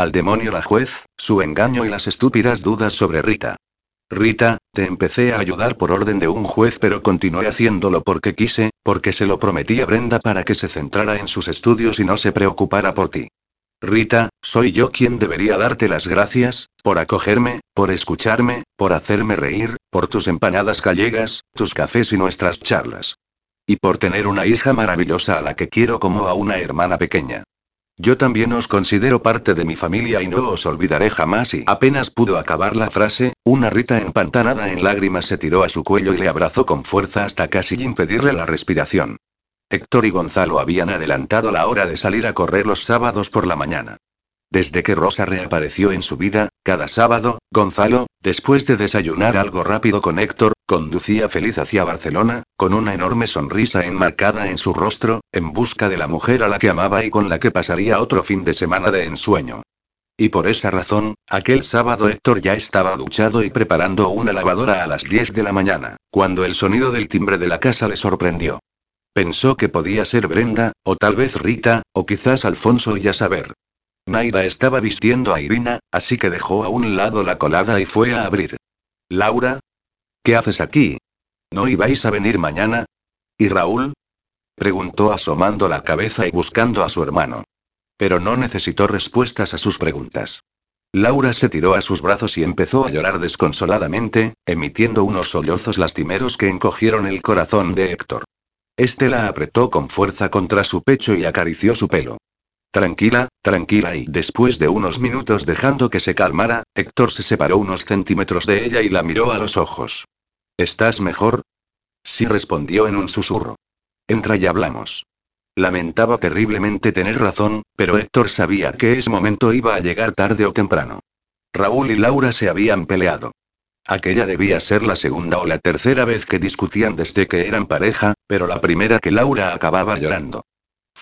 Al demonio la juez, su engaño y las estúpidas dudas sobre Rita. Rita, te empecé a ayudar por orden de un juez, pero continué haciéndolo porque quise, porque se lo prometí a Brenda para que se centrara en sus estudios y no se preocupara por ti. Rita, soy yo quien debería darte las gracias, por acogerme, por escucharme, por hacerme reír, por tus empanadas gallegas, tus cafés y nuestras charlas. Y por tener una hija maravillosa a la que quiero como a una hermana pequeña. Yo también os considero parte de mi familia y no os olvidaré jamás y apenas pudo acabar la frase, una Rita empantanada en lágrimas se tiró a su cuello y le abrazó con fuerza hasta casi impedirle la respiración. Héctor y Gonzalo habían adelantado la hora de salir a correr los sábados por la mañana. Desde que Rosa reapareció en su vida, cada sábado, Gonzalo, después de desayunar algo rápido con Héctor, conducía feliz hacia Barcelona, con una enorme sonrisa enmarcada en su rostro, en busca de la mujer a la que amaba y con la que pasaría otro fin de semana de ensueño. Y por esa razón, aquel sábado Héctor ya estaba duchado y preparando una lavadora a las 10 de la mañana, cuando el sonido del timbre de la casa le sorprendió. Pensó que podía ser Brenda, o tal vez Rita, o quizás Alfonso y a saber. Naira estaba vistiendo a Irina, así que dejó a un lado la colada y fue a abrir. Laura. ¿Qué haces aquí? ¿No ibais a venir mañana? ¿Y Raúl? Preguntó asomando la cabeza y buscando a su hermano. Pero no necesitó respuestas a sus preguntas. Laura se tiró a sus brazos y empezó a llorar desconsoladamente, emitiendo unos sollozos lastimeros que encogieron el corazón de Héctor. Este la apretó con fuerza contra su pecho y acarició su pelo. Tranquila, tranquila y después de unos minutos dejando que se calmara, Héctor se separó unos centímetros de ella y la miró a los ojos. ¿Estás mejor? Sí respondió en un susurro. Entra y hablamos. Lamentaba terriblemente tener razón, pero Héctor sabía que ese momento iba a llegar tarde o temprano. Raúl y Laura se habían peleado. Aquella debía ser la segunda o la tercera vez que discutían desde que eran pareja, pero la primera que Laura acababa llorando.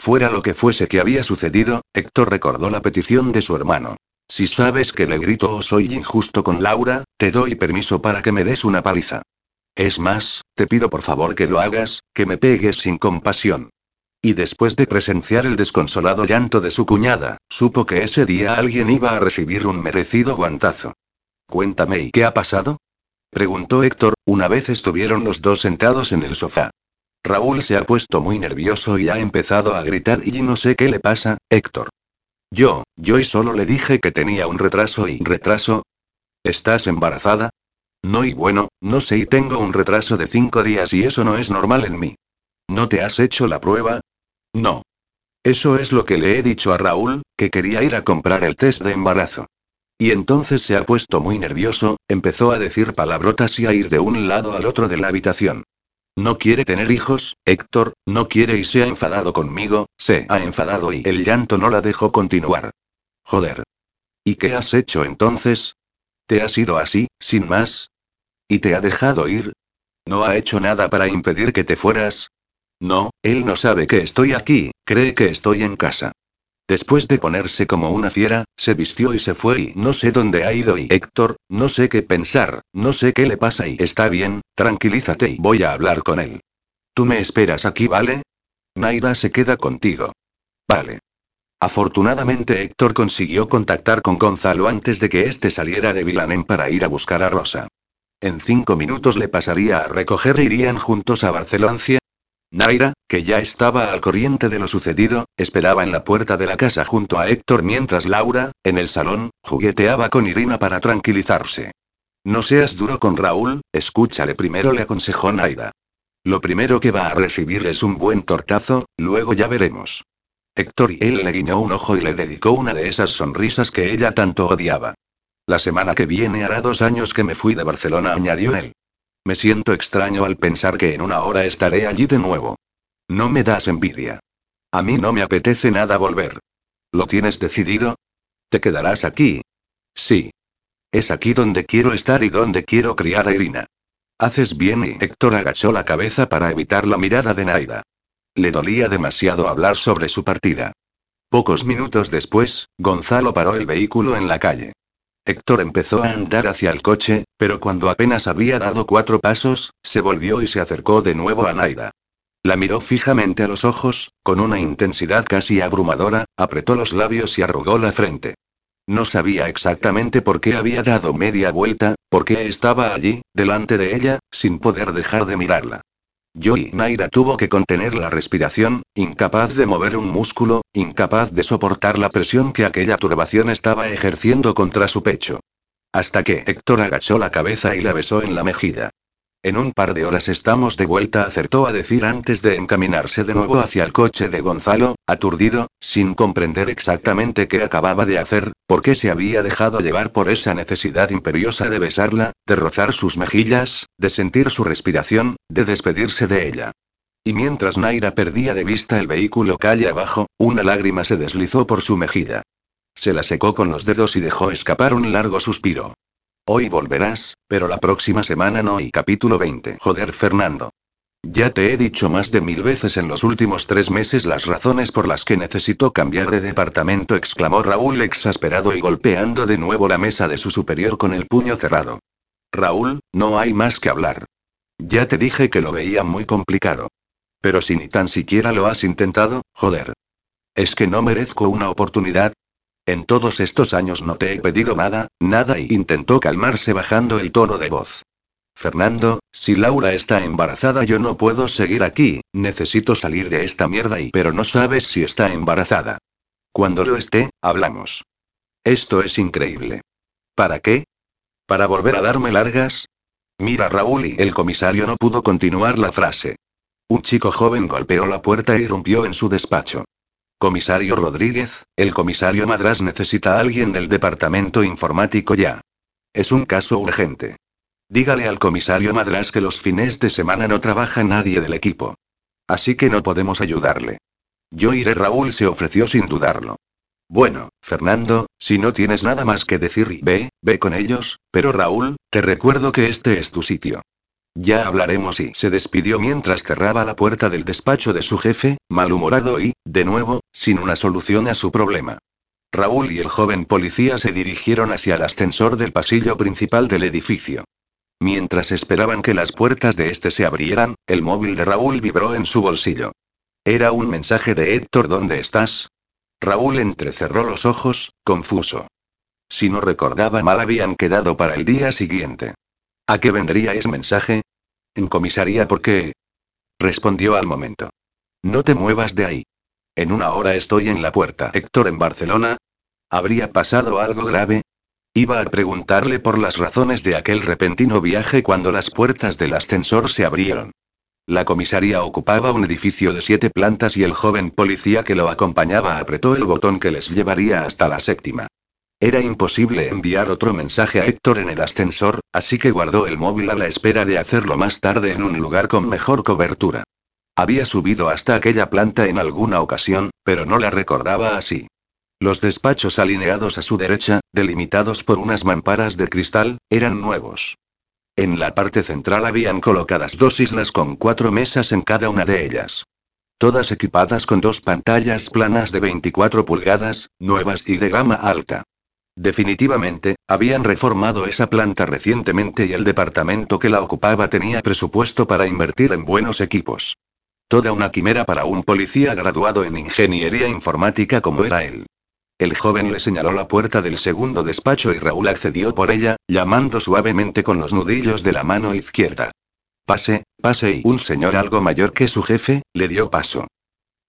Fuera lo que fuese que había sucedido, Héctor recordó la petición de su hermano. Si sabes que le grito o soy injusto con Laura, te doy permiso para que me des una paliza. Es más, te pido por favor que lo hagas, que me pegues sin compasión. Y después de presenciar el desconsolado llanto de su cuñada, supo que ese día alguien iba a recibir un merecido guantazo. Cuéntame, ¿y qué ha pasado? preguntó Héctor, una vez estuvieron los dos sentados en el sofá. Raúl se ha puesto muy nervioso y ha empezado a gritar y no sé qué le pasa, Héctor. Yo, yo y solo le dije que tenía un retraso y retraso. ¿Estás embarazada? No y bueno, no sé y tengo un retraso de cinco días y eso no es normal en mí. ¿No te has hecho la prueba? No. Eso es lo que le he dicho a Raúl, que quería ir a comprar el test de embarazo. Y entonces se ha puesto muy nervioso, empezó a decir palabrotas y a ir de un lado al otro de la habitación. No quiere tener hijos, Héctor, no quiere y se ha enfadado conmigo, se ha enfadado y el llanto no la dejó continuar. Joder. ¿Y qué has hecho entonces? ¿Te has ido así, sin más? ¿Y te ha dejado ir? ¿No ha hecho nada para impedir que te fueras? No, él no sabe que estoy aquí, cree que estoy en casa. Después de ponerse como una fiera, se vistió y se fue y no sé dónde ha ido y Héctor, no sé qué pensar, no sé qué le pasa y está bien, tranquilízate y voy a hablar con él. Tú me esperas aquí, ¿vale? Naira se queda contigo. Vale. Afortunadamente Héctor consiguió contactar con Gonzalo antes de que éste saliera de Vilanem para ir a buscar a Rosa. En cinco minutos le pasaría a recoger e irían juntos a Barcelona, Naira, que ya estaba al corriente de lo sucedido, esperaba en la puerta de la casa junto a Héctor mientras Laura, en el salón, jugueteaba con Irina para tranquilizarse. No seas duro con Raúl, escúchale primero, le aconsejó Naira. Lo primero que va a recibir es un buen tortazo, luego ya veremos. Héctor y él le guiñó un ojo y le dedicó una de esas sonrisas que ella tanto odiaba. La semana que viene hará dos años que me fui de Barcelona, añadió él. Me siento extraño al pensar que en una hora estaré allí de nuevo. No me das envidia. A mí no me apetece nada volver. ¿Lo tienes decidido? ¿Te quedarás aquí? Sí. Es aquí donde quiero estar y donde quiero criar a Irina. Haces bien y Héctor agachó la cabeza para evitar la mirada de Naida. Le dolía demasiado hablar sobre su partida. Pocos minutos después, Gonzalo paró el vehículo en la calle. Héctor empezó a andar hacia el coche, pero cuando apenas había dado cuatro pasos, se volvió y se acercó de nuevo a Naida. La miró fijamente a los ojos, con una intensidad casi abrumadora, apretó los labios y arrugó la frente. No sabía exactamente por qué había dado media vuelta, por qué estaba allí, delante de ella, sin poder dejar de mirarla. Yo y Naira tuvo que contener la respiración, incapaz de mover un músculo, incapaz de soportar la presión que aquella turbación estaba ejerciendo contra su pecho. Hasta que Héctor agachó la cabeza y la besó en la mejilla. En un par de horas estamos de vuelta, acertó a decir antes de encaminarse de nuevo hacia el coche de Gonzalo, aturdido, sin comprender exactamente qué acababa de hacer, por qué se había dejado llevar por esa necesidad imperiosa de besarla, de rozar sus mejillas, de sentir su respiración, de despedirse de ella. Y mientras Naira perdía de vista el vehículo calle abajo, una lágrima se deslizó por su mejilla. Se la secó con los dedos y dejó escapar un largo suspiro. Hoy volverás, pero la próxima semana no y capítulo 20. Joder Fernando. Ya te he dicho más de mil veces en los últimos tres meses las razones por las que necesito cambiar de departamento, exclamó Raúl exasperado y golpeando de nuevo la mesa de su superior con el puño cerrado. Raúl, no hay más que hablar. Ya te dije que lo veía muy complicado. Pero si ni tan siquiera lo has intentado, joder. ¿Es que no merezco una oportunidad? En todos estos años no te he pedido nada, nada y intentó calmarse bajando el tono de voz. Fernando, si Laura está embarazada yo no puedo seguir aquí, necesito salir de esta mierda y pero no sabes si está embarazada. Cuando lo esté, hablamos. Esto es increíble. ¿Para qué? ¿Para volver a darme largas? Mira Raúl y el comisario no pudo continuar la frase. Un chico joven golpeó la puerta y irrumpió en su despacho. Comisario Rodríguez, el comisario Madras necesita a alguien del departamento informático ya. Es un caso urgente. Dígale al comisario Madras que los fines de semana no trabaja nadie del equipo. Así que no podemos ayudarle. Yo iré, Raúl se ofreció sin dudarlo. Bueno, Fernando, si no tienes nada más que decir, ve, ve con ellos, pero Raúl, te recuerdo que este es tu sitio. Ya hablaremos y se despidió mientras cerraba la puerta del despacho de su jefe, malhumorado y, de nuevo, sin una solución a su problema. Raúl y el joven policía se dirigieron hacia el ascensor del pasillo principal del edificio. Mientras esperaban que las puertas de este se abrieran, el móvil de Raúl vibró en su bolsillo. Era un mensaje de Héctor, ¿dónde estás? Raúl entrecerró los ojos, confuso. Si no recordaba mal habían quedado para el día siguiente. ¿A qué vendría ese mensaje? En comisaría porque... Respondió al momento. No te muevas de ahí. En una hora estoy en la puerta. Héctor en Barcelona. ¿Habría pasado algo grave? Iba a preguntarle por las razones de aquel repentino viaje cuando las puertas del ascensor se abrieron. La comisaría ocupaba un edificio de siete plantas y el joven policía que lo acompañaba apretó el botón que les llevaría hasta la séptima. Era imposible enviar otro mensaje a Héctor en el ascensor, así que guardó el móvil a la espera de hacerlo más tarde en un lugar con mejor cobertura. Había subido hasta aquella planta en alguna ocasión, pero no la recordaba así. Los despachos alineados a su derecha, delimitados por unas mamparas de cristal, eran nuevos. En la parte central habían colocadas dos islas con cuatro mesas en cada una de ellas. Todas equipadas con dos pantallas planas de 24 pulgadas, nuevas y de gama alta. Definitivamente, habían reformado esa planta recientemente y el departamento que la ocupaba tenía presupuesto para invertir en buenos equipos. Toda una quimera para un policía graduado en ingeniería informática como era él. El joven le señaló la puerta del segundo despacho y Raúl accedió por ella, llamando suavemente con los nudillos de la mano izquierda. Pase, pase y un señor algo mayor que su jefe, le dio paso.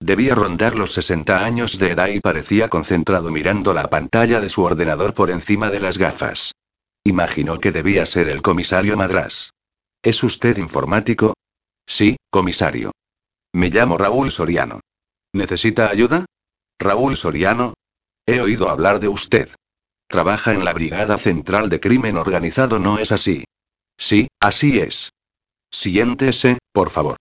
Debía rondar los 60 años de edad y parecía concentrado mirando la pantalla de su ordenador por encima de las gafas. Imaginó que debía ser el comisario Madras. ¿Es usted informático? Sí, comisario. Me llamo Raúl Soriano. ¿Necesita ayuda? Raúl Soriano. He oído hablar de usted. Trabaja en la Brigada Central de Crimen Organizado, ¿no es así? Sí, así es. Siéntese, por favor.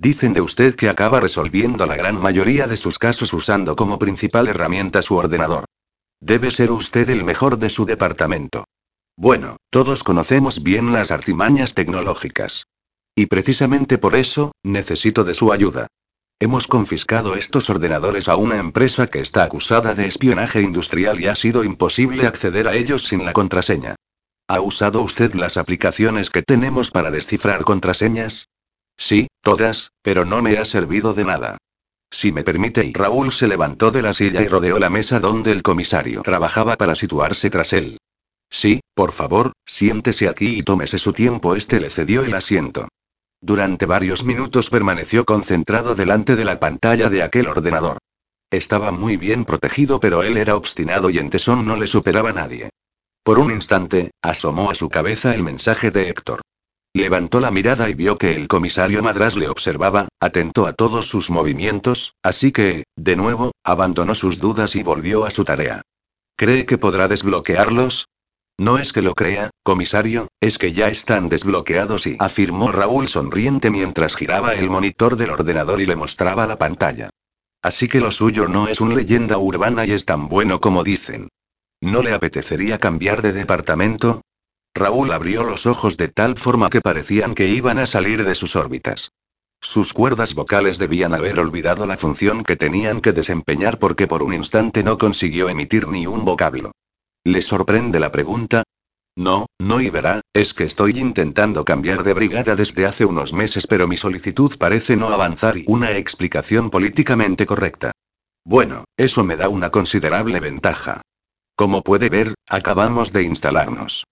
Dicen de usted que acaba resolviendo la gran mayoría de sus casos usando como principal herramienta su ordenador. Debe ser usted el mejor de su departamento. Bueno, todos conocemos bien las artimañas tecnológicas. Y precisamente por eso, necesito de su ayuda. Hemos confiscado estos ordenadores a una empresa que está acusada de espionaje industrial y ha sido imposible acceder a ellos sin la contraseña. ¿Ha usado usted las aplicaciones que tenemos para descifrar contraseñas? Sí, todas, pero no me ha servido de nada. Si me permite, y Raúl se levantó de la silla y rodeó la mesa donde el comisario trabajaba para situarse tras él. Sí, por favor, siéntese aquí y tómese su tiempo. Este le cedió el asiento. Durante varios minutos permaneció concentrado delante de la pantalla de aquel ordenador. Estaba muy bien protegido, pero él era obstinado y en tesón no le superaba nadie. Por un instante, asomó a su cabeza el mensaje de Héctor. Levantó la mirada y vio que el comisario Madras le observaba, atento a todos sus movimientos, así que, de nuevo, abandonó sus dudas y volvió a su tarea. ¿Cree que podrá desbloquearlos? No es que lo crea, comisario, es que ya están desbloqueados y afirmó Raúl sonriente mientras giraba el monitor del ordenador y le mostraba la pantalla. Así que lo suyo no es una leyenda urbana y es tan bueno como dicen. ¿No le apetecería cambiar de departamento? Raúl abrió los ojos de tal forma que parecían que iban a salir de sus órbitas. Sus cuerdas vocales debían haber olvidado la función que tenían que desempeñar porque por un instante no consiguió emitir ni un vocablo. ¿Le sorprende la pregunta? No, no y verá, es que estoy intentando cambiar de brigada desde hace unos meses pero mi solicitud parece no avanzar y una explicación políticamente correcta. Bueno, eso me da una considerable ventaja. Como puede ver, acabamos de instalarnos.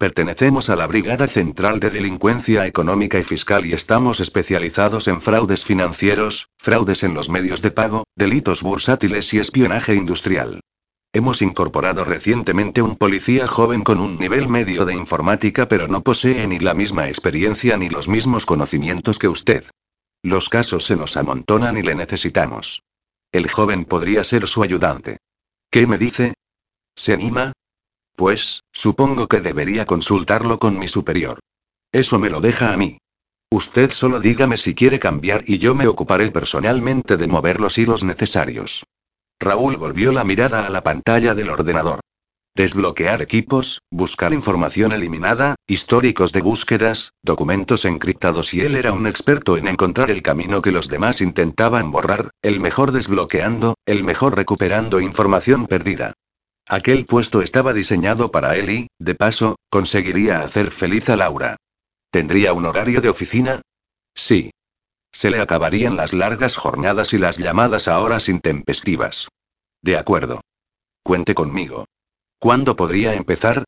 Pertenecemos a la Brigada Central de Delincuencia Económica y Fiscal y estamos especializados en fraudes financieros, fraudes en los medios de pago, delitos bursátiles y espionaje industrial. Hemos incorporado recientemente un policía joven con un nivel medio de informática pero no posee ni la misma experiencia ni los mismos conocimientos que usted. Los casos se nos amontonan y le necesitamos. El joven podría ser su ayudante. ¿Qué me dice? ¿Se anima? Pues, supongo que debería consultarlo con mi superior. Eso me lo deja a mí. Usted solo dígame si quiere cambiar y yo me ocuparé personalmente de mover los hilos necesarios. Raúl volvió la mirada a la pantalla del ordenador. Desbloquear equipos, buscar información eliminada, históricos de búsquedas, documentos encriptados y él era un experto en encontrar el camino que los demás intentaban borrar, el mejor desbloqueando, el mejor recuperando información perdida. Aquel puesto estaba diseñado para él y, de paso, conseguiría hacer feliz a Laura. ¿Tendría un horario de oficina? Sí. Se le acabarían las largas jornadas y las llamadas a horas intempestivas. De acuerdo. Cuente conmigo. ¿Cuándo podría empezar?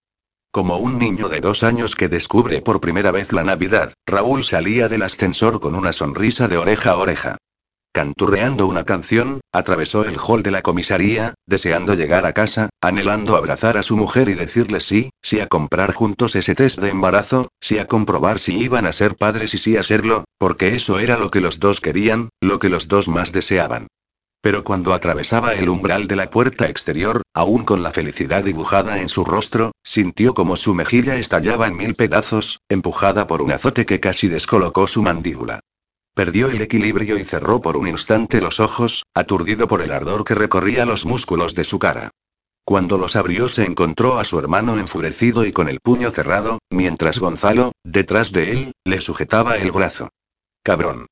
Como un niño de dos años que descubre por primera vez la Navidad, Raúl salía del ascensor con una sonrisa de oreja a oreja. Canturreando una canción, atravesó el hall de la comisaría, deseando llegar a casa, anhelando abrazar a su mujer y decirle sí, sí a comprar juntos ese test de embarazo, sí a comprobar si iban a ser padres y sí a serlo, porque eso era lo que los dos querían, lo que los dos más deseaban. Pero cuando atravesaba el umbral de la puerta exterior, aún con la felicidad dibujada en su rostro, sintió como su mejilla estallaba en mil pedazos, empujada por un azote que casi descolocó su mandíbula. Perdió el equilibrio y cerró por un instante los ojos, aturdido por el ardor que recorría los músculos de su cara. Cuando los abrió se encontró a su hermano enfurecido y con el puño cerrado, mientras Gonzalo, detrás de él, le sujetaba el brazo. Cabrón.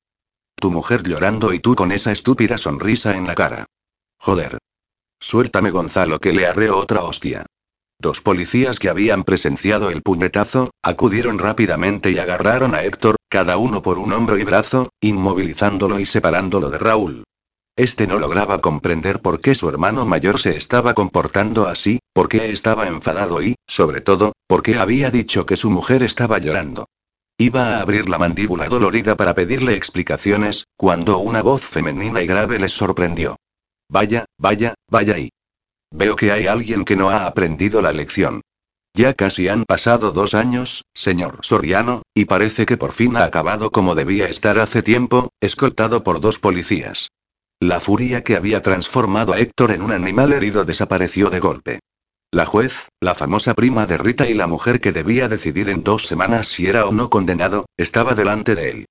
Tu mujer llorando y tú con esa estúpida sonrisa en la cara. Joder. Suéltame Gonzalo que le arreo otra hostia. Dos policías que habían presenciado el puñetazo, acudieron rápidamente y agarraron a Héctor, cada uno por un hombro y brazo, inmovilizándolo y separándolo de Raúl. Este no lograba comprender por qué su hermano mayor se estaba comportando así, por qué estaba enfadado y, sobre todo, por qué había dicho que su mujer estaba llorando. Iba a abrir la mandíbula dolorida para pedirle explicaciones, cuando una voz femenina y grave les sorprendió. Vaya, vaya, vaya y. Veo que hay alguien que no ha aprendido la lección. Ya casi han pasado dos años, señor Soriano, y parece que por fin ha acabado como debía estar hace tiempo, escoltado por dos policías. La furia que había transformado a Héctor en un animal herido desapareció de golpe. La juez, la famosa prima de Rita y la mujer que debía decidir en dos semanas si era o no condenado, estaba delante de él.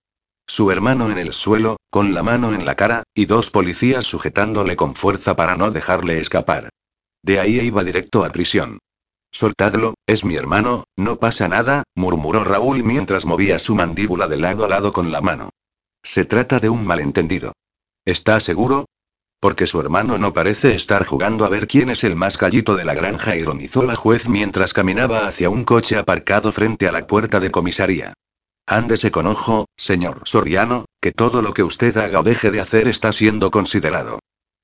Su hermano en el suelo, con la mano en la cara, y dos policías sujetándole con fuerza para no dejarle escapar. De ahí iba directo a prisión. Soltadlo, es mi hermano, no pasa nada, murmuró Raúl mientras movía su mandíbula de lado a lado con la mano. Se trata de un malentendido. ¿Está seguro? Porque su hermano no parece estar jugando a ver quién es el más gallito de la granja, ironizó la juez mientras caminaba hacia un coche aparcado frente a la puerta de comisaría. Ándese con ojo, señor Soriano, que todo lo que usted haga o deje de hacer está siendo considerado.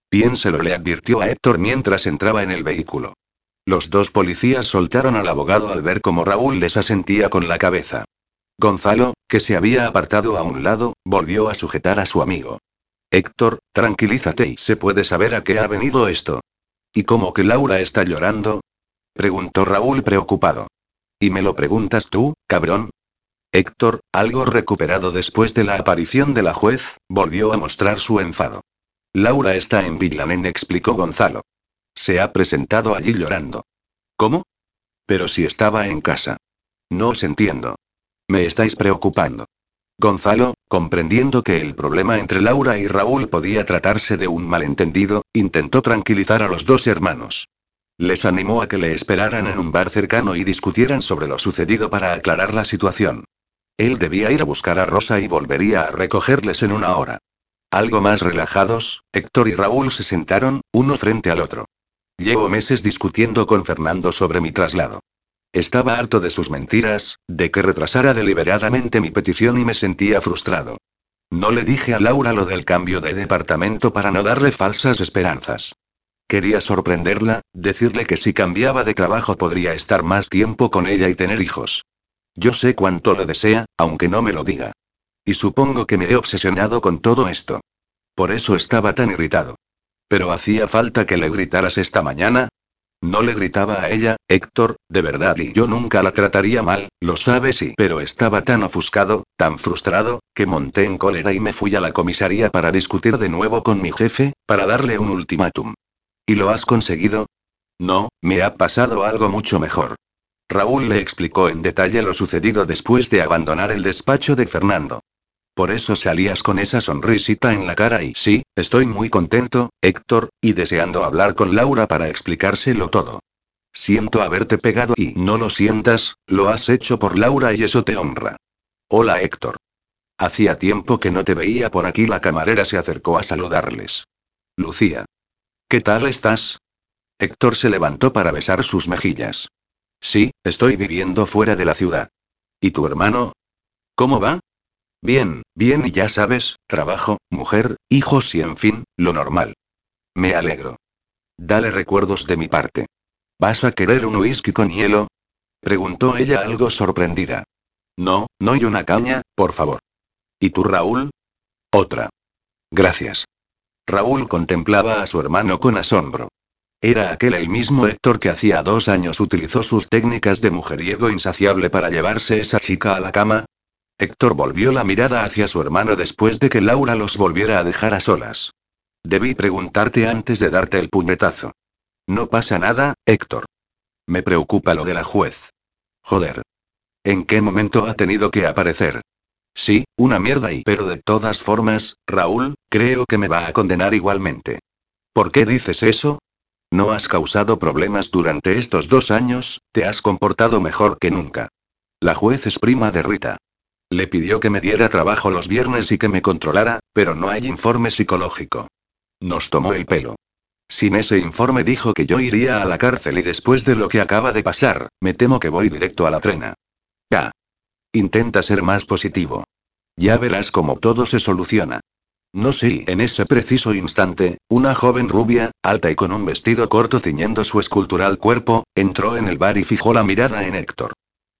Piénselo, le advirtió a Héctor mientras entraba en el vehículo. Los dos policías soltaron al abogado al ver cómo Raúl les asentía con la cabeza. Gonzalo, que se había apartado a un lado, volvió a sujetar a su amigo. Héctor, tranquilízate y se puede saber a qué ha venido esto. ¿Y cómo que Laura está llorando? preguntó Raúl preocupado. ¿Y me lo preguntas tú, cabrón? Héctor, algo recuperado después de la aparición de la juez, volvió a mostrar su enfado. Laura está en Villanen, explicó Gonzalo. Se ha presentado allí llorando. ¿Cómo? Pero si estaba en casa. No os entiendo. Me estáis preocupando. Gonzalo, comprendiendo que el problema entre Laura y Raúl podía tratarse de un malentendido, intentó tranquilizar a los dos hermanos. Les animó a que le esperaran en un bar cercano y discutieran sobre lo sucedido para aclarar la situación. Él debía ir a buscar a Rosa y volvería a recogerles en una hora. Algo más relajados, Héctor y Raúl se sentaron, uno frente al otro. Llevo meses discutiendo con Fernando sobre mi traslado. Estaba harto de sus mentiras, de que retrasara deliberadamente mi petición y me sentía frustrado. No le dije a Laura lo del cambio de departamento para no darle falsas esperanzas. Quería sorprenderla, decirle que si cambiaba de trabajo podría estar más tiempo con ella y tener hijos. Yo sé cuánto lo desea, aunque no me lo diga. Y supongo que me he obsesionado con todo esto. Por eso estaba tan irritado. Pero hacía falta que le gritaras esta mañana. No le gritaba a ella, Héctor, de verdad, y yo nunca la trataría mal, lo sabes y. Pero estaba tan ofuscado, tan frustrado, que monté en cólera y me fui a la comisaría para discutir de nuevo con mi jefe, para darle un ultimátum. ¿Y lo has conseguido? No, me ha pasado algo mucho mejor. Raúl le explicó en detalle lo sucedido después de abandonar el despacho de Fernando. Por eso salías con esa sonrisita en la cara y sí, estoy muy contento, Héctor, y deseando hablar con Laura para explicárselo todo. Siento haberte pegado y no lo sientas, lo has hecho por Laura y eso te honra. Hola Héctor. Hacía tiempo que no te veía por aquí, la camarera se acercó a saludarles. Lucía. ¿Qué tal estás? Héctor se levantó para besar sus mejillas. Sí, estoy viviendo fuera de la ciudad. ¿Y tu hermano? ¿Cómo va? Bien, bien y ya sabes, trabajo, mujer, hijos y en fin, lo normal. Me alegro. Dale recuerdos de mi parte. ¿Vas a querer un whisky con hielo? Preguntó ella algo sorprendida. No, no y una caña, por favor. ¿Y tú, Raúl? Otra. Gracias. Raúl contemplaba a su hermano con asombro. ¿Era aquel el mismo Héctor que hacía dos años utilizó sus técnicas de mujeriego insaciable para llevarse esa chica a la cama? Héctor volvió la mirada hacia su hermano después de que Laura los volviera a dejar a solas. Debí preguntarte antes de darte el puñetazo. No pasa nada, Héctor. Me preocupa lo de la juez. Joder. ¿En qué momento ha tenido que aparecer? Sí, una mierda y... Pero de todas formas, Raúl, creo que me va a condenar igualmente. ¿Por qué dices eso? No has causado problemas durante estos dos años, te has comportado mejor que nunca. La juez es prima de Rita. Le pidió que me diera trabajo los viernes y que me controlara, pero no hay informe psicológico. Nos tomó el pelo. Sin ese informe dijo que yo iría a la cárcel y después de lo que acaba de pasar, me temo que voy directo a la trena. Ya. Intenta ser más positivo. Ya verás cómo todo se soluciona. No sé, en ese preciso instante, una joven rubia, alta y con un vestido corto ciñendo su escultural cuerpo, entró en el bar y fijó la mirada en Héctor.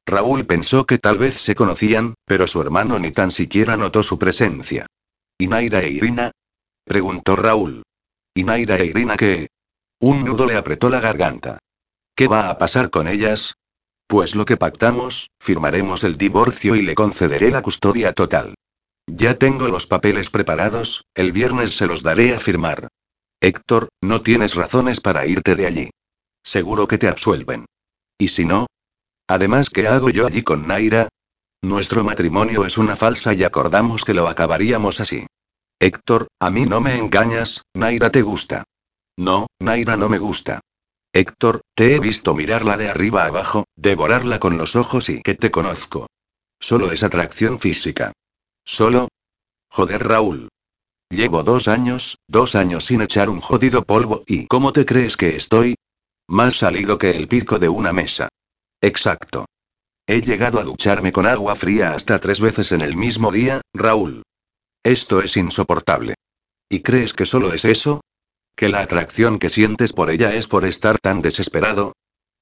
Raúl pensó que tal vez se conocían, pero su hermano ni tan siquiera notó su presencia. ¿Y Naira e Irina? preguntó Raúl. ¿Y Naira e Irina qué? Un nudo le apretó la garganta. ¿Qué va a pasar con ellas? Pues lo que pactamos, firmaremos el divorcio y le concederé la custodia total. Ya tengo los papeles preparados, el viernes se los daré a firmar. Héctor, no tienes razones para irte de allí. Seguro que te absuelven. ¿Y si no? Además, ¿qué hago yo allí con Naira? Nuestro matrimonio es una falsa y acordamos que lo acabaríamos así. Héctor, a mí no me engañas, Naira te gusta. No, Naira no me gusta. Héctor, te he visto mirarla de arriba abajo, devorarla con los ojos y que te conozco. Solo es atracción física. Solo. Joder, Raúl. Llevo dos años, dos años sin echar un jodido polvo y ¿cómo te crees que estoy? Más salido que el pico de una mesa. Exacto. He llegado a ducharme con agua fría hasta tres veces en el mismo día, Raúl. Esto es insoportable. ¿Y crees que solo es eso? ¿Que la atracción que sientes por ella es por estar tan desesperado?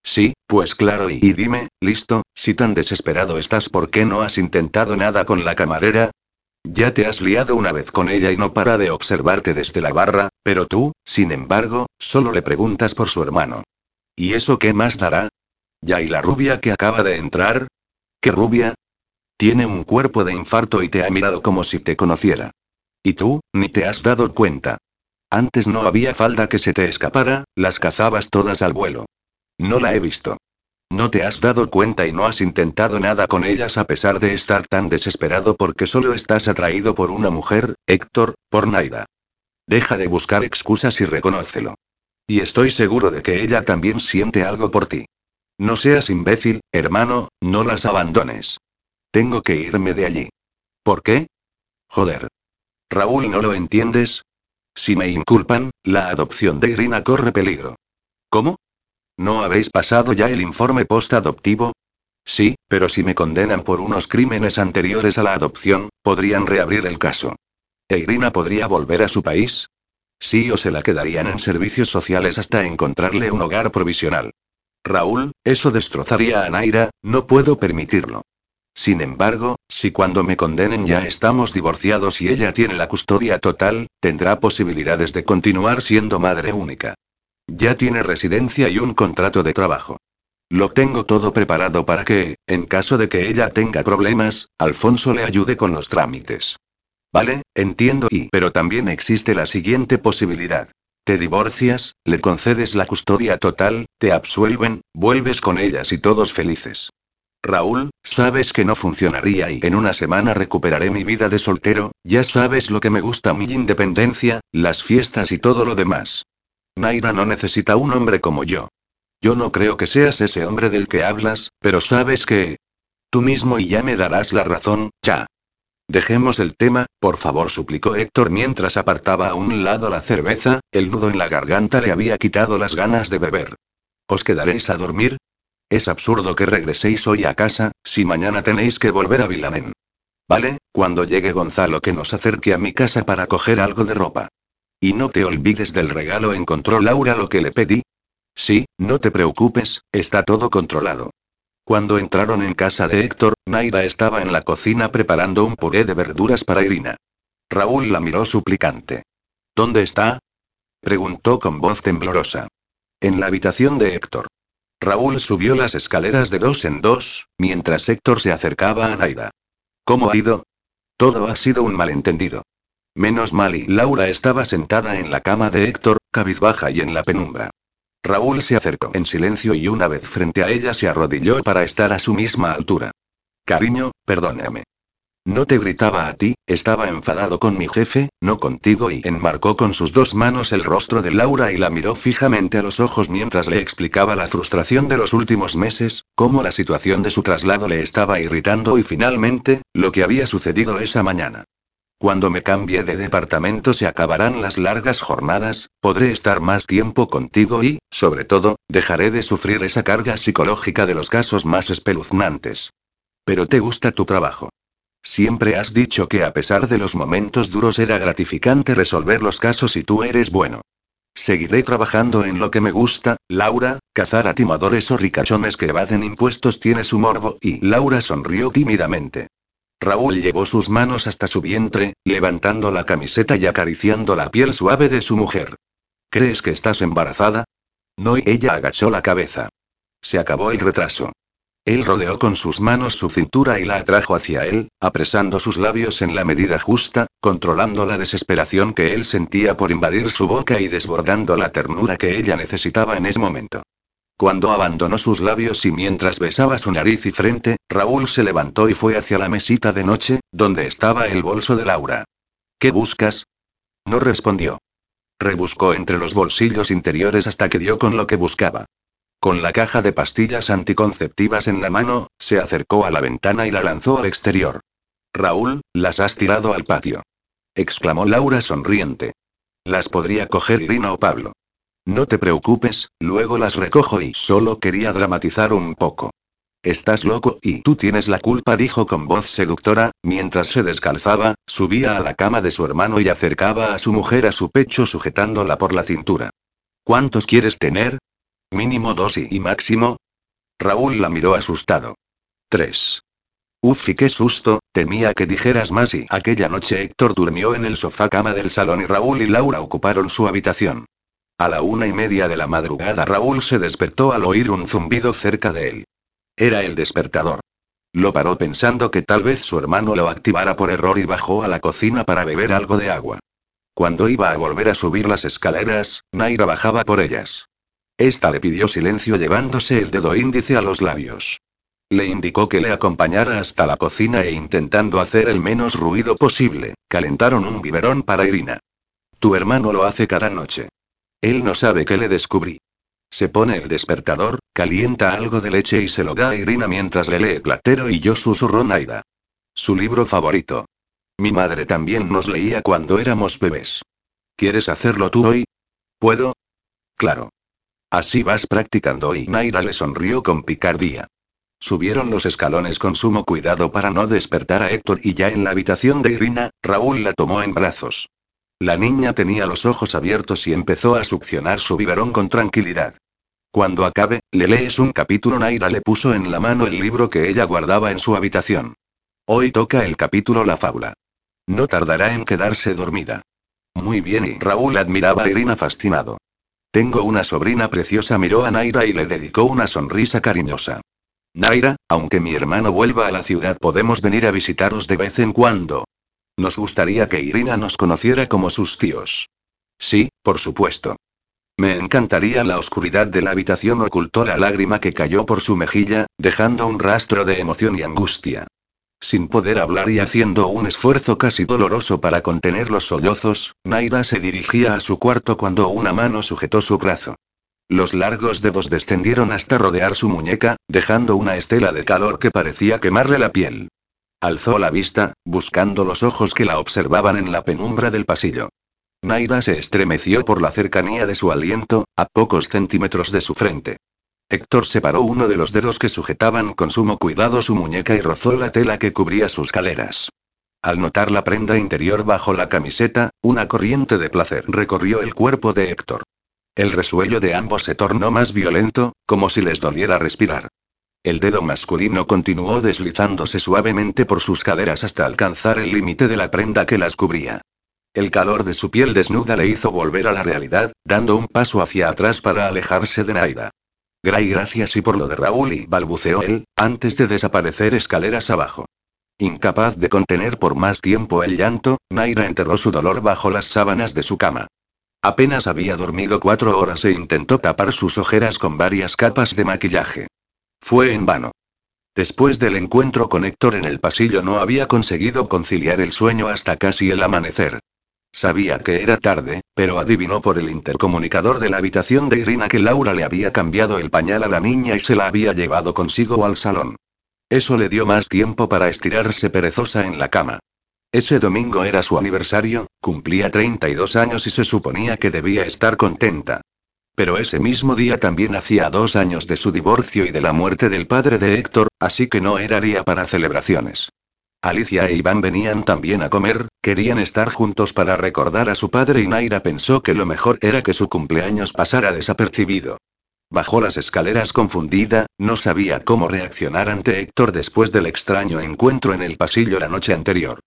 Sí, pues claro, y, dime, listo, si tan desesperado estás, ¿por qué no has intentado nada con la camarera? Ya te has liado una vez con ella y no para de observarte desde la barra, pero tú, sin embargo, solo le preguntas por su hermano. ¿Y eso qué más dará? ¿Ya y la rubia que acaba de entrar? ¿Qué rubia? Tiene un cuerpo de infarto y te ha mirado como si te conociera. Y tú, ni te has dado cuenta. Antes no había falda que se te escapara, las cazabas todas al vuelo. No la he visto. No te has dado cuenta y no has intentado nada con ellas a pesar de estar tan desesperado porque solo estás atraído por una mujer, Héctor, por Naida. Deja de buscar excusas y reconócelo. Y estoy seguro de que ella también siente algo por ti. No seas imbécil, hermano, no las abandones. Tengo que irme de allí. ¿Por qué? Joder. Raúl, ¿no lo entiendes? Si me inculpan, la adopción de Irina corre peligro. ¿Cómo? ¿No habéis pasado ya el informe post-adoptivo? Sí, pero si me condenan por unos crímenes anteriores a la adopción, podrían reabrir el caso. ¿E Irina podría volver a su país? Sí o se la quedarían en servicios sociales hasta encontrarle un hogar provisional. Raúl, eso destrozaría a Naira, no puedo permitirlo. Sin embargo, si cuando me condenen ya estamos divorciados y ella tiene la custodia total, tendrá posibilidades de continuar siendo madre única. Ya tiene residencia y un contrato de trabajo. Lo tengo todo preparado para que, en caso de que ella tenga problemas, Alfonso le ayude con los trámites. Vale, entiendo y pero también existe la siguiente posibilidad. Te divorcias, le concedes la custodia total, te absuelven, vuelves con ellas y todos felices. Raúl, sabes que no funcionaría y en una semana recuperaré mi vida de soltero, ya sabes lo que me gusta mi independencia, las fiestas y todo lo demás. Naira no necesita un hombre como yo. Yo no creo que seas ese hombre del que hablas, pero sabes que... Tú mismo y ya me darás la razón, ya. Dejemos el tema, por favor, suplicó Héctor mientras apartaba a un lado la cerveza, el nudo en la garganta le había quitado las ganas de beber. ¿Os quedaréis a dormir? Es absurdo que regreséis hoy a casa, si mañana tenéis que volver a Vilamen. Vale, cuando llegue Gonzalo que nos acerque a mi casa para coger algo de ropa. Y no te olvides del regalo, ¿encontró Laura lo que le pedí? Sí, no te preocupes, está todo controlado. Cuando entraron en casa de Héctor, Naira estaba en la cocina preparando un puré de verduras para Irina. Raúl la miró suplicante. ¿Dónde está? preguntó con voz temblorosa. En la habitación de Héctor. Raúl subió las escaleras de dos en dos, mientras Héctor se acercaba a Naira. ¿Cómo ha ido? Todo ha sido un malentendido. Menos mal y Laura estaba sentada en la cama de Héctor, cabizbaja y en la penumbra. Raúl se acercó en silencio y una vez frente a ella se arrodilló para estar a su misma altura. Cariño, perdóname. No te gritaba a ti, estaba enfadado con mi jefe, no contigo y enmarcó con sus dos manos el rostro de Laura y la miró fijamente a los ojos mientras le explicaba la frustración de los últimos meses, cómo la situación de su traslado le estaba irritando y finalmente, lo que había sucedido esa mañana. Cuando me cambie de departamento se acabarán las largas jornadas, podré estar más tiempo contigo y, sobre todo, dejaré de sufrir esa carga psicológica de los casos más espeluznantes. Pero te gusta tu trabajo. Siempre has dicho que a pesar de los momentos duros era gratificante resolver los casos y tú eres bueno. Seguiré trabajando en lo que me gusta, Laura, cazar a timadores o ricachones que evaden impuestos tiene su morbo y Laura sonrió tímidamente. Raúl llevó sus manos hasta su vientre, levantando la camiseta y acariciando la piel suave de su mujer. ¿Crees que estás embarazada? No, y ella agachó la cabeza. Se acabó el retraso. Él rodeó con sus manos su cintura y la atrajo hacia él, apresando sus labios en la medida justa, controlando la desesperación que él sentía por invadir su boca y desbordando la ternura que ella necesitaba en ese momento. Cuando abandonó sus labios y mientras besaba su nariz y frente, Raúl se levantó y fue hacia la mesita de noche, donde estaba el bolso de Laura. ¿Qué buscas? No respondió. Rebuscó entre los bolsillos interiores hasta que dio con lo que buscaba. Con la caja de pastillas anticonceptivas en la mano, se acercó a la ventana y la lanzó al exterior. Raúl, las has tirado al patio. exclamó Laura sonriente. Las podría coger Irina o Pablo. No te preocupes, luego las recojo y solo quería dramatizar un poco. Estás loco y tú tienes la culpa, dijo con voz seductora, mientras se descalzaba, subía a la cama de su hermano y acercaba a su mujer a su pecho sujetándola por la cintura. ¿Cuántos quieres tener? Mínimo dos y, máximo. Raúl la miró asustado. Tres. Uf, y qué susto, temía que dijeras más y aquella noche Héctor durmió en el sofá cama del salón y Raúl y Laura ocuparon su habitación. A la una y media de la madrugada Raúl se despertó al oír un zumbido cerca de él. Era el despertador. Lo paró pensando que tal vez su hermano lo activara por error y bajó a la cocina para beber algo de agua. Cuando iba a volver a subir las escaleras, Naira bajaba por ellas. Esta le pidió silencio llevándose el dedo índice a los labios. Le indicó que le acompañara hasta la cocina e intentando hacer el menos ruido posible, calentaron un biberón para Irina. Tu hermano lo hace cada noche. Él no sabe que le descubrí. Se pone el despertador, calienta algo de leche y se lo da a Irina mientras le lee Platero y yo susurró Naida. Su libro favorito. Mi madre también nos leía cuando éramos bebés. ¿Quieres hacerlo tú hoy? ¿Puedo? Claro. Así vas practicando y Naira le sonrió con picardía. Subieron los escalones con sumo cuidado para no despertar a Héctor y ya en la habitación de Irina, Raúl la tomó en brazos. La niña tenía los ojos abiertos y empezó a succionar su biberón con tranquilidad. Cuando acabe, le lees un capítulo. Naira le puso en la mano el libro que ella guardaba en su habitación. Hoy toca el capítulo La fábula. No tardará en quedarse dormida. Muy bien, y Raúl admiraba a Irina fascinado. Tengo una sobrina preciosa, miró a Naira y le dedicó una sonrisa cariñosa. Naira, aunque mi hermano vuelva a la ciudad, podemos venir a visitaros de vez en cuando. Nos gustaría que Irina nos conociera como sus tíos. Sí, por supuesto. Me encantaría la oscuridad de la habitación ocultó la lágrima que cayó por su mejilla, dejando un rastro de emoción y angustia. Sin poder hablar y haciendo un esfuerzo casi doloroso para contener los sollozos, Naira se dirigía a su cuarto cuando una mano sujetó su brazo. Los largos dedos descendieron hasta rodear su muñeca, dejando una estela de calor que parecía quemarle la piel. Alzó la vista, buscando los ojos que la observaban en la penumbra del pasillo. Naira se estremeció por la cercanía de su aliento, a pocos centímetros de su frente. Héctor separó uno de los dedos que sujetaban con sumo cuidado su muñeca y rozó la tela que cubría sus caleras. Al notar la prenda interior bajo la camiseta, una corriente de placer recorrió el cuerpo de Héctor. El resuello de ambos se tornó más violento, como si les doliera respirar. El dedo masculino continuó deslizándose suavemente por sus caderas hasta alcanzar el límite de la prenda que las cubría. El calor de su piel desnuda le hizo volver a la realidad, dando un paso hacia atrás para alejarse de Naida. Gray gracias y por lo de Raúl y balbuceó él, antes de desaparecer escaleras abajo. Incapaz de contener por más tiempo el llanto, Naira enterró su dolor bajo las sábanas de su cama. Apenas había dormido cuatro horas e intentó tapar sus ojeras con varias capas de maquillaje. Fue en vano. Después del encuentro con Héctor en el pasillo no había conseguido conciliar el sueño hasta casi el amanecer. Sabía que era tarde, pero adivinó por el intercomunicador de la habitación de Irina que Laura le había cambiado el pañal a la niña y se la había llevado consigo al salón. Eso le dio más tiempo para estirarse perezosa en la cama. Ese domingo era su aniversario, cumplía 32 años y se suponía que debía estar contenta. Pero ese mismo día también hacía dos años de su divorcio y de la muerte del padre de Héctor, así que no era día para celebraciones. Alicia e Iván venían también a comer, querían estar juntos para recordar a su padre y Naira pensó que lo mejor era que su cumpleaños pasara desapercibido. Bajó las escaleras confundida, no sabía cómo reaccionar ante Héctor después del extraño encuentro en el pasillo la noche anterior.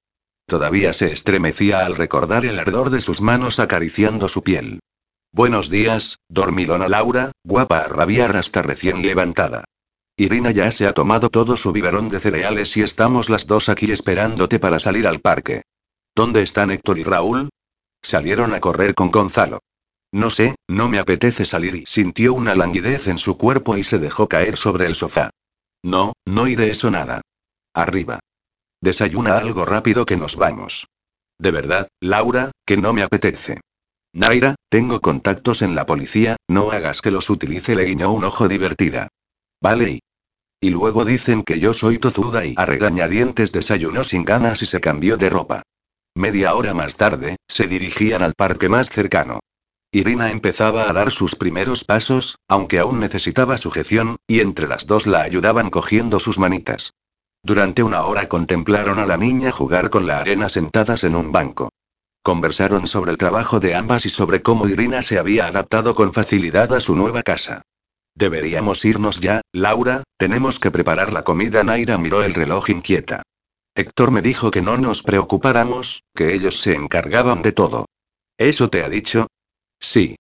Todavía se estremecía al recordar el ardor de sus manos acariciando su piel. Buenos días, dormilona Laura, guapa a rabiar hasta recién levantada. Irina ya se ha tomado todo su biberón de cereales y estamos las dos aquí esperándote para salir al parque. ¿Dónde están Héctor y Raúl? Salieron a correr con Gonzalo. No sé, no me apetece salir y sintió una languidez en su cuerpo y se dejó caer sobre el sofá. No, no y de eso nada. Arriba. Desayuna algo rápido que nos vamos. De verdad, Laura, que no me apetece. Naira, tengo contactos en la policía, no hagas que los utilice, le guiñó un ojo divertida. Vale y. Luego dicen que yo soy tozuda y a regañadientes desayunó sin ganas y se cambió de ropa. Media hora más tarde, se dirigían al parque más cercano. Irina empezaba a dar sus primeros pasos, aunque aún necesitaba sujeción, y entre las dos la ayudaban cogiendo sus manitas. Durante una hora contemplaron a la niña jugar con la arena sentadas en un banco. Conversaron sobre el trabajo de ambas y sobre cómo Irina se había adaptado con facilidad a su nueva casa. Deberíamos irnos ya, Laura, tenemos que preparar la comida. Naira miró el reloj inquieta. Héctor me dijo que no nos preocupáramos, que ellos se encargaban de todo. ¿Eso te ha dicho? Sí.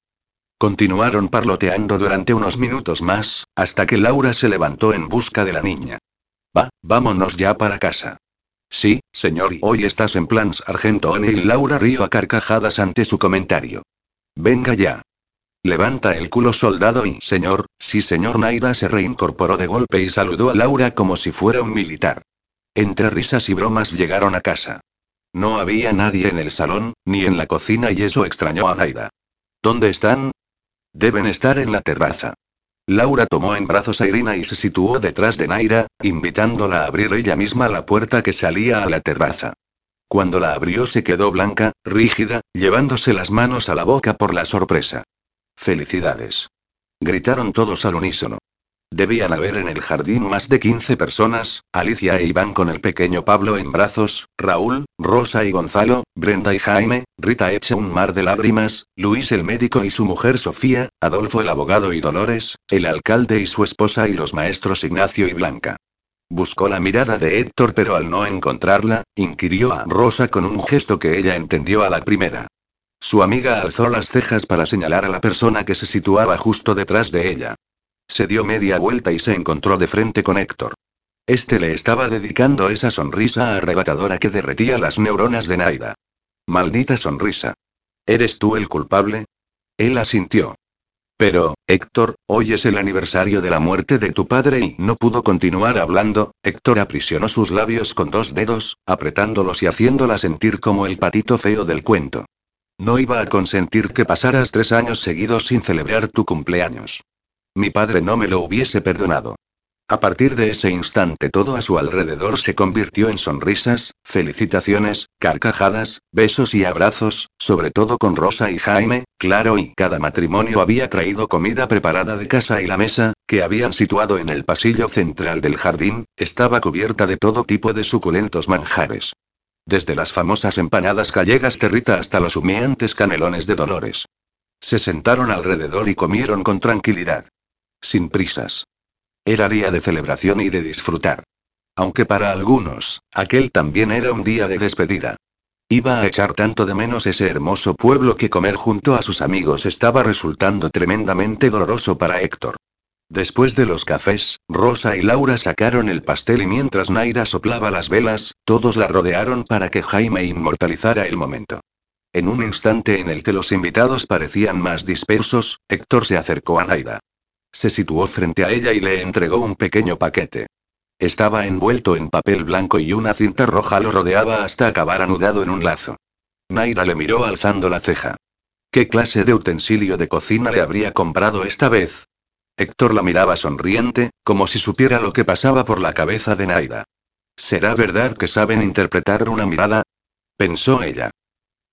Continuaron parloteando durante unos minutos más, hasta que Laura se levantó en busca de la niña. Va, vámonos ya para casa. Sí, señor, y hoy estás en plan sargento y Laura rió a carcajadas ante su comentario. Venga ya. Levanta el culo soldado y señor, sí señor Naira se reincorporó de golpe y saludó a Laura como si fuera un militar. Entre risas y bromas llegaron a casa. No había nadie en el salón, ni en la cocina y eso extrañó a Naira. ¿Dónde están? Deben estar en la terraza. Laura tomó en brazos a Irina y se situó detrás de Naira, invitándola a abrir ella misma la puerta que salía a la terraza. Cuando la abrió se quedó blanca, rígida, llevándose las manos a la boca por la sorpresa. Felicidades. Gritaron todos al unísono. Debían haber en el jardín más de 15 personas, Alicia e Iván con el pequeño Pablo en brazos, Raúl, Rosa y Gonzalo, Brenda y Jaime, Rita hecha un mar de lágrimas, Luis el médico y su mujer Sofía, Adolfo el abogado y Dolores, el alcalde y su esposa y los maestros Ignacio y Blanca. Buscó la mirada de Héctor pero al no encontrarla, inquirió a Rosa con un gesto que ella entendió a la primera. Su amiga alzó las cejas para señalar a la persona que se situaba justo detrás de ella. Se dio media vuelta y se encontró de frente con Héctor. Este le estaba dedicando esa sonrisa arrebatadora que derretía las neuronas de Naida. Maldita sonrisa. ¿Eres tú el culpable? Él asintió. Pero, Héctor, hoy es el aniversario de la muerte de tu padre y no pudo continuar hablando. Héctor aprisionó sus labios con dos dedos, apretándolos y haciéndola sentir como el patito feo del cuento. No iba a consentir que pasaras tres años seguidos sin celebrar tu cumpleaños. Mi padre no me lo hubiese perdonado. A partir de ese instante todo a su alrededor se convirtió en sonrisas, felicitaciones, carcajadas, besos y abrazos, sobre todo con Rosa y Jaime, claro y cada matrimonio había traído comida preparada de casa y la mesa, que habían situado en el pasillo central del jardín, estaba cubierta de todo tipo de suculentos manjares. Desde las famosas empanadas gallegas territa hasta los humeantes canelones de Dolores. Se sentaron alrededor y comieron con tranquilidad. Sin prisas. Era día de celebración y de disfrutar. Aunque para algunos, aquel también era un día de despedida. Iba a echar tanto de menos ese hermoso pueblo que comer junto a sus amigos estaba resultando tremendamente doloroso para Héctor. Después de los cafés, Rosa y Laura sacaron el pastel y mientras Naira soplaba las velas, todos la rodearon para que Jaime inmortalizara el momento. En un instante en el que los invitados parecían más dispersos, Héctor se acercó a Naira. Se situó frente a ella y le entregó un pequeño paquete. Estaba envuelto en papel blanco y una cinta roja lo rodeaba hasta acabar anudado en un lazo. Naira le miró alzando la ceja. ¿Qué clase de utensilio de cocina le habría comprado esta vez? Héctor la miraba sonriente, como si supiera lo que pasaba por la cabeza de Naira. ¿Será verdad que saben interpretar una mirada? pensó ella.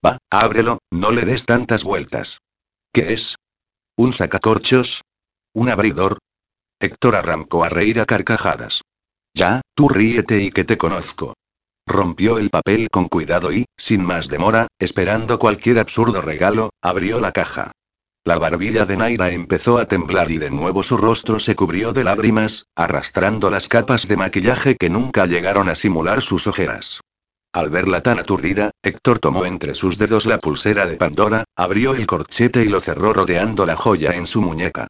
Va, ábrelo, no le des tantas vueltas. ¿Qué es? ¿Un sacacorchos? ¿Un abridor? Héctor arrancó a reír a carcajadas. Ya, tú ríete y que te conozco. Rompió el papel con cuidado y, sin más demora, esperando cualquier absurdo regalo, abrió la caja. La barbilla de Naira empezó a temblar y de nuevo su rostro se cubrió de lágrimas, arrastrando las capas de maquillaje que nunca llegaron a simular sus ojeras. Al verla tan aturdida, Héctor tomó entre sus dedos la pulsera de Pandora, abrió el corchete y lo cerró rodeando la joya en su muñeca.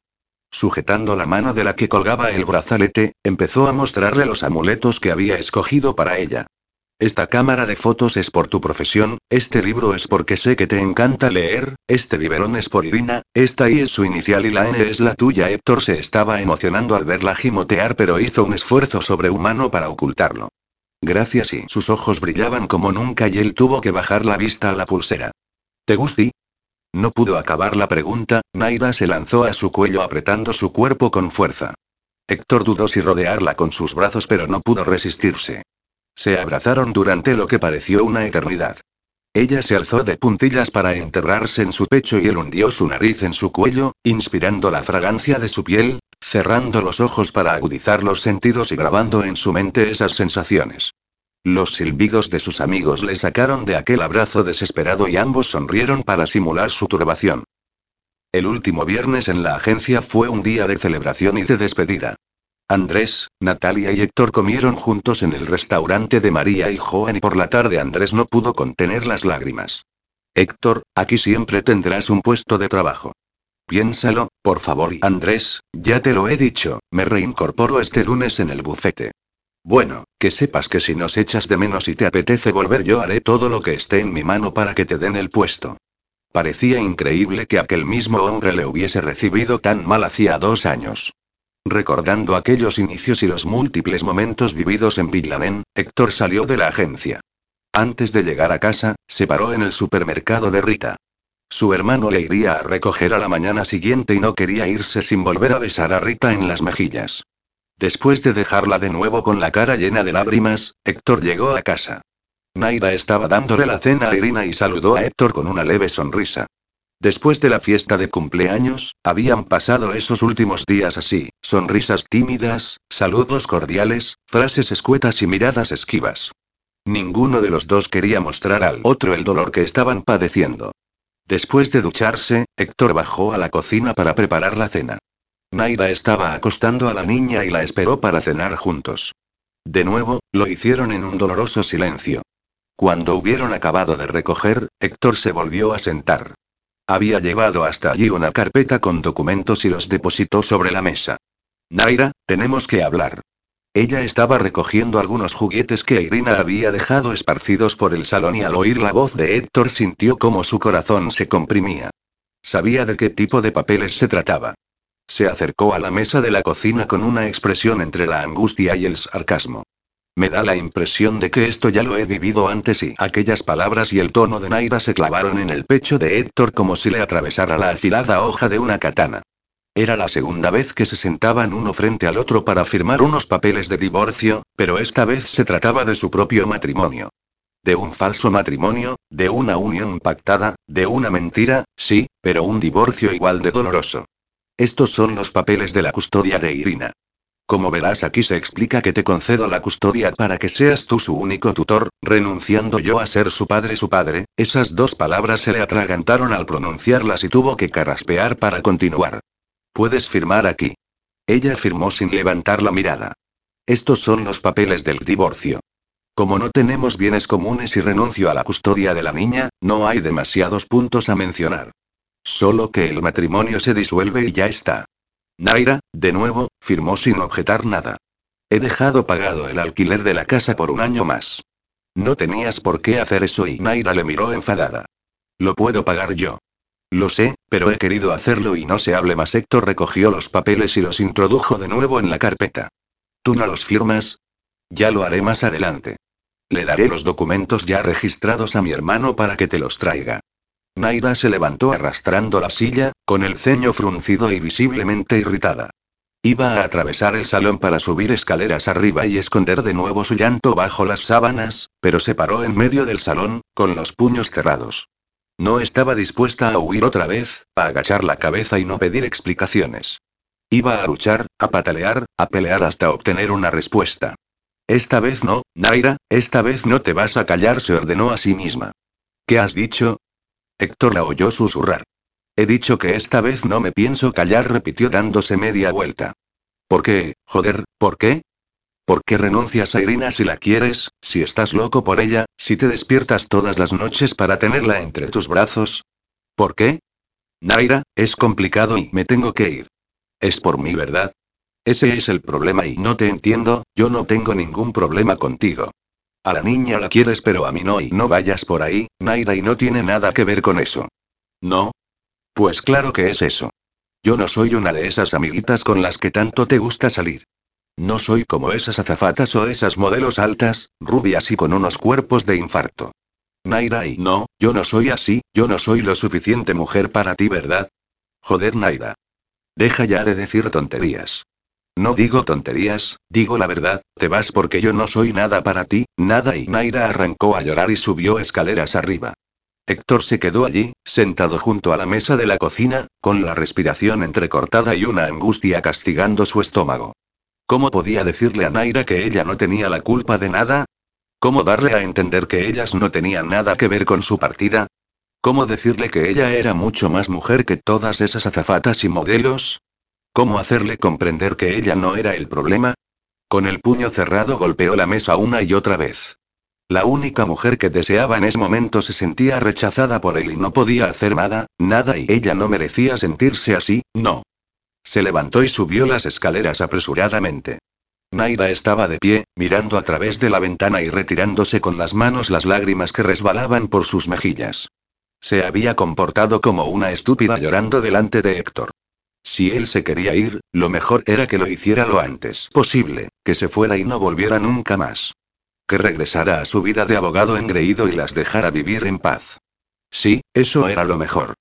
Sujetando la mano de la que colgaba el brazalete, empezó a mostrarle los amuletos que había escogido para ella. Esta cámara de fotos es por tu profesión, este libro es porque sé que te encanta leer, este biberón es por Irina, esta I es su inicial y la N es la tuya. Héctor se estaba emocionando al verla gimotear pero hizo un esfuerzo sobrehumano para ocultarlo. Gracias y sus ojos brillaban como nunca y él tuvo que bajar la vista a la pulsera. ¿Te gusti? No pudo acabar la pregunta, Naira se lanzó a su cuello apretando su cuerpo con fuerza. Héctor dudó si rodearla con sus brazos pero no pudo resistirse. Se abrazaron durante lo que pareció una eternidad. Ella se alzó de puntillas para enterrarse en su pecho y él hundió su nariz en su cuello, inspirando la fragancia de su piel, cerrando los ojos para agudizar los sentidos y grabando en su mente esas sensaciones. Los silbidos de sus amigos le sacaron de aquel abrazo desesperado y ambos sonrieron para simular su turbación. El último viernes en la agencia fue un día de celebración y de despedida. Andrés, Natalia y Héctor comieron juntos en el restaurante de María y Joan y por la tarde Andrés no pudo contener las lágrimas. Héctor, aquí siempre tendrás un puesto de trabajo. Piénsalo, por favor. Y Andrés, ya te lo he dicho, me reincorporo este lunes en el bufete. Bueno, que sepas que si nos echas de menos y te apetece volver yo haré todo lo que esté en mi mano para que te den el puesto. Parecía increíble que aquel mismo hombre le hubiese recibido tan mal hacía dos años. Recordando aquellos inicios y los múltiples momentos vividos en Villamen, Héctor salió de la agencia. Antes de llegar a casa, se paró en el supermercado de Rita. Su hermano le iría a recoger a la mañana siguiente y no quería irse sin volver a besar a Rita en las mejillas. Después de dejarla de nuevo con la cara llena de lágrimas, Héctor llegó a casa. Naira estaba dándole la cena a Irina y saludó a Héctor con una leve sonrisa. Después de la fiesta de cumpleaños, habían pasado esos últimos días así, sonrisas tímidas, saludos cordiales, frases escuetas y miradas esquivas. Ninguno de los dos quería mostrar al otro el dolor que estaban padeciendo. Después de ducharse, Héctor bajó a la cocina para preparar la cena. Naira estaba acostando a la niña y la esperó para cenar juntos. De nuevo, lo hicieron en un doloroso silencio. Cuando hubieron acabado de recoger, Héctor se volvió a sentar. Había llevado hasta allí una carpeta con documentos y los depositó sobre la mesa. Naira, tenemos que hablar. Ella estaba recogiendo algunos juguetes que Irina había dejado esparcidos por el salón y al oír la voz de Héctor sintió como su corazón se comprimía. Sabía de qué tipo de papeles se trataba. Se acercó a la mesa de la cocina con una expresión entre la angustia y el sarcasmo. Me da la impresión de que esto ya lo he vivido antes y aquellas palabras y el tono de Naira se clavaron en el pecho de Héctor como si le atravesara la afilada hoja de una katana. Era la segunda vez que se sentaban uno frente al otro para firmar unos papeles de divorcio, pero esta vez se trataba de su propio matrimonio. De un falso matrimonio, de una unión pactada, de una mentira, sí, pero un divorcio igual de doloroso. Estos son los papeles de la custodia de Irina. Como verás aquí se explica que te concedo la custodia para que seas tú su único tutor, renunciando yo a ser su padre su padre, esas dos palabras se le atragantaron al pronunciarlas y tuvo que carraspear para continuar. Puedes firmar aquí. Ella firmó sin levantar la mirada. Estos son los papeles del divorcio. Como no tenemos bienes comunes y renuncio a la custodia de la niña, no hay demasiados puntos a mencionar. Solo que el matrimonio se disuelve y ya está. Naira, de nuevo, firmó sin objetar nada. He dejado pagado el alquiler de la casa por un año más. No tenías por qué hacer eso y Naira le miró enfadada. Lo puedo pagar yo. Lo sé, pero he querido hacerlo y no se hable más. Héctor recogió los papeles y los introdujo de nuevo en la carpeta. ¿Tú no los firmas? Ya lo haré más adelante. Le daré los documentos ya registrados a mi hermano para que te los traiga. Naira se levantó arrastrando la silla, con el ceño fruncido y visiblemente irritada. Iba a atravesar el salón para subir escaleras arriba y esconder de nuevo su llanto bajo las sábanas, pero se paró en medio del salón, con los puños cerrados. No estaba dispuesta a huir otra vez, a agachar la cabeza y no pedir explicaciones. Iba a luchar, a patalear, a pelear hasta obtener una respuesta. Esta vez no, Naira, esta vez no te vas a callar, se ordenó a sí misma. ¿Qué has dicho? Héctor la oyó susurrar. He dicho que esta vez no me pienso callar, repitió dándose media vuelta. ¿Por qué, joder, por qué? ¿Por qué renuncias a Irina si la quieres, si estás loco por ella, si te despiertas todas las noches para tenerla entre tus brazos? ¿Por qué? Naira, es complicado y me tengo que ir. Es por mí, ¿verdad? Ese es el problema y no te entiendo, yo no tengo ningún problema contigo. A la niña la quieres pero a mí no y no vayas por ahí, Naira y no tiene nada que ver con eso. ¿No? Pues claro que es eso. Yo no soy una de esas amiguitas con las que tanto te gusta salir. No soy como esas azafatas o esas modelos altas, rubias y con unos cuerpos de infarto. Naira y no, yo no soy así, yo no soy lo suficiente mujer para ti, ¿verdad? Joder, Naira. Deja ya de decir tonterías. No digo tonterías, digo la verdad, te vas porque yo no soy nada para ti, nada y Naira arrancó a llorar y subió escaleras arriba. Héctor se quedó allí, sentado junto a la mesa de la cocina, con la respiración entrecortada y una angustia castigando su estómago. ¿Cómo podía decirle a Naira que ella no tenía la culpa de nada? ¿Cómo darle a entender que ellas no tenían nada que ver con su partida? ¿Cómo decirle que ella era mucho más mujer que todas esas azafatas y modelos? ¿Cómo hacerle comprender que ella no era el problema? Con el puño cerrado golpeó la mesa una y otra vez. La única mujer que deseaba en ese momento se sentía rechazada por él y no podía hacer nada, nada y ella no merecía sentirse así, no. Se levantó y subió las escaleras apresuradamente. Naira estaba de pie, mirando a través de la ventana y retirándose con las manos las lágrimas que resbalaban por sus mejillas. Se había comportado como una estúpida llorando delante de Héctor. Si él se quería ir, lo mejor era que lo hiciera lo antes posible, que se fuera y no volviera nunca más. Que regresara a su vida de abogado engreído y las dejara vivir en paz. Sí, eso era lo mejor.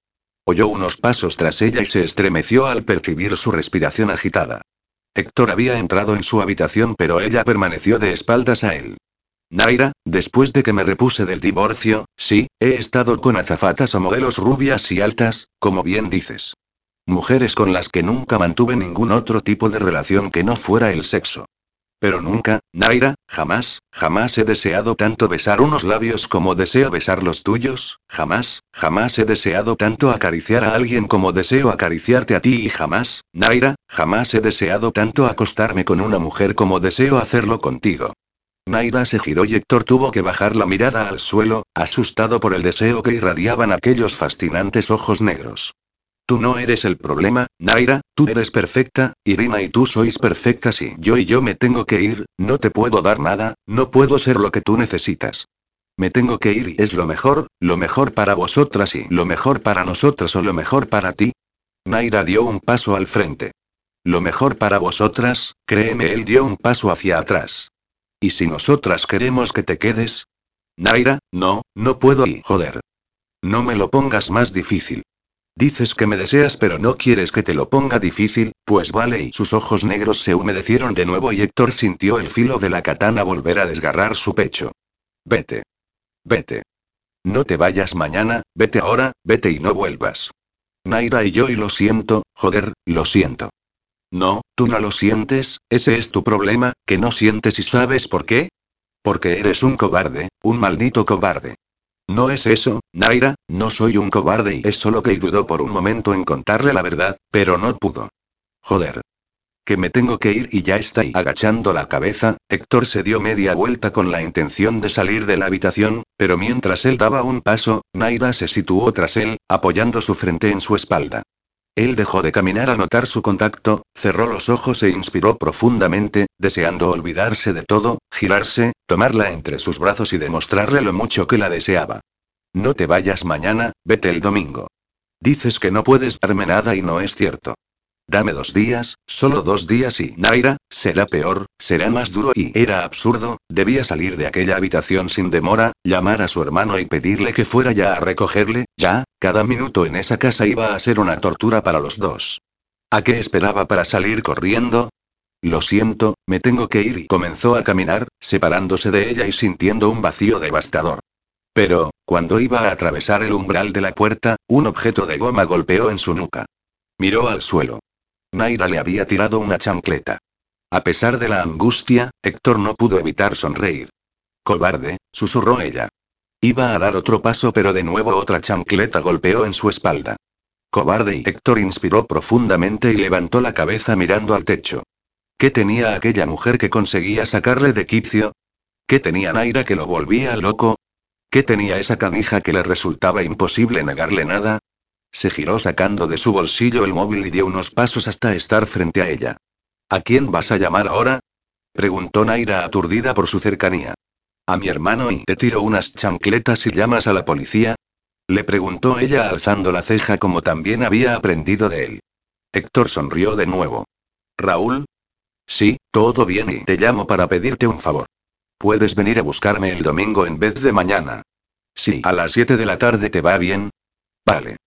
Oyó unos pasos tras ella y se estremeció al percibir su respiración agitada. Héctor había entrado en su habitación pero ella permaneció de espaldas a él. Naira, después de que me repuse del divorcio, sí, he estado con azafatas o modelos rubias y altas, como bien dices. Mujeres con las que nunca mantuve ningún otro tipo de relación que no fuera el sexo. Pero nunca, Naira, jamás, jamás he deseado tanto besar unos labios como deseo besar los tuyos, jamás, jamás he deseado tanto acariciar a alguien como deseo acariciarte a ti y jamás, Naira, jamás he deseado tanto acostarme con una mujer como deseo hacerlo contigo. Naira se giró y Héctor tuvo que bajar la mirada al suelo, asustado por el deseo que irradiaban aquellos fascinantes ojos negros. Tú no eres el problema, Naira, tú eres perfecta, Irina y tú sois perfectas y yo y yo me tengo que ir, no te puedo dar nada, no puedo ser lo que tú necesitas. Me tengo que ir y es lo mejor, lo mejor para vosotras y lo mejor para nosotras o lo mejor para ti. Naira dio un paso al frente. Lo mejor para vosotras, créeme, él dio un paso hacia atrás. ¿Y si nosotras queremos que te quedes? Naira, no, no puedo y joder. No me lo pongas más difícil. Dices que me deseas pero no quieres que te lo ponga difícil, pues vale y sus ojos negros se humedecieron de nuevo y Héctor sintió el filo de la katana volver a desgarrar su pecho. Vete. Vete. No te vayas mañana, vete ahora, vete y no vuelvas. Naira y yo y lo siento, joder, lo siento. No, tú no lo sientes, ese es tu problema, que no sientes y sabes por qué. Porque eres un cobarde, un maldito cobarde. No es eso, Naira, no soy un cobarde y es solo que dudó por un momento en contarle la verdad, pero no pudo. Joder. Que me tengo que ir y ya está ahí. Agachando la cabeza, Héctor se dio media vuelta con la intención de salir de la habitación, pero mientras él daba un paso, Naira se situó tras él, apoyando su frente en su espalda. Él dejó de caminar al notar su contacto, cerró los ojos e inspiró profundamente, deseando olvidarse de todo, girarse, tomarla entre sus brazos y demostrarle lo mucho que la deseaba. No te vayas mañana, vete el domingo. Dices que no puedes darme nada y no es cierto. Dame dos días, solo dos días y Naira, será peor, será más duro y era absurdo, debía salir de aquella habitación sin demora, llamar a su hermano y pedirle que fuera ya a recogerle, ya, cada minuto en esa casa iba a ser una tortura para los dos. ¿A qué esperaba para salir corriendo? Lo siento, me tengo que ir y comenzó a caminar, separándose de ella y sintiendo un vacío devastador. Pero, cuando iba a atravesar el umbral de la puerta, un objeto de goma golpeó en su nuca. Miró al suelo. Naira le había tirado una chancleta. A pesar de la angustia, Héctor no pudo evitar sonreír. Cobarde, susurró ella. Iba a dar otro paso pero de nuevo otra chancleta golpeó en su espalda. Cobarde y Héctor inspiró profundamente y levantó la cabeza mirando al techo. ¿Qué tenía aquella mujer que conseguía sacarle de quicio? ¿Qué tenía Naira que lo volvía loco? ¿Qué tenía esa canija que le resultaba imposible negarle nada? Se giró sacando de su bolsillo el móvil y dio unos pasos hasta estar frente a ella. ¿A quién vas a llamar ahora? preguntó Naira aturdida por su cercanía. A mi hermano y te tiro unas chancletas y llamas a la policía. Le preguntó ella alzando la ceja como también había aprendido de él. Héctor sonrió de nuevo. ¿Raúl? Sí, todo bien y te llamo para pedirte un favor. ¿Puedes venir a buscarme el domingo en vez de mañana? Sí, a las 7 de la tarde te va bien. Vale.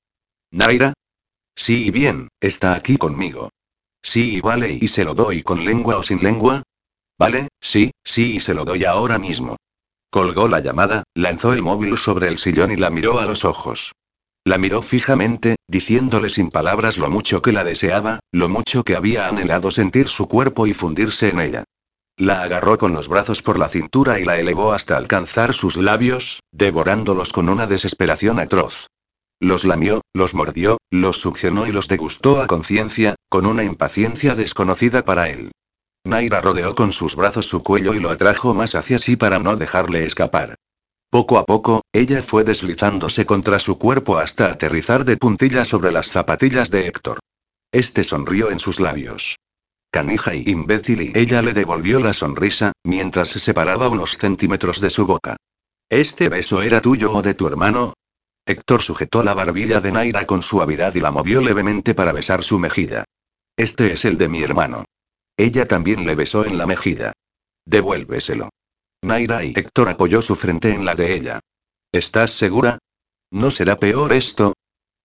¿Naira? Sí, y bien, está aquí conmigo. Sí, y vale, y se lo doy con lengua o sin lengua. Vale, sí, sí, y se lo doy ahora mismo. Colgó la llamada, lanzó el móvil sobre el sillón y la miró a los ojos. La miró fijamente, diciéndole sin palabras lo mucho que la deseaba, lo mucho que había anhelado sentir su cuerpo y fundirse en ella. La agarró con los brazos por la cintura y la elevó hasta alcanzar sus labios, devorándolos con una desesperación atroz. Los lamió, los mordió, los succionó y los degustó a conciencia, con una impaciencia desconocida para él. Naira rodeó con sus brazos su cuello y lo atrajo más hacia sí para no dejarle escapar. Poco a poco, ella fue deslizándose contra su cuerpo hasta aterrizar de puntillas sobre las zapatillas de Héctor. Este sonrió en sus labios. Canija y imbécil y ella le devolvió la sonrisa, mientras se separaba unos centímetros de su boca. ¿Este beso era tuyo o de tu hermano? Héctor sujetó la barbilla de Naira con suavidad y la movió levemente para besar su mejilla. Este es el de mi hermano. Ella también le besó en la mejilla. Devuélveselo. Naira y Héctor apoyó su frente en la de ella. ¿Estás segura? ¿No será peor esto?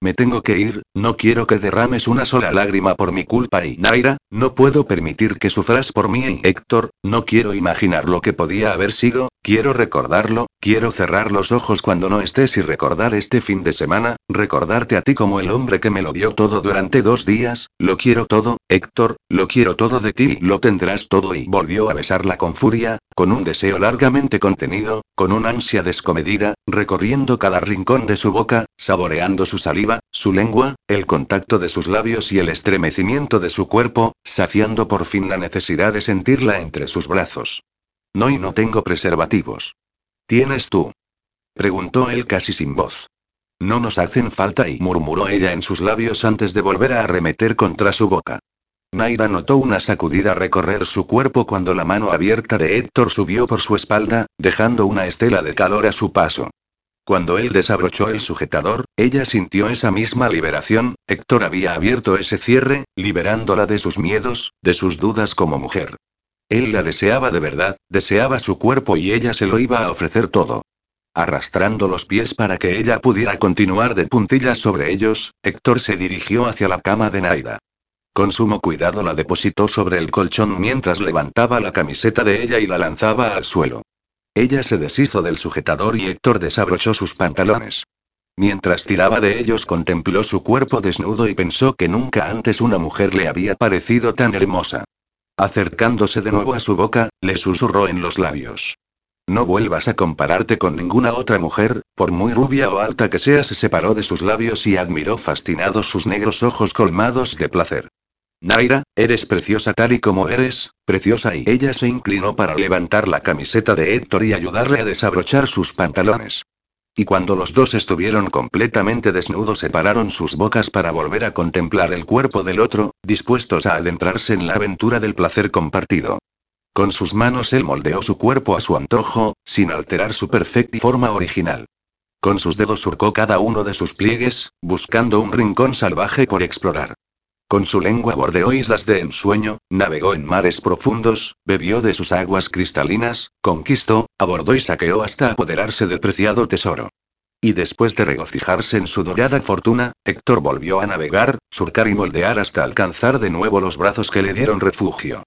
Me tengo que ir, no quiero que derrames una sola lágrima por mi culpa y Naira, no puedo permitir que sufras por mí y Héctor, no quiero imaginar lo que podía haber sido, quiero recordarlo, quiero cerrar los ojos cuando no estés y recordar este fin de semana, recordarte a ti como el hombre que me lo dio todo durante dos días, lo quiero todo, Héctor, lo quiero todo de ti y lo tendrás todo y volvió a besarla con furia, con un deseo largamente contenido, con una ansia descomedida, recorriendo cada rincón de su boca, saboreando su saliva, su lengua, el contacto de sus labios y el estremecimiento de su cuerpo, saciando por fin la necesidad de sentirla entre sus brazos. No y no tengo preservativos. ¿Tienes tú? Preguntó él casi sin voz. No nos hacen falta y murmuró ella en sus labios antes de volver a arremeter contra su boca. Naira notó una sacudida recorrer su cuerpo cuando la mano abierta de Héctor subió por su espalda, dejando una estela de calor a su paso. Cuando él desabrochó el sujetador, ella sintió esa misma liberación, Héctor había abierto ese cierre, liberándola de sus miedos, de sus dudas como mujer. Él la deseaba de verdad, deseaba su cuerpo y ella se lo iba a ofrecer todo. Arrastrando los pies para que ella pudiera continuar de puntillas sobre ellos, Héctor se dirigió hacia la cama de Naira. Con sumo cuidado la depositó sobre el colchón mientras levantaba la camiseta de ella y la lanzaba al suelo. Ella se deshizo del sujetador y Héctor desabrochó sus pantalones. Mientras tiraba de ellos contempló su cuerpo desnudo y pensó que nunca antes una mujer le había parecido tan hermosa. Acercándose de nuevo a su boca, le susurró en los labios. No vuelvas a compararte con ninguna otra mujer, por muy rubia o alta que sea, se separó de sus labios y admiró fascinado sus negros ojos colmados de placer. Naira, eres preciosa tal y como eres, preciosa y ella se inclinó para levantar la camiseta de Héctor y ayudarle a desabrochar sus pantalones. Y cuando los dos estuvieron completamente desnudos separaron sus bocas para volver a contemplar el cuerpo del otro, dispuestos a adentrarse en la aventura del placer compartido. Con sus manos él moldeó su cuerpo a su antojo, sin alterar su perfecta forma original. Con sus dedos surcó cada uno de sus pliegues, buscando un rincón salvaje por explorar. Con su lengua bordeó islas de ensueño, navegó en mares profundos, bebió de sus aguas cristalinas, conquistó, abordó y saqueó hasta apoderarse del preciado tesoro. Y después de regocijarse en su dorada fortuna, Héctor volvió a navegar, surcar y moldear hasta alcanzar de nuevo los brazos que le dieron refugio.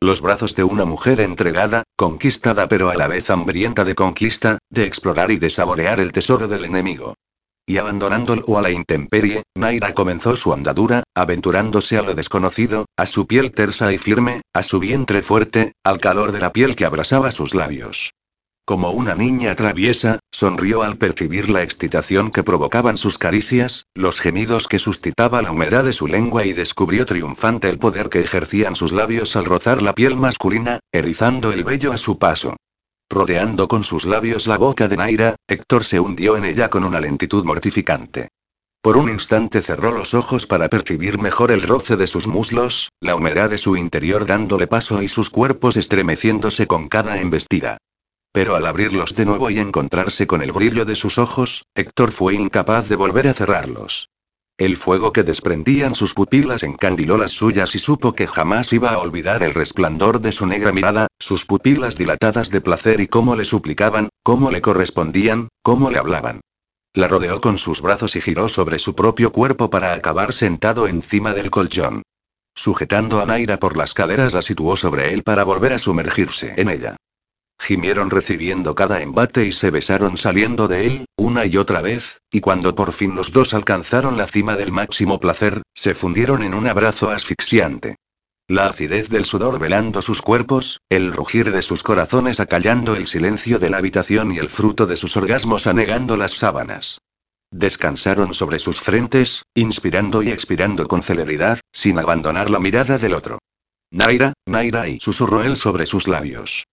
Los brazos de una mujer entregada, conquistada pero a la vez hambrienta de conquista, de explorar y de saborear el tesoro del enemigo. Y abandonándolo a la intemperie, Naira comenzó su andadura, aventurándose a lo desconocido, a su piel tersa y firme, a su vientre fuerte, al calor de la piel que abrasaba sus labios. Como una niña traviesa, sonrió al percibir la excitación que provocaban sus caricias, los gemidos que suscitaba la humedad de su lengua y descubrió triunfante el poder que ejercían sus labios al rozar la piel masculina, erizando el vello a su paso. Rodeando con sus labios la boca de Naira, Héctor se hundió en ella con una lentitud mortificante. Por un instante cerró los ojos para percibir mejor el roce de sus muslos, la humedad de su interior dándole paso y sus cuerpos estremeciéndose con cada embestida. Pero al abrirlos de nuevo y encontrarse con el brillo de sus ojos, Héctor fue incapaz de volver a cerrarlos. El fuego que desprendían sus pupilas encandiló las suyas y supo que jamás iba a olvidar el resplandor de su negra mirada, sus pupilas dilatadas de placer y cómo le suplicaban, cómo le correspondían, cómo le hablaban. La rodeó con sus brazos y giró sobre su propio cuerpo para acabar sentado encima del colchón. Sujetando a Naira por las caderas la situó sobre él para volver a sumergirse en ella. Gimieron recibiendo cada embate y se besaron saliendo de él, una y otra vez, y cuando por fin los dos alcanzaron la cima del máximo placer, se fundieron en un abrazo asfixiante. La acidez del sudor velando sus cuerpos, el rugir de sus corazones acallando el silencio de la habitación y el fruto de sus orgasmos anegando las sábanas. Descansaron sobre sus frentes, inspirando y expirando con celeridad, sin abandonar la mirada del otro. Naira, Naira y susurró él sobre sus labios.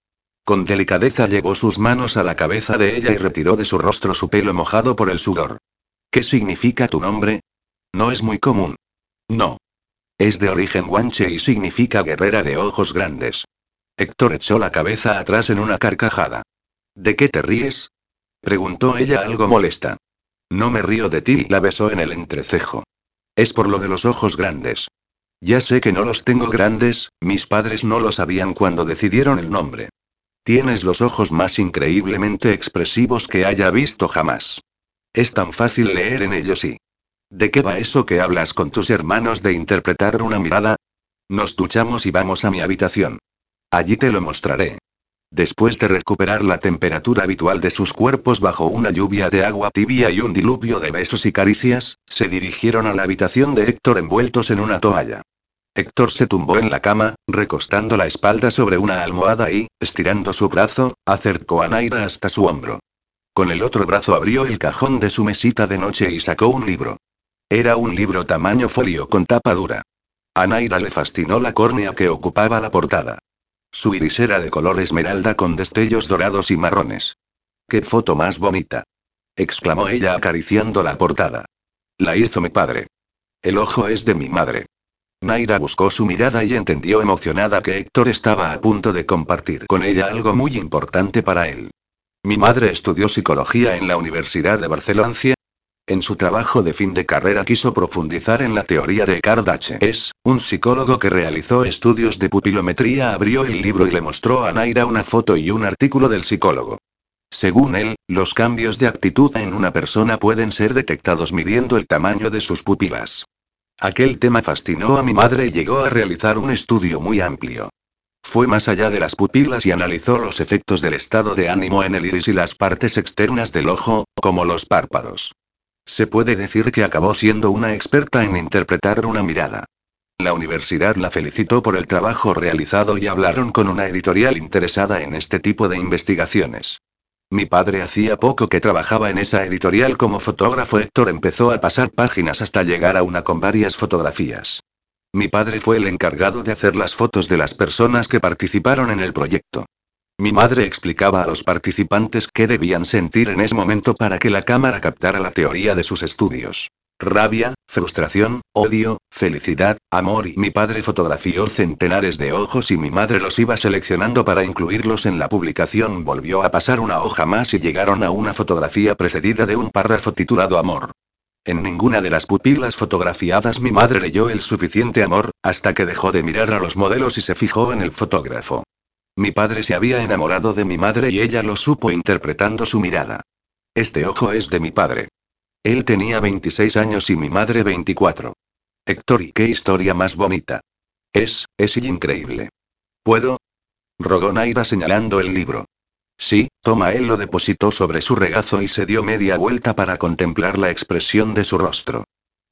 Con delicadeza llevó sus manos a la cabeza de ella y retiró de su rostro su pelo mojado por el sudor. ¿Qué significa tu nombre? No es muy común. No. Es de origen guanche y significa guerrera de ojos grandes. Héctor echó la cabeza atrás en una carcajada. ¿De qué te ríes? preguntó ella algo molesta. No me río de ti y la besó en el entrecejo. Es por lo de los ojos grandes. Ya sé que no los tengo grandes, mis padres no lo sabían cuando decidieron el nombre. Tienes los ojos más increíblemente expresivos que haya visto jamás. Es tan fácil leer en ellos y... ¿De qué va eso que hablas con tus hermanos de interpretar una mirada? Nos duchamos y vamos a mi habitación. Allí te lo mostraré. Después de recuperar la temperatura habitual de sus cuerpos bajo una lluvia de agua tibia y un diluvio de besos y caricias, se dirigieron a la habitación de Héctor envueltos en una toalla. Héctor se tumbó en la cama, recostando la espalda sobre una almohada y, estirando su brazo, acercó a Naira hasta su hombro. Con el otro brazo abrió el cajón de su mesita de noche y sacó un libro. Era un libro tamaño folio con tapa dura. A Naira le fascinó la córnea que ocupaba la portada. Su iris era de color esmeralda con destellos dorados y marrones. ¡Qué foto más bonita! exclamó ella acariciando la portada. La hizo mi padre. El ojo es de mi madre. Naira buscó su mirada y entendió emocionada que Héctor estaba a punto de compartir con ella algo muy importante para él. Mi madre estudió psicología en la Universidad de Barcelona. En su trabajo de fin de carrera quiso profundizar en la teoría de Kardache. Es, un psicólogo que realizó estudios de pupilometría abrió el libro y le mostró a Naira una foto y un artículo del psicólogo. Según él, los cambios de actitud en una persona pueden ser detectados midiendo el tamaño de sus pupilas. Aquel tema fascinó a mi madre y llegó a realizar un estudio muy amplio. Fue más allá de las pupilas y analizó los efectos del estado de ánimo en el iris y las partes externas del ojo, como los párpados. Se puede decir que acabó siendo una experta en interpretar una mirada. La universidad la felicitó por el trabajo realizado y hablaron con una editorial interesada en este tipo de investigaciones. Mi padre hacía poco que trabajaba en esa editorial como fotógrafo. Héctor empezó a pasar páginas hasta llegar a una con varias fotografías. Mi padre fue el encargado de hacer las fotos de las personas que participaron en el proyecto. Mi madre explicaba a los participantes qué debían sentir en ese momento para que la cámara captara la teoría de sus estudios. Rabia, frustración, odio, felicidad, amor y mi padre fotografió centenares de ojos y mi madre los iba seleccionando para incluirlos en la publicación. Volvió a pasar una hoja más y llegaron a una fotografía precedida de un párrafo titulado Amor. En ninguna de las pupilas fotografiadas mi madre leyó el suficiente amor, hasta que dejó de mirar a los modelos y se fijó en el fotógrafo. Mi padre se había enamorado de mi madre y ella lo supo interpretando su mirada. Este ojo es de mi padre. Él tenía 26 años y mi madre 24. Héctor, ¿y qué historia más bonita? Es, es increíble. ¿Puedo? Rogó Naira señalando el libro. Sí, toma, él lo depositó sobre su regazo y se dio media vuelta para contemplar la expresión de su rostro.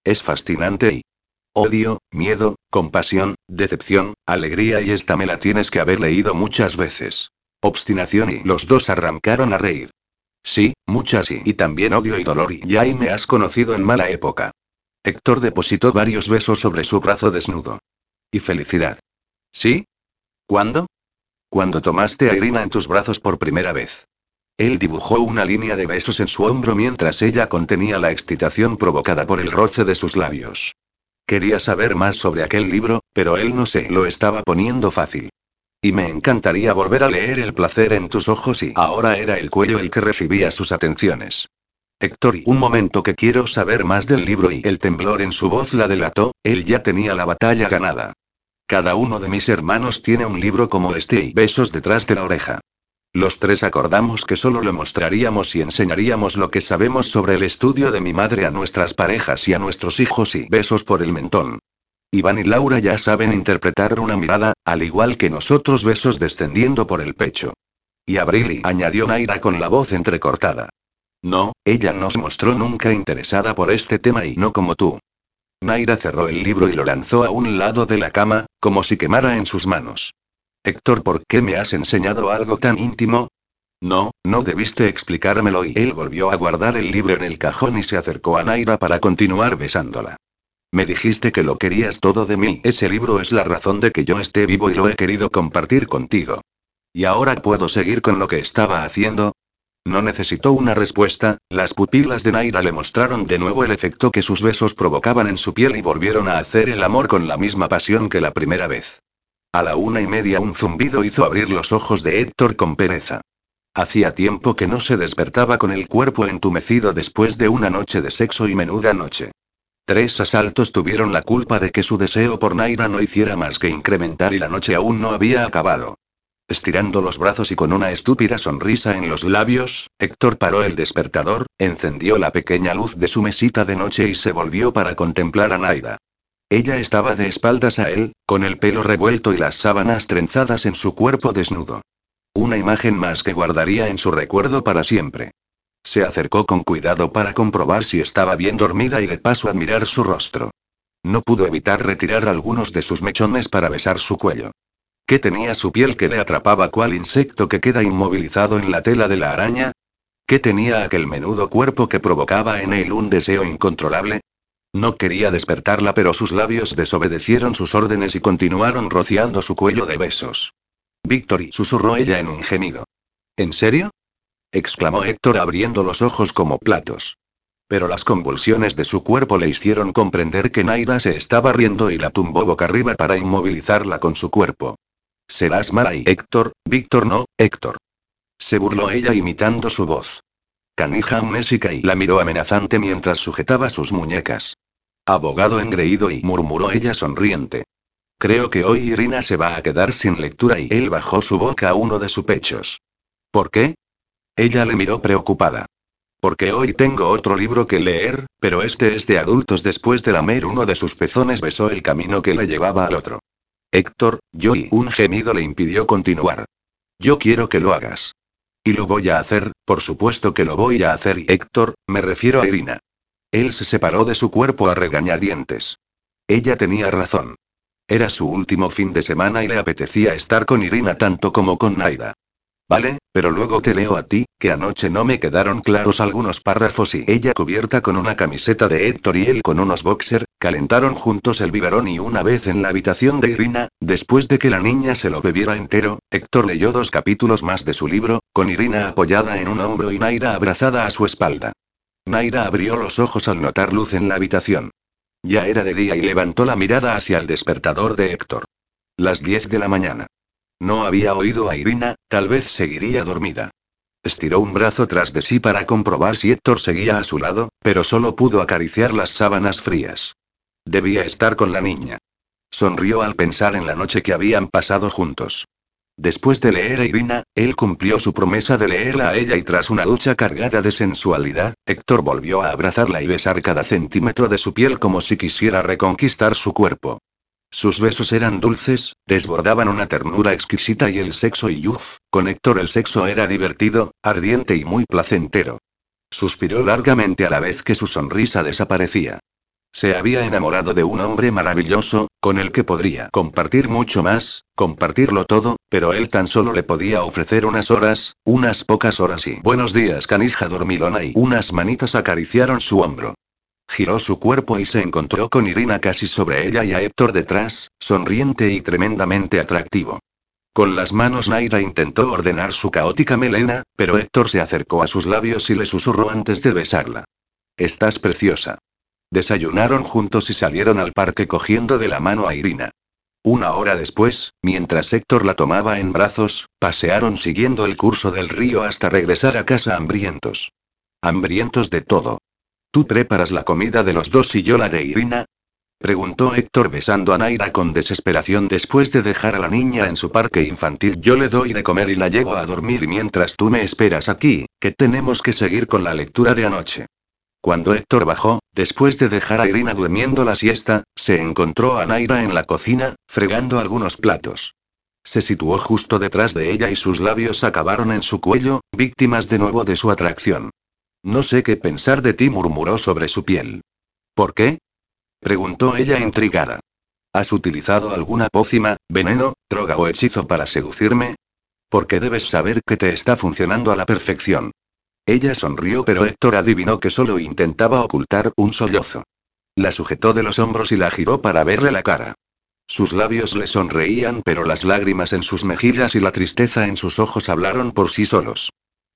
Es fascinante y... Odio, miedo, compasión, decepción, alegría y esta me la tienes que haber leído muchas veces. Obstinación y los dos arrancaron a reír. Sí, muchas y, y también odio y dolor y ya y me has conocido en mala época. Héctor depositó varios besos sobre su brazo desnudo. Y felicidad. ¿Sí? ¿Cuándo? Cuando tomaste a Irina en tus brazos por primera vez. Él dibujó una línea de besos en su hombro mientras ella contenía la excitación provocada por el roce de sus labios. Quería saber más sobre aquel libro, pero él no se lo estaba poniendo fácil. Y me encantaría volver a leer El placer en tus ojos y ahora era el cuello el que recibía sus atenciones. Héctor, y un momento que quiero saber más del libro y el temblor en su voz la delató, él ya tenía la batalla ganada. Cada uno de mis hermanos tiene un libro como este y besos detrás de la oreja. Los tres acordamos que solo lo mostraríamos y enseñaríamos lo que sabemos sobre el estudio de mi madre a nuestras parejas y a nuestros hijos y besos por el mentón. Iván y Laura ya saben interpretar una mirada, al igual que nosotros besos descendiendo por el pecho. Y Abril añadió Naira con la voz entrecortada. No, ella no se mostró nunca interesada por este tema y no como tú. Naira cerró el libro y lo lanzó a un lado de la cama, como si quemara en sus manos. Héctor, ¿por qué me has enseñado algo tan íntimo? No, no debiste explicármelo y él volvió a guardar el libro en el cajón y se acercó a Naira para continuar besándola. Me dijiste que lo querías todo de mí. Ese libro es la razón de que yo esté vivo y lo he querido compartir contigo. ¿Y ahora puedo seguir con lo que estaba haciendo? No necesitó una respuesta, las pupilas de Naira le mostraron de nuevo el efecto que sus besos provocaban en su piel y volvieron a hacer el amor con la misma pasión que la primera vez. A la una y media un zumbido hizo abrir los ojos de Héctor con pereza. Hacía tiempo que no se despertaba con el cuerpo entumecido después de una noche de sexo y menuda noche. Tres asaltos tuvieron la culpa de que su deseo por Naira no hiciera más que incrementar y la noche aún no había acabado. Estirando los brazos y con una estúpida sonrisa en los labios, Héctor paró el despertador, encendió la pequeña luz de su mesita de noche y se volvió para contemplar a Naida. Ella estaba de espaldas a él, con el pelo revuelto y las sábanas trenzadas en su cuerpo desnudo. Una imagen más que guardaría en su recuerdo para siempre. Se acercó con cuidado para comprobar si estaba bien dormida y de paso admirar su rostro. No pudo evitar retirar algunos de sus mechones para besar su cuello. ¿Qué tenía su piel que le atrapaba cual insecto que queda inmovilizado en la tela de la araña? ¿Qué tenía aquel menudo cuerpo que provocaba en él un deseo incontrolable? No quería despertarla, pero sus labios desobedecieron sus órdenes y continuaron rociando su cuello de besos. Victory, susurró ella en un gemido. ¿En serio? Exclamó Héctor abriendo los ojos como platos. Pero las convulsiones de su cuerpo le hicieron comprender que Naira se estaba riendo y la tumbó boca arriba para inmovilizarla con su cuerpo. Serás mala y Héctor, Víctor no, Héctor. Se burló ella imitando su voz. Canija amnésica y la miró amenazante mientras sujetaba sus muñecas. Abogado engreído y murmuró ella sonriente. Creo que hoy Irina se va a quedar sin lectura y él bajó su boca a uno de sus pechos. ¿Por qué? Ella le miró preocupada. Porque hoy tengo otro libro que leer, pero este es de adultos. Después de lamer uno de sus pezones besó el camino que le llevaba al otro. Héctor, yo y un gemido le impidió continuar. Yo quiero que lo hagas. Y lo voy a hacer, por supuesto que lo voy a hacer y Héctor, me refiero a Irina. Él se separó de su cuerpo a regañadientes. Ella tenía razón. Era su último fin de semana y le apetecía estar con Irina tanto como con Naida. Vale, pero luego te leo a ti, que anoche no me quedaron claros algunos párrafos y ella cubierta con una camiseta de Héctor y él con unos boxer, calentaron juntos el biberón y una vez en la habitación de Irina, después de que la niña se lo bebiera entero, Héctor leyó dos capítulos más de su libro, con Irina apoyada en un hombro y Naira abrazada a su espalda. Naira abrió los ojos al notar luz en la habitación. Ya era de día y levantó la mirada hacia el despertador de Héctor. Las 10 de la mañana. No había oído a Irina, tal vez seguiría dormida. Estiró un brazo tras de sí para comprobar si Héctor seguía a su lado, pero solo pudo acariciar las sábanas frías. Debía estar con la niña. Sonrió al pensar en la noche que habían pasado juntos. Después de leer a Irina, él cumplió su promesa de leerla a ella y tras una ducha cargada de sensualidad, Héctor volvió a abrazarla y besar cada centímetro de su piel como si quisiera reconquistar su cuerpo. Sus besos eran dulces, desbordaban una ternura exquisita y el sexo y uff, con Héctor el sexo era divertido, ardiente y muy placentero. Suspiró largamente a la vez que su sonrisa desaparecía. Se había enamorado de un hombre maravilloso, con el que podría compartir mucho más, compartirlo todo, pero él tan solo le podía ofrecer unas horas, unas pocas horas y buenos días canija dormilona y unas manitas acariciaron su hombro. Giró su cuerpo y se encontró con Irina casi sobre ella y a Héctor detrás, sonriente y tremendamente atractivo. Con las manos Naira intentó ordenar su caótica melena, pero Héctor se acercó a sus labios y le susurró antes de besarla. Estás preciosa. Desayunaron juntos y salieron al parque cogiendo de la mano a Irina. Una hora después, mientras Héctor la tomaba en brazos, pasearon siguiendo el curso del río hasta regresar a casa hambrientos. Hambrientos de todo. ¿Tú preparas la comida de los dos y yo la de Irina? Preguntó Héctor besando a Naira con desesperación después de dejar a la niña en su parque infantil. Yo le doy de comer y la llevo a dormir mientras tú me esperas aquí, que tenemos que seguir con la lectura de anoche. Cuando Héctor bajó, después de dejar a Irina durmiendo la siesta, se encontró a Naira en la cocina, fregando algunos platos. Se situó justo detrás de ella y sus labios acabaron en su cuello, víctimas de nuevo de su atracción. No sé qué pensar de ti, murmuró sobre su piel. ¿Por qué? preguntó ella intrigada. ¿Has utilizado alguna pócima, veneno, droga o hechizo para seducirme? Porque debes saber que te está funcionando a la perfección. Ella sonrió, pero Héctor adivinó que solo intentaba ocultar un sollozo. La sujetó de los hombros y la giró para verle la cara. Sus labios le sonreían, pero las lágrimas en sus mejillas y la tristeza en sus ojos hablaron por sí solos.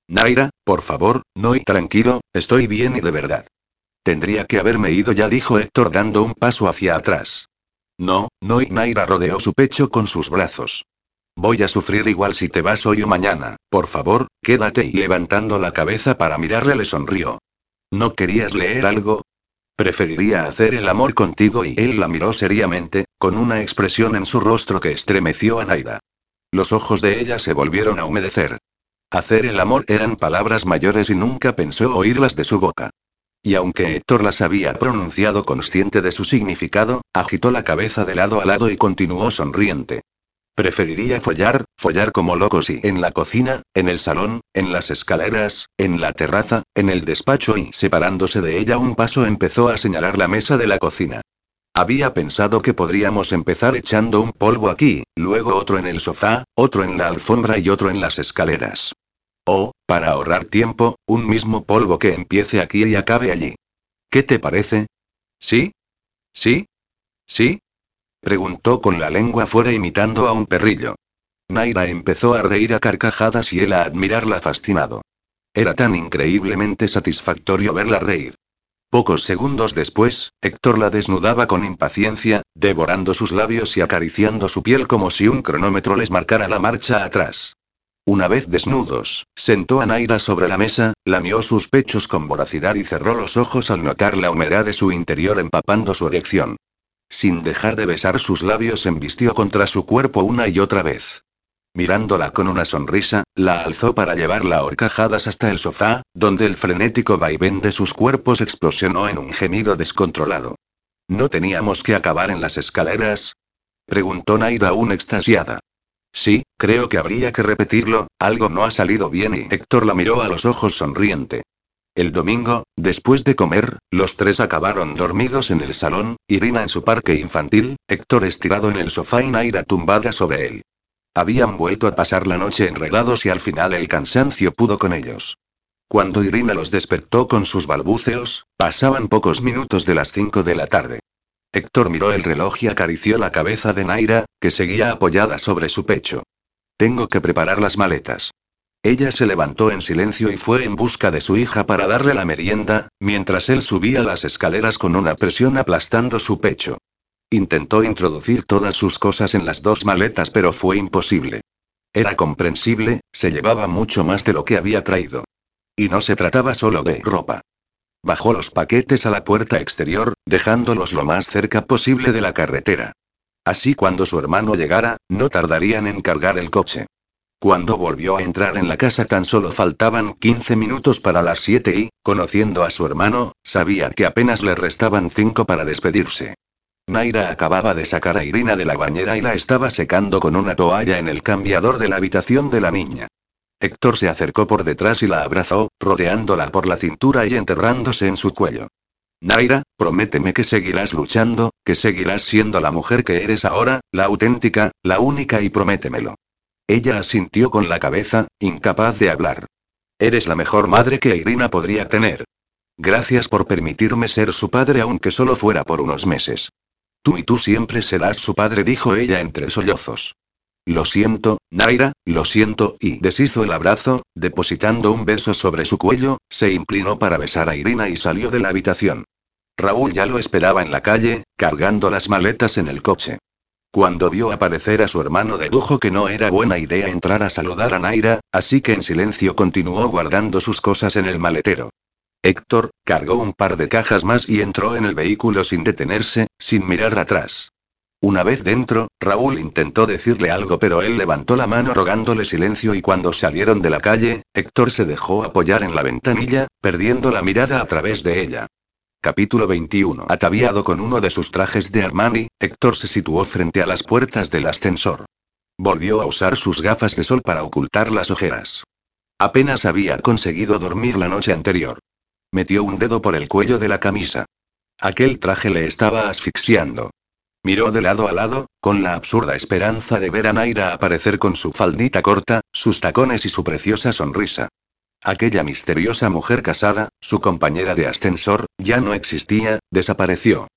Naira, por favor, no y tranquilo, estoy bien y de verdad. Tendría que haberme ido ya, dijo Héctor dando un paso hacia atrás. No, no y Naira rodeó su pecho con sus brazos. Voy a sufrir igual si te vas hoy o mañana, por favor, quédate y levantando la cabeza para mirarle le sonrió. ¿No querías leer algo? Preferiría hacer el amor contigo y él la miró seriamente, con una expresión en su rostro que estremeció a Naida. Los ojos de ella se volvieron a humedecer. Hacer el amor eran palabras mayores y nunca pensó oírlas de su boca. Y aunque Héctor las había pronunciado consciente de su significado, agitó la cabeza de lado a lado y continuó sonriente. Preferiría follar, follar como locos y en la cocina, en el salón, en las escaleras, en la terraza, en el despacho y separándose de ella un paso empezó a señalar la mesa de la cocina. Había pensado que podríamos empezar echando un polvo aquí, luego otro en el sofá, otro en la alfombra y otro en las escaleras. O, para ahorrar tiempo, un mismo polvo que empiece aquí y acabe allí. ¿Qué te parece? ¿Sí? ¿Sí? ¿Sí? Preguntó con la lengua fuera imitando a un perrillo. Naira empezó a reír a carcajadas y él a admirarla fascinado. Era tan increíblemente satisfactorio verla reír. Pocos segundos después, Héctor la desnudaba con impaciencia, devorando sus labios y acariciando su piel como si un cronómetro les marcara la marcha atrás. Una vez desnudos, sentó a Naira sobre la mesa, lamió sus pechos con voracidad y cerró los ojos al notar la humedad de su interior empapando su erección. Sin dejar de besar sus labios, embistió contra su cuerpo una y otra vez. Mirándola con una sonrisa, la alzó para llevarla a horcajadas hasta el sofá, donde el frenético vaivén de sus cuerpos explosionó en un gemido descontrolado. ¿No teníamos que acabar en las escaleras? preguntó Naira aún extasiada. Sí, creo que habría que repetirlo, algo no ha salido bien y Héctor la miró a los ojos sonriente. El domingo, después de comer, los tres acabaron dormidos en el salón, Irina en su parque infantil, Héctor estirado en el sofá y Naira tumbada sobre él. Habían vuelto a pasar la noche enredados y al final el cansancio pudo con ellos. Cuando Irina los despertó con sus balbuceos, pasaban pocos minutos de las cinco de la tarde. Héctor miró el reloj y acarició la cabeza de Naira, que seguía apoyada sobre su pecho. Tengo que preparar las maletas. Ella se levantó en silencio y fue en busca de su hija para darle la merienda, mientras él subía las escaleras con una presión aplastando su pecho. Intentó introducir todas sus cosas en las dos maletas pero fue imposible. Era comprensible, se llevaba mucho más de lo que había traído. Y no se trataba solo de ropa. Bajó los paquetes a la puerta exterior, dejándolos lo más cerca posible de la carretera. Así cuando su hermano llegara, no tardarían en cargar el coche. Cuando volvió a entrar en la casa tan solo faltaban 15 minutos para las 7 y, conociendo a su hermano, sabía que apenas le restaban 5 para despedirse. Naira acababa de sacar a Irina de la bañera y la estaba secando con una toalla en el cambiador de la habitación de la niña. Héctor se acercó por detrás y la abrazó, rodeándola por la cintura y enterrándose en su cuello. Naira, prométeme que seguirás luchando, que seguirás siendo la mujer que eres ahora, la auténtica, la única y prométemelo. Ella asintió con la cabeza, incapaz de hablar. Eres la mejor madre que Irina podría tener. Gracias por permitirme ser su padre aunque solo fuera por unos meses. Tú y tú siempre serás su padre, dijo ella entre sollozos. Lo siento, Naira, lo siento, y deshizo el abrazo, depositando un beso sobre su cuello, se inclinó para besar a Irina y salió de la habitación. Raúl ya lo esperaba en la calle, cargando las maletas en el coche. Cuando vio aparecer a su hermano dedujo que no era buena idea entrar a saludar a Naira, así que en silencio continuó guardando sus cosas en el maletero. Héctor, cargó un par de cajas más y entró en el vehículo sin detenerse, sin mirar atrás. Una vez dentro, Raúl intentó decirle algo pero él levantó la mano rogándole silencio y cuando salieron de la calle, Héctor se dejó apoyar en la ventanilla, perdiendo la mirada a través de ella. Capítulo 21. Ataviado con uno de sus trajes de Armani, Héctor se situó frente a las puertas del ascensor. Volvió a usar sus gafas de sol para ocultar las ojeras. Apenas había conseguido dormir la noche anterior. Metió un dedo por el cuello de la camisa. Aquel traje le estaba asfixiando. Miró de lado a lado, con la absurda esperanza de ver a Naira aparecer con su faldita corta, sus tacones y su preciosa sonrisa. Aquella misteriosa mujer casada, su compañera de ascensor, ya no existía, desapareció.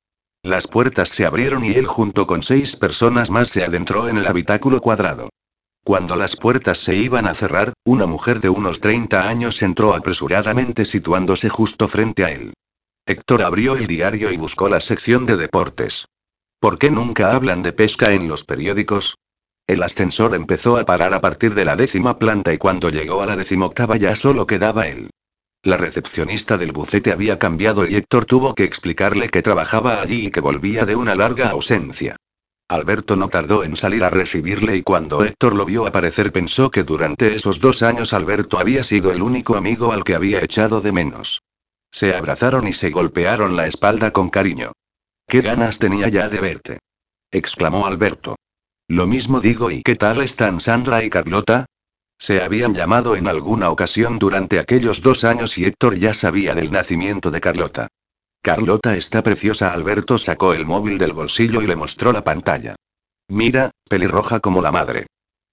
Las puertas se abrieron y él junto con seis personas más se adentró en el habitáculo cuadrado. Cuando las puertas se iban a cerrar, una mujer de unos 30 años entró apresuradamente situándose justo frente a él. Héctor abrió el diario y buscó la sección de deportes. ¿Por qué nunca hablan de pesca en los periódicos? El ascensor empezó a parar a partir de la décima planta y cuando llegó a la decimoctava ya solo quedaba él. La recepcionista del bucete había cambiado y Héctor tuvo que explicarle que trabajaba allí y que volvía de una larga ausencia. Alberto no tardó en salir a recibirle y cuando Héctor lo vio aparecer pensó que durante esos dos años Alberto había sido el único amigo al que había echado de menos. Se abrazaron y se golpearon la espalda con cariño. ¿Qué ganas tenía ya de verte? exclamó Alberto. Lo mismo digo y ¿qué tal están Sandra y Carlota? Se habían llamado en alguna ocasión durante aquellos dos años y Héctor ya sabía del nacimiento de Carlota. Carlota está preciosa. Alberto sacó el móvil del bolsillo y le mostró la pantalla. Mira, pelirroja como la madre.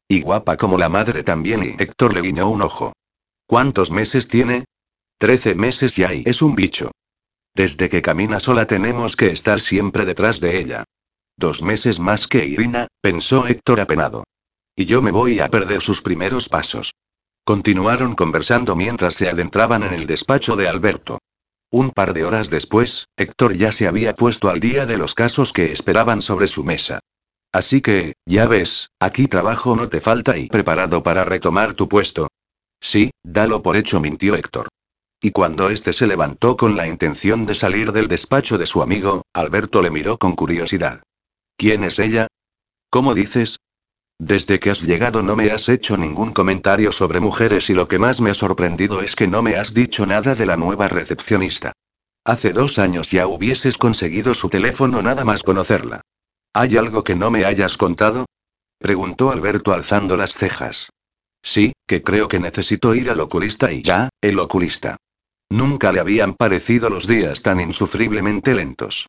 Y guapa como la madre también y Héctor le guiñó un ojo. ¿Cuántos meses tiene? Trece meses y es un bicho. Desde que camina sola tenemos que estar siempre detrás de ella. Dos meses más que Irina, pensó Héctor apenado. Y yo me voy a perder sus primeros pasos. Continuaron conversando mientras se adentraban en el despacho de Alberto. Un par de horas después, Héctor ya se había puesto al día de los casos que esperaban sobre su mesa. Así que, ya ves, aquí trabajo no te falta y preparado para retomar tu puesto. Sí, dalo por hecho, mintió Héctor. Y cuando éste se levantó con la intención de salir del despacho de su amigo, Alberto le miró con curiosidad. ¿Quién es ella? ¿Cómo dices? Desde que has llegado no me has hecho ningún comentario sobre mujeres y lo que más me ha sorprendido es que no me has dicho nada de la nueva recepcionista. Hace dos años ya hubieses conseguido su teléfono nada más conocerla. ¿Hay algo que no me hayas contado? Preguntó Alberto alzando las cejas. Sí, que creo que necesito ir al oculista y ya, el oculista. Nunca le habían parecido los días tan insufriblemente lentos.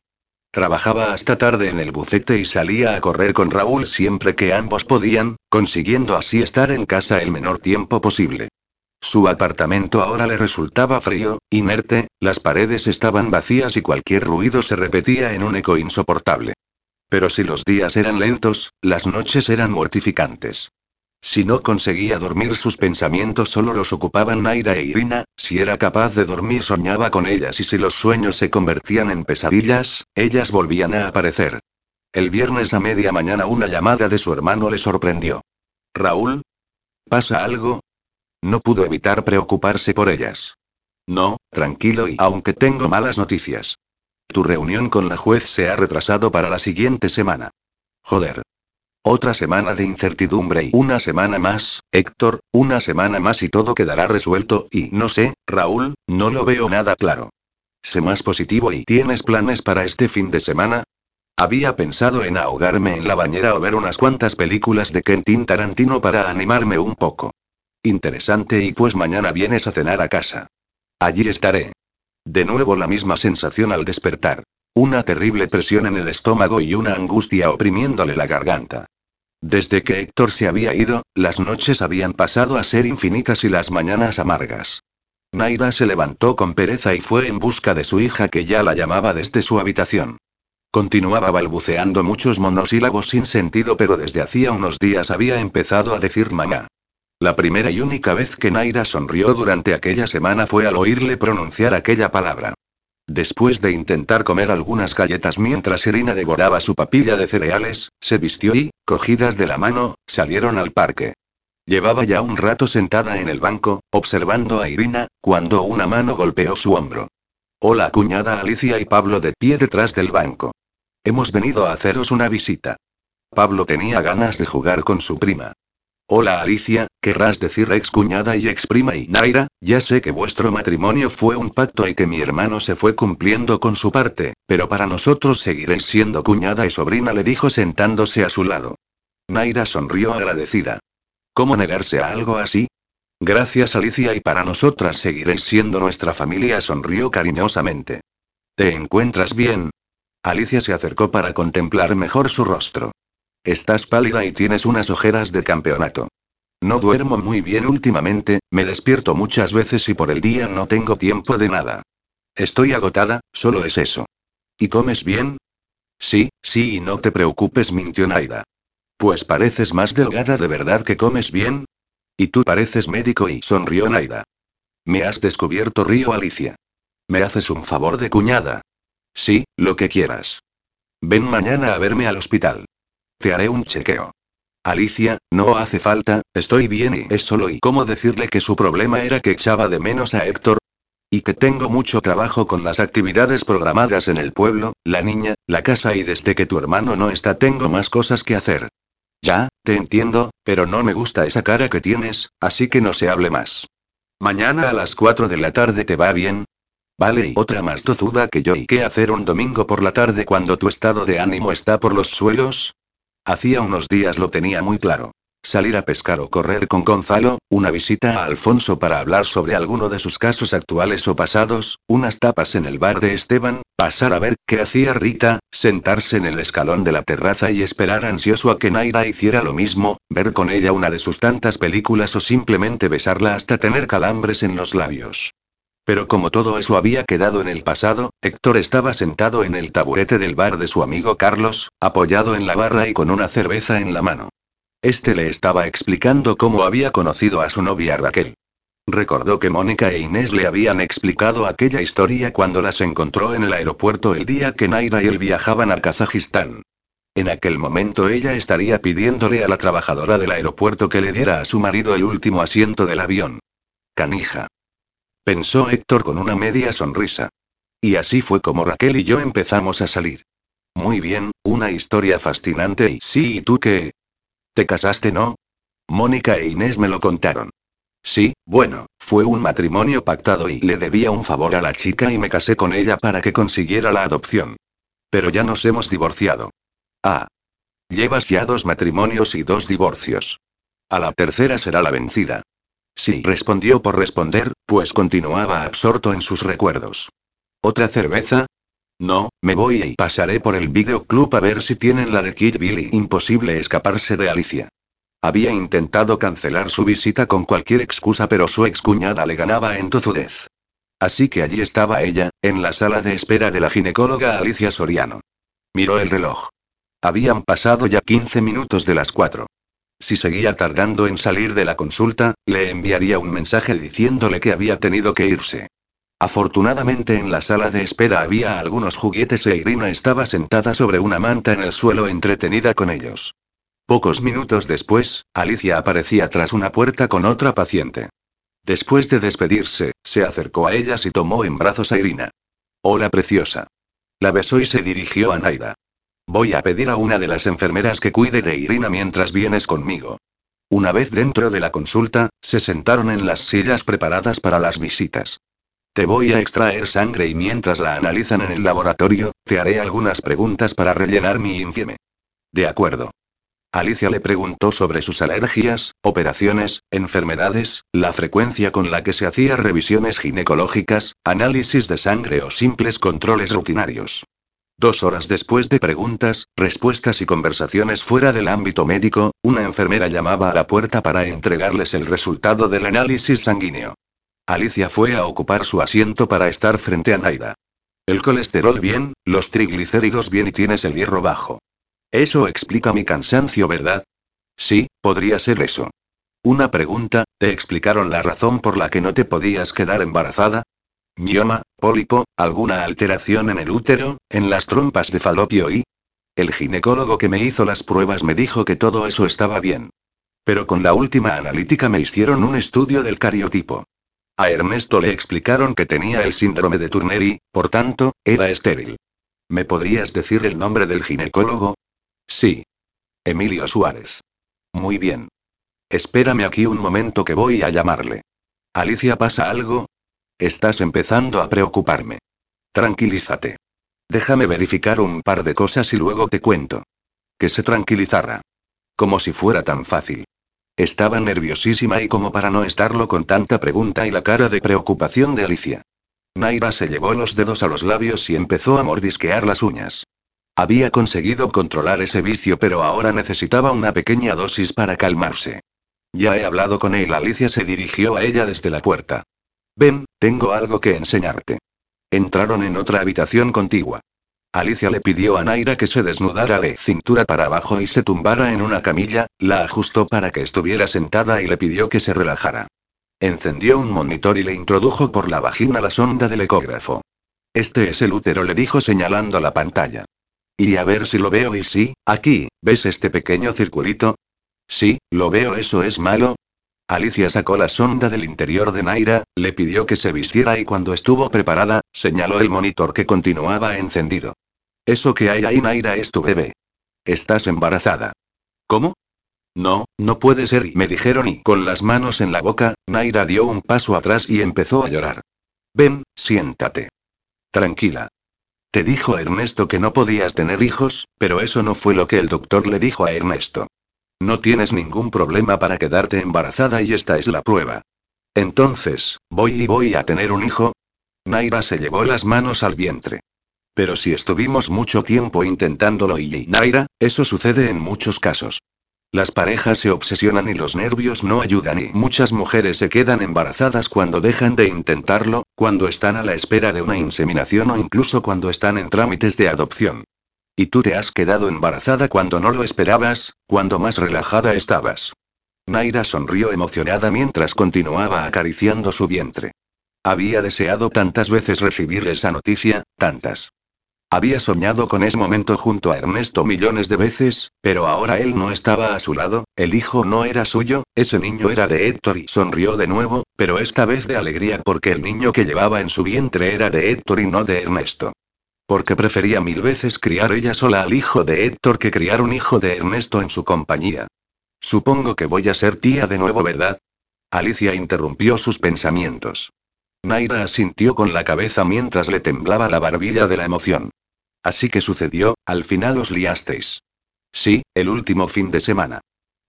Trabajaba hasta tarde en el bucete y salía a correr con Raúl siempre que ambos podían, consiguiendo así estar en casa el menor tiempo posible. Su apartamento ahora le resultaba frío, inerte, las paredes estaban vacías y cualquier ruido se repetía en un eco insoportable. Pero si los días eran lentos, las noches eran mortificantes. Si no conseguía dormir sus pensamientos solo los ocupaban Naira e Irina, si era capaz de dormir soñaba con ellas y si los sueños se convertían en pesadillas, ellas volvían a aparecer. El viernes a media mañana una llamada de su hermano le sorprendió. Raúl. ¿Pasa algo? No pudo evitar preocuparse por ellas. No, tranquilo y aunque tengo malas noticias. Tu reunión con la juez se ha retrasado para la siguiente semana. Joder. Otra semana de incertidumbre y una semana más, Héctor, una semana más y todo quedará resuelto y no sé, Raúl, no lo veo nada claro. Sé más positivo y ¿tienes planes para este fin de semana? Había pensado en ahogarme en la bañera o ver unas cuantas películas de Quentin Tarantino para animarme un poco. Interesante y pues mañana vienes a cenar a casa. Allí estaré. De nuevo la misma sensación al despertar. Una terrible presión en el estómago y una angustia oprimiéndole la garganta. Desde que Héctor se había ido, las noches habían pasado a ser infinitas y las mañanas amargas. Naira se levantó con pereza y fue en busca de su hija que ya la llamaba desde su habitación. Continuaba balbuceando muchos monosílabos sin sentido pero desde hacía unos días había empezado a decir mamá. La primera y única vez que Naira sonrió durante aquella semana fue al oírle pronunciar aquella palabra. Después de intentar comer algunas galletas mientras Irina devoraba su papilla de cereales, se vistió y, cogidas de la mano, salieron al parque. Llevaba ya un rato sentada en el banco, observando a Irina, cuando una mano golpeó su hombro. Hola cuñada Alicia y Pablo de pie detrás del banco. Hemos venido a haceros una visita. Pablo tenía ganas de jugar con su prima. Hola Alicia, querrás decir ex cuñada y ex prima y Naira, ya sé que vuestro matrimonio fue un pacto y que mi hermano se fue cumpliendo con su parte, pero para nosotros seguiréis siendo cuñada y sobrina le dijo sentándose a su lado. Naira sonrió agradecida. ¿Cómo negarse a algo así? Gracias Alicia y para nosotras seguiréis siendo nuestra familia, sonrió cariñosamente. ¿Te encuentras bien? Alicia se acercó para contemplar mejor su rostro. Estás pálida y tienes unas ojeras de campeonato. No duermo muy bien últimamente, me despierto muchas veces y por el día no tengo tiempo de nada. Estoy agotada, solo es eso. ¿Y comes bien? Sí, sí y no te preocupes, mintió Naida. Pues pareces más delgada de verdad que comes bien. Y tú pareces médico y sonrió Naida. Me has descubierto, río Alicia. ¿Me haces un favor de cuñada? Sí, lo que quieras. Ven mañana a verme al hospital. Te haré un chequeo. Alicia, no hace falta, estoy bien y es solo y cómo decirle que su problema era que echaba de menos a Héctor. Y que tengo mucho trabajo con las actividades programadas en el pueblo, la niña, la casa y desde que tu hermano no está tengo más cosas que hacer. Ya, te entiendo, pero no me gusta esa cara que tienes, así que no se hable más. Mañana a las 4 de la tarde te va bien, Vale, y otra más tozuda que yo. ¿Y qué hacer un domingo por la tarde cuando tu estado de ánimo está por los suelos? Hacía unos días lo tenía muy claro. Salir a pescar o correr con Gonzalo, una visita a Alfonso para hablar sobre alguno de sus casos actuales o pasados, unas tapas en el bar de Esteban, pasar a ver qué hacía Rita, sentarse en el escalón de la terraza y esperar ansioso a que Naira hiciera lo mismo, ver con ella una de sus tantas películas o simplemente besarla hasta tener calambres en los labios. Pero como todo eso había quedado en el pasado, Héctor estaba sentado en el taburete del bar de su amigo Carlos, apoyado en la barra y con una cerveza en la mano. Este le estaba explicando cómo había conocido a su novia Raquel. Recordó que Mónica e Inés le habían explicado aquella historia cuando las encontró en el aeropuerto el día que Naira y él viajaban a Kazajistán. En aquel momento ella estaría pidiéndole a la trabajadora del aeropuerto que le diera a su marido el último asiento del avión. Canija pensó Héctor con una media sonrisa. Y así fue como Raquel y yo empezamos a salir. Muy bien, una historia fascinante y sí, ¿y tú qué? ¿Te casaste, no? Mónica e Inés me lo contaron. Sí, bueno, fue un matrimonio pactado y le debía un favor a la chica y me casé con ella para que consiguiera la adopción. Pero ya nos hemos divorciado. Ah. Llevas ya dos matrimonios y dos divorcios. A la tercera será la vencida. Sí, respondió por responder, pues continuaba absorto en sus recuerdos. ¿Otra cerveza? No, me voy y pasaré por el videoclub a ver si tienen la de Kid Billy. Imposible escaparse de Alicia. Había intentado cancelar su visita con cualquier excusa, pero su excuñada le ganaba en tozudez. Así que allí estaba ella, en la sala de espera de la ginecóloga Alicia Soriano. Miró el reloj. Habían pasado ya 15 minutos de las 4. Si seguía tardando en salir de la consulta, le enviaría un mensaje diciéndole que había tenido que irse. Afortunadamente en la sala de espera había algunos juguetes e Irina estaba sentada sobre una manta en el suelo entretenida con ellos. Pocos minutos después, Alicia aparecía tras una puerta con otra paciente. Después de despedirse, se acercó a ellas y tomó en brazos a Irina. Hola preciosa. La besó y se dirigió a Naida. Voy a pedir a una de las enfermeras que cuide de Irina mientras vienes conmigo. Una vez dentro de la consulta, se sentaron en las sillas preparadas para las visitas. Te voy a extraer sangre y mientras la analizan en el laboratorio, te haré algunas preguntas para rellenar mi infieme. De acuerdo. Alicia le preguntó sobre sus alergias, operaciones, enfermedades, la frecuencia con la que se hacía revisiones ginecológicas, análisis de sangre o simples controles rutinarios. Dos horas después de preguntas, respuestas y conversaciones fuera del ámbito médico, una enfermera llamaba a la puerta para entregarles el resultado del análisis sanguíneo. Alicia fue a ocupar su asiento para estar frente a Naida. El colesterol bien, los triglicéridos bien y tienes el hierro bajo. Eso explica mi cansancio, ¿verdad? Sí, podría ser eso. Una pregunta, ¿te explicaron la razón por la que no te podías quedar embarazada? Mioma, pólipo, alguna alteración en el útero, en las trompas de falopio y... El ginecólogo que me hizo las pruebas me dijo que todo eso estaba bien. Pero con la última analítica me hicieron un estudio del cariotipo. A Ernesto le explicaron que tenía el síndrome de Turner y, por tanto, era estéril. ¿Me podrías decir el nombre del ginecólogo? Sí. Emilio Suárez. Muy bien. Espérame aquí un momento que voy a llamarle. Alicia, ¿pasa algo? Estás empezando a preocuparme. Tranquilízate. Déjame verificar un par de cosas y luego te cuento. Que se tranquilizara. Como si fuera tan fácil. Estaba nerviosísima y como para no estarlo con tanta pregunta y la cara de preocupación de Alicia. Naira se llevó los dedos a los labios y empezó a mordisquear las uñas. Había conseguido controlar ese vicio pero ahora necesitaba una pequeña dosis para calmarse. Ya he hablado con él. Alicia se dirigió a ella desde la puerta. Ven, tengo algo que enseñarte. Entraron en otra habitación contigua. Alicia le pidió a Naira que se desnudara de cintura para abajo y se tumbara en una camilla, la ajustó para que estuviera sentada y le pidió que se relajara. Encendió un monitor y le introdujo por la vagina la sonda del ecógrafo. Este es el útero, le dijo señalando la pantalla. Y a ver si lo veo y sí, aquí, ¿ves este pequeño circulito? Sí, lo veo, eso es malo. Alicia sacó la sonda del interior de Naira, le pidió que se vistiera y cuando estuvo preparada, señaló el monitor que continuaba encendido. Eso que hay ahí, Naira, es tu bebé. Estás embarazada. ¿Cómo? No, no puede ser, me dijeron y con las manos en la boca, Naira dio un paso atrás y empezó a llorar. Ven, siéntate. Tranquila. Te dijo Ernesto que no podías tener hijos, pero eso no fue lo que el doctor le dijo a Ernesto. No tienes ningún problema para quedarte embarazada y esta es la prueba. Entonces, ¿voy y voy a tener un hijo? Naira se llevó las manos al vientre. Pero si estuvimos mucho tiempo intentándolo y Naira, eso sucede en muchos casos. Las parejas se obsesionan y los nervios no ayudan y muchas mujeres se quedan embarazadas cuando dejan de intentarlo, cuando están a la espera de una inseminación o incluso cuando están en trámites de adopción. Y tú te has quedado embarazada cuando no lo esperabas, cuando más relajada estabas. Naira sonrió emocionada mientras continuaba acariciando su vientre. Había deseado tantas veces recibir esa noticia, tantas. Había soñado con ese momento junto a Ernesto millones de veces, pero ahora él no estaba a su lado, el hijo no era suyo, ese niño era de Héctor y sonrió de nuevo, pero esta vez de alegría porque el niño que llevaba en su vientre era de Héctor y no de Ernesto. Porque prefería mil veces criar ella sola al hijo de Héctor que criar un hijo de Ernesto en su compañía. Supongo que voy a ser tía de nuevo, ¿verdad? Alicia interrumpió sus pensamientos. Naira asintió con la cabeza mientras le temblaba la barbilla de la emoción. Así que sucedió, al final os liasteis. Sí, el último fin de semana.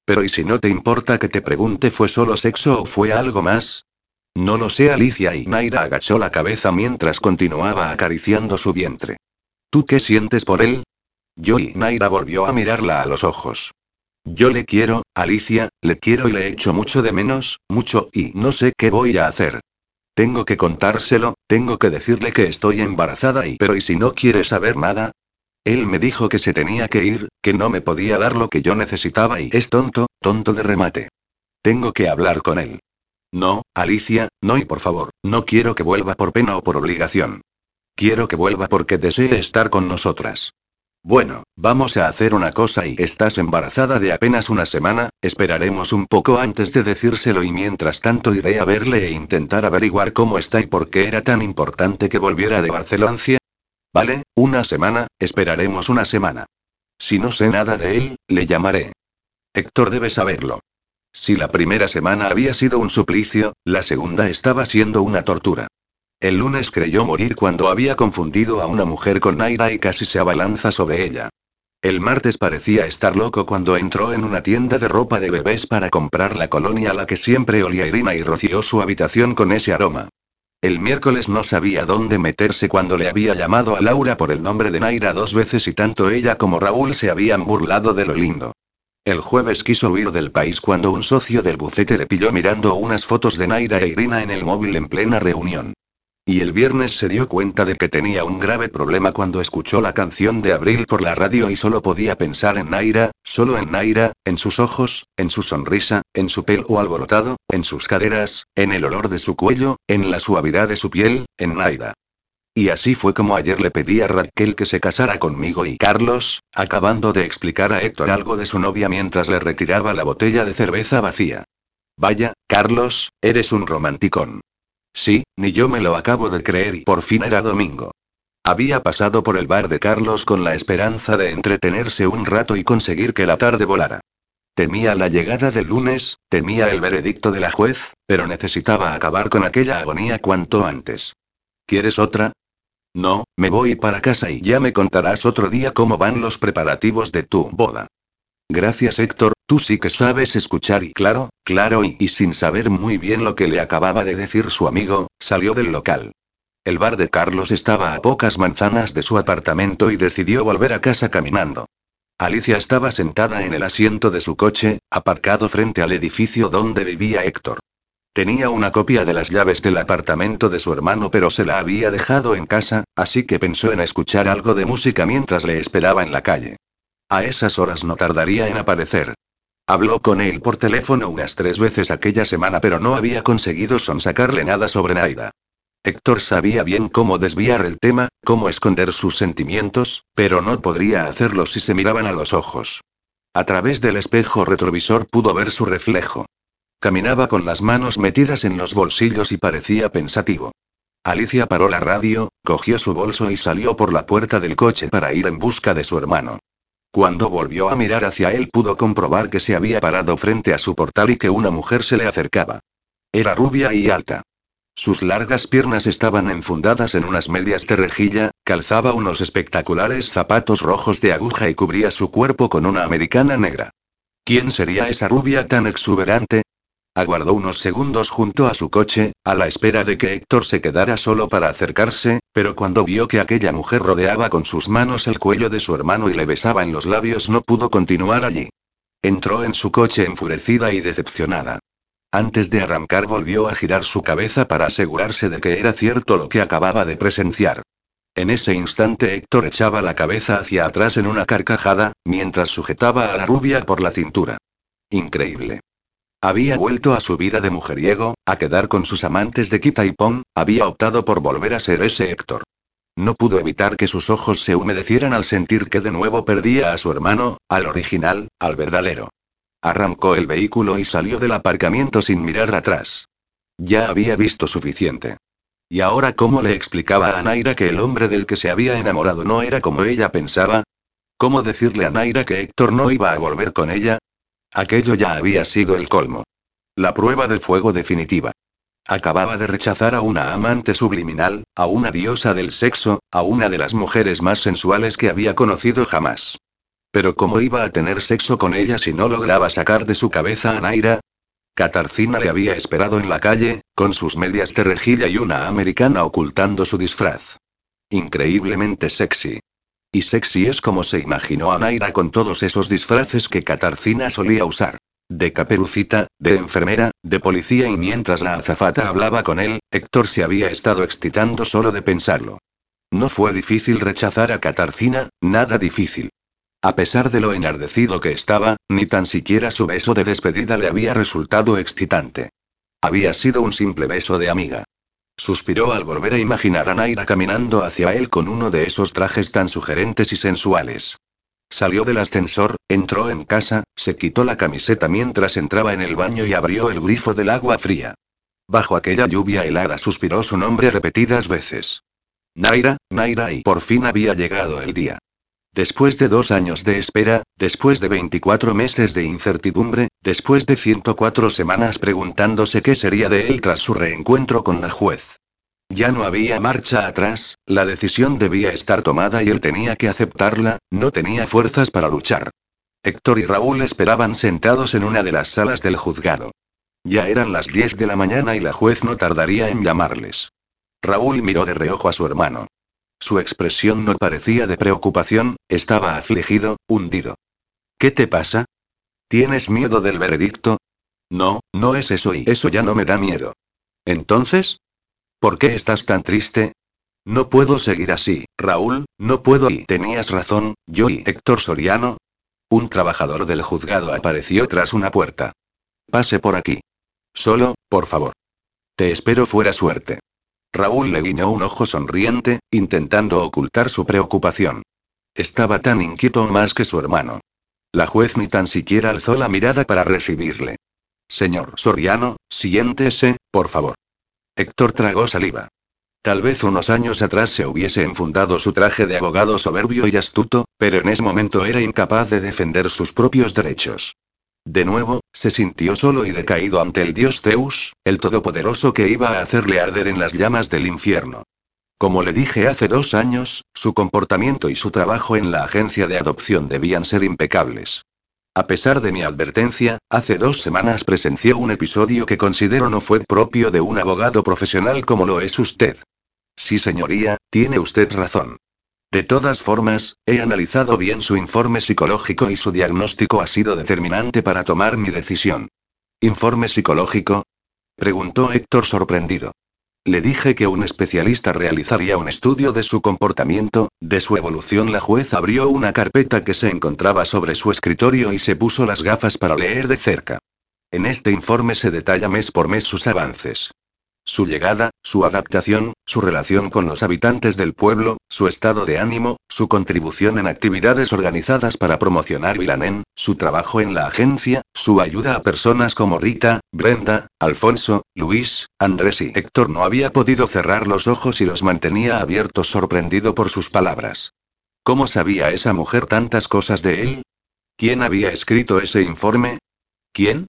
Pero ¿y si no te importa que te pregunte fue solo sexo o fue algo más? No lo sé, Alicia y Naira agachó la cabeza mientras continuaba acariciando su vientre. ¿Tú qué sientes por él? Yo y Naira volvió a mirarla a los ojos. Yo le quiero, Alicia, le quiero y le echo mucho de menos, mucho, y no sé qué voy a hacer. Tengo que contárselo, tengo que decirle que estoy embarazada y pero ¿y si no quiere saber nada? Él me dijo que se tenía que ir, que no me podía dar lo que yo necesitaba y es tonto, tonto de remate. Tengo que hablar con él. No, Alicia, no y por favor, no quiero que vuelva por pena o por obligación. Quiero que vuelva porque desee estar con nosotras. Bueno, vamos a hacer una cosa y estás embarazada de apenas una semana, esperaremos un poco antes de decírselo y mientras tanto iré a verle e intentar averiguar cómo está y por qué era tan importante que volviera de Barcelona. Vale, una semana, esperaremos una semana. Si no sé nada de él, le llamaré. Héctor debe saberlo. Si la primera semana había sido un suplicio, la segunda estaba siendo una tortura. El lunes creyó morir cuando había confundido a una mujer con Naira y casi se abalanza sobre ella. El martes parecía estar loco cuando entró en una tienda de ropa de bebés para comprar la colonia a la que siempre olía Irina y roció su habitación con ese aroma. El miércoles no sabía dónde meterse cuando le había llamado a Laura por el nombre de Naira dos veces y tanto ella como Raúl se habían burlado de lo lindo. El jueves quiso huir del país cuando un socio del bucete le pilló mirando unas fotos de Naira e Irina en el móvil en plena reunión. Y el viernes se dio cuenta de que tenía un grave problema cuando escuchó la canción de Abril por la radio y solo podía pensar en Naira, solo en Naira, en sus ojos, en su sonrisa, en su pelo alborotado, en sus caderas, en el olor de su cuello, en la suavidad de su piel, en Naira. Y así fue como ayer le pedí a Raquel que se casara conmigo y Carlos, acabando de explicar a Héctor algo de su novia mientras le retiraba la botella de cerveza vacía. Vaya, Carlos, eres un romanticón. Sí, ni yo me lo acabo de creer y por fin era domingo. Había pasado por el bar de Carlos con la esperanza de entretenerse un rato y conseguir que la tarde volara. Temía la llegada del lunes, temía el veredicto de la juez, pero necesitaba acabar con aquella agonía cuanto antes. ¿Quieres otra? No, me voy para casa y ya me contarás otro día cómo van los preparativos de tu boda. Gracias Héctor, Tú sí que sabes escuchar y claro, claro y, sin saber muy bien lo que le acababa de decir su amigo, salió del local. El bar de Carlos estaba a pocas manzanas de su apartamento y decidió volver a casa caminando. Alicia estaba sentada en el asiento de su coche, aparcado frente al edificio donde vivía Héctor. Tenía una copia de las llaves del apartamento de su hermano pero se la había dejado en casa, así que pensó en escuchar algo de música mientras le esperaba en la calle. A esas horas no tardaría en aparecer. Habló con él por teléfono unas tres veces aquella semana pero no había conseguido sonsacarle nada sobre Naira. Héctor sabía bien cómo desviar el tema, cómo esconder sus sentimientos, pero no podría hacerlo si se miraban a los ojos. A través del espejo retrovisor pudo ver su reflejo. Caminaba con las manos metidas en los bolsillos y parecía pensativo. Alicia paró la radio, cogió su bolso y salió por la puerta del coche para ir en busca de su hermano. Cuando volvió a mirar hacia él pudo comprobar que se había parado frente a su portal y que una mujer se le acercaba. Era rubia y alta. Sus largas piernas estaban enfundadas en unas medias de rejilla, calzaba unos espectaculares zapatos rojos de aguja y cubría su cuerpo con una americana negra. ¿Quién sería esa rubia tan exuberante? Aguardó unos segundos junto a su coche, a la espera de que Héctor se quedara solo para acercarse, pero cuando vio que aquella mujer rodeaba con sus manos el cuello de su hermano y le besaba en los labios no pudo continuar allí. Entró en su coche enfurecida y decepcionada. Antes de arrancar volvió a girar su cabeza para asegurarse de que era cierto lo que acababa de presenciar. En ese instante Héctor echaba la cabeza hacia atrás en una carcajada, mientras sujetaba a la rubia por la cintura. Increíble. Había vuelto a su vida de mujeriego, a quedar con sus amantes de quita y pon, había optado por volver a ser ese Héctor. No pudo evitar que sus ojos se humedecieran al sentir que de nuevo perdía a su hermano, al original, al verdadero. Arrancó el vehículo y salió del aparcamiento sin mirar atrás. Ya había visto suficiente. ¿Y ahora cómo le explicaba a Naira que el hombre del que se había enamorado no era como ella pensaba? ¿Cómo decirle a Naira que Héctor no iba a volver con ella? Aquello ya había sido el colmo. La prueba de fuego definitiva. Acababa de rechazar a una amante subliminal, a una diosa del sexo, a una de las mujeres más sensuales que había conocido jamás. Pero ¿cómo iba a tener sexo con ella si no lograba sacar de su cabeza a Naira? Katarzyna le había esperado en la calle, con sus medias de rejilla y una americana ocultando su disfraz. Increíblemente sexy. Y sexy es como se imaginó a Naira con todos esos disfraces que Katarzyna solía usar. De caperucita, de enfermera, de policía y mientras la azafata hablaba con él, Héctor se había estado excitando solo de pensarlo. No fue difícil rechazar a Katarzyna, nada difícil. A pesar de lo enardecido que estaba, ni tan siquiera su beso de despedida le había resultado excitante. Había sido un simple beso de amiga. Suspiró al volver a imaginar a Naira caminando hacia él con uno de esos trajes tan sugerentes y sensuales. Salió del ascensor, entró en casa, se quitó la camiseta mientras entraba en el baño y abrió el grifo del agua fría. Bajo aquella lluvia helada suspiró su nombre repetidas veces. Naira, Naira y por fin había llegado el día. Después de dos años de espera, después de 24 meses de incertidumbre, después de 104 semanas preguntándose qué sería de él tras su reencuentro con la juez. Ya no había marcha atrás, la decisión debía estar tomada y él tenía que aceptarla, no tenía fuerzas para luchar. Héctor y Raúl esperaban sentados en una de las salas del juzgado. Ya eran las 10 de la mañana y la juez no tardaría en llamarles. Raúl miró de reojo a su hermano. Su expresión no parecía de preocupación, estaba afligido, hundido. ¿Qué te pasa? ¿Tienes miedo del veredicto? No, no es eso y eso ya no me da miedo. Entonces? ¿Por qué estás tan triste? No puedo seguir así, Raúl, no puedo y tenías razón, yo y Héctor Soriano. Un trabajador del juzgado apareció tras una puerta. Pase por aquí. Solo, por favor. Te espero fuera suerte. Raúl le guiñó un ojo sonriente, intentando ocultar su preocupación. Estaba tan inquieto más que su hermano. La juez ni tan siquiera alzó la mirada para recibirle. Señor Soriano, siéntese, por favor. Héctor tragó saliva. Tal vez unos años atrás se hubiese enfundado su traje de abogado soberbio y astuto, pero en ese momento era incapaz de defender sus propios derechos. De nuevo, se sintió solo y decaído ante el dios Zeus, el todopoderoso que iba a hacerle arder en las llamas del infierno. Como le dije hace dos años, su comportamiento y su trabajo en la agencia de adopción debían ser impecables. A pesar de mi advertencia, hace dos semanas presenció un episodio que considero no fue propio de un abogado profesional como lo es usted. Sí, señoría, tiene usted razón. De todas formas, he analizado bien su informe psicológico y su diagnóstico ha sido determinante para tomar mi decisión. ¿Informe psicológico? preguntó Héctor sorprendido. Le dije que un especialista realizaría un estudio de su comportamiento, de su evolución. La juez abrió una carpeta que se encontraba sobre su escritorio y se puso las gafas para leer de cerca. En este informe se detalla mes por mes sus avances. Su llegada, su adaptación, su relación con los habitantes del pueblo, su estado de ánimo, su contribución en actividades organizadas para promocionar Vilanen, su trabajo en la agencia, su ayuda a personas como Rita, Brenda, Alfonso, Luis, Andrés y Héctor no había podido cerrar los ojos y los mantenía abiertos sorprendido por sus palabras. ¿Cómo sabía esa mujer tantas cosas de él? ¿Quién había escrito ese informe? ¿Quién?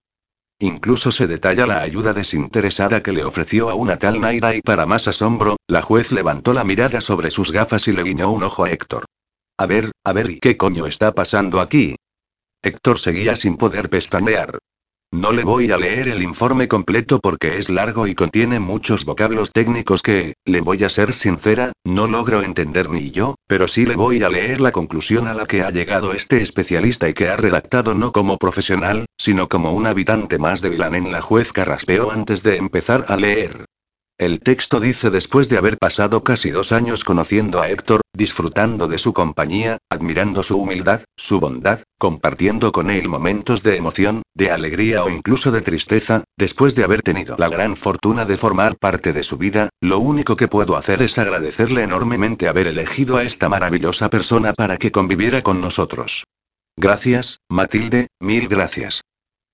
Incluso se detalla la ayuda desinteresada que le ofreció a una tal Naira y para más asombro, la juez levantó la mirada sobre sus gafas y le guiñó un ojo a Héctor. A ver, a ver, ¿y qué coño está pasando aquí? Héctor seguía sin poder pestañear. No le voy a leer el informe completo porque es largo y contiene muchos vocablos técnicos que, le voy a ser sincera, no logro entender ni yo, pero sí le voy a leer la conclusión a la que ha llegado este especialista y que ha redactado no como profesional, sino como un habitante más de Vilán la juez carraspeó antes de empezar a leer. El texto dice después de haber pasado casi dos años conociendo a Héctor, disfrutando de su compañía, admirando su humildad, su bondad, compartiendo con él momentos de emoción, de alegría o incluso de tristeza, después de haber tenido la gran fortuna de formar parte de su vida, lo único que puedo hacer es agradecerle enormemente haber elegido a esta maravillosa persona para que conviviera con nosotros. Gracias, Matilde, mil gracias.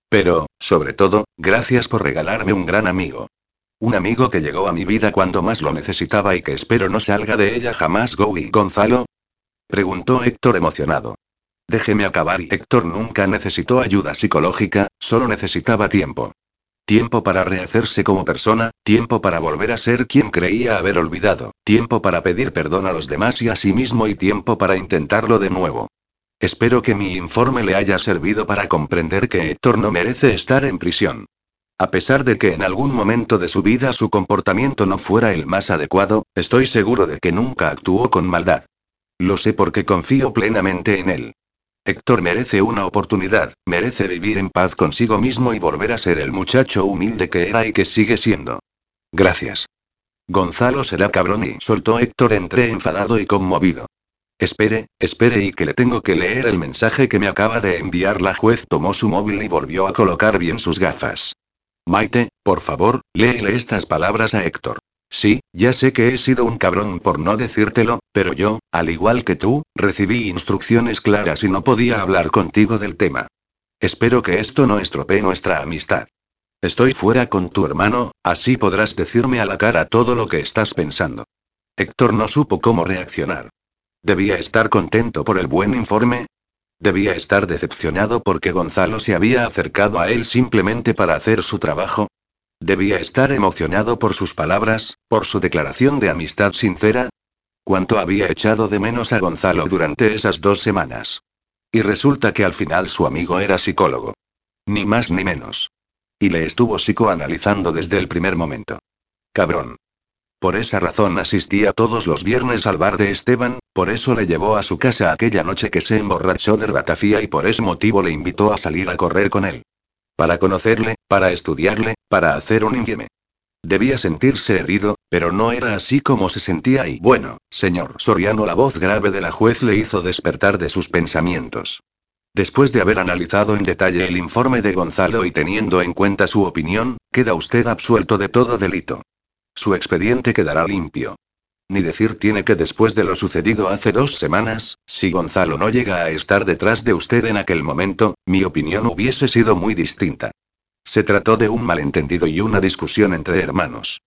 Pero, sobre todo, gracias por regalarme un gran amigo. Un amigo que llegó a mi vida cuando más lo necesitaba y que espero no salga de ella jamás. ¿Gowi Gonzalo? Preguntó Héctor emocionado. Déjeme acabar y Héctor nunca necesitó ayuda psicológica, solo necesitaba tiempo. Tiempo para rehacerse como persona, tiempo para volver a ser quien creía haber olvidado, tiempo para pedir perdón a los demás y a sí mismo y tiempo para intentarlo de nuevo. Espero que mi informe le haya servido para comprender que Héctor no merece estar en prisión. A pesar de que en algún momento de su vida su comportamiento no fuera el más adecuado, estoy seguro de que nunca actuó con maldad. Lo sé porque confío plenamente en él. Héctor merece una oportunidad, merece vivir en paz consigo mismo y volver a ser el muchacho humilde que era y que sigue siendo. Gracias. Gonzalo será cabrón y soltó Héctor entre enfadado y conmovido. Espere, espere y que le tengo que leer el mensaje que me acaba de enviar la juez tomó su móvil y volvió a colocar bien sus gafas. Maite, por favor, léele estas palabras a Héctor. Sí, ya sé que he sido un cabrón por no decírtelo, pero yo, al igual que tú, recibí instrucciones claras y no podía hablar contigo del tema. Espero que esto no estropee nuestra amistad. Estoy fuera con tu hermano, así podrás decirme a la cara todo lo que estás pensando. Héctor no supo cómo reaccionar. Debía estar contento por el buen informe, Debía estar decepcionado porque Gonzalo se había acercado a él simplemente para hacer su trabajo. Debía estar emocionado por sus palabras, por su declaración de amistad sincera. ¿Cuánto había echado de menos a Gonzalo durante esas dos semanas? Y resulta que al final su amigo era psicólogo. Ni más ni menos. Y le estuvo psicoanalizando desde el primer momento. Cabrón. Por esa razón asistía todos los viernes al bar de Esteban, por eso le llevó a su casa aquella noche que se emborrachó de ratafía y por ese motivo le invitó a salir a correr con él. Para conocerle, para estudiarle, para hacer un infieme. Debía sentirse herido, pero no era así como se sentía y bueno, señor Soriano, la voz grave de la juez le hizo despertar de sus pensamientos. Después de haber analizado en detalle el informe de Gonzalo y teniendo en cuenta su opinión, queda usted absuelto de todo delito. Su expediente quedará limpio. Ni decir tiene que después de lo sucedido hace dos semanas, si Gonzalo no llega a estar detrás de usted en aquel momento, mi opinión hubiese sido muy distinta. Se trató de un malentendido y una discusión entre hermanos.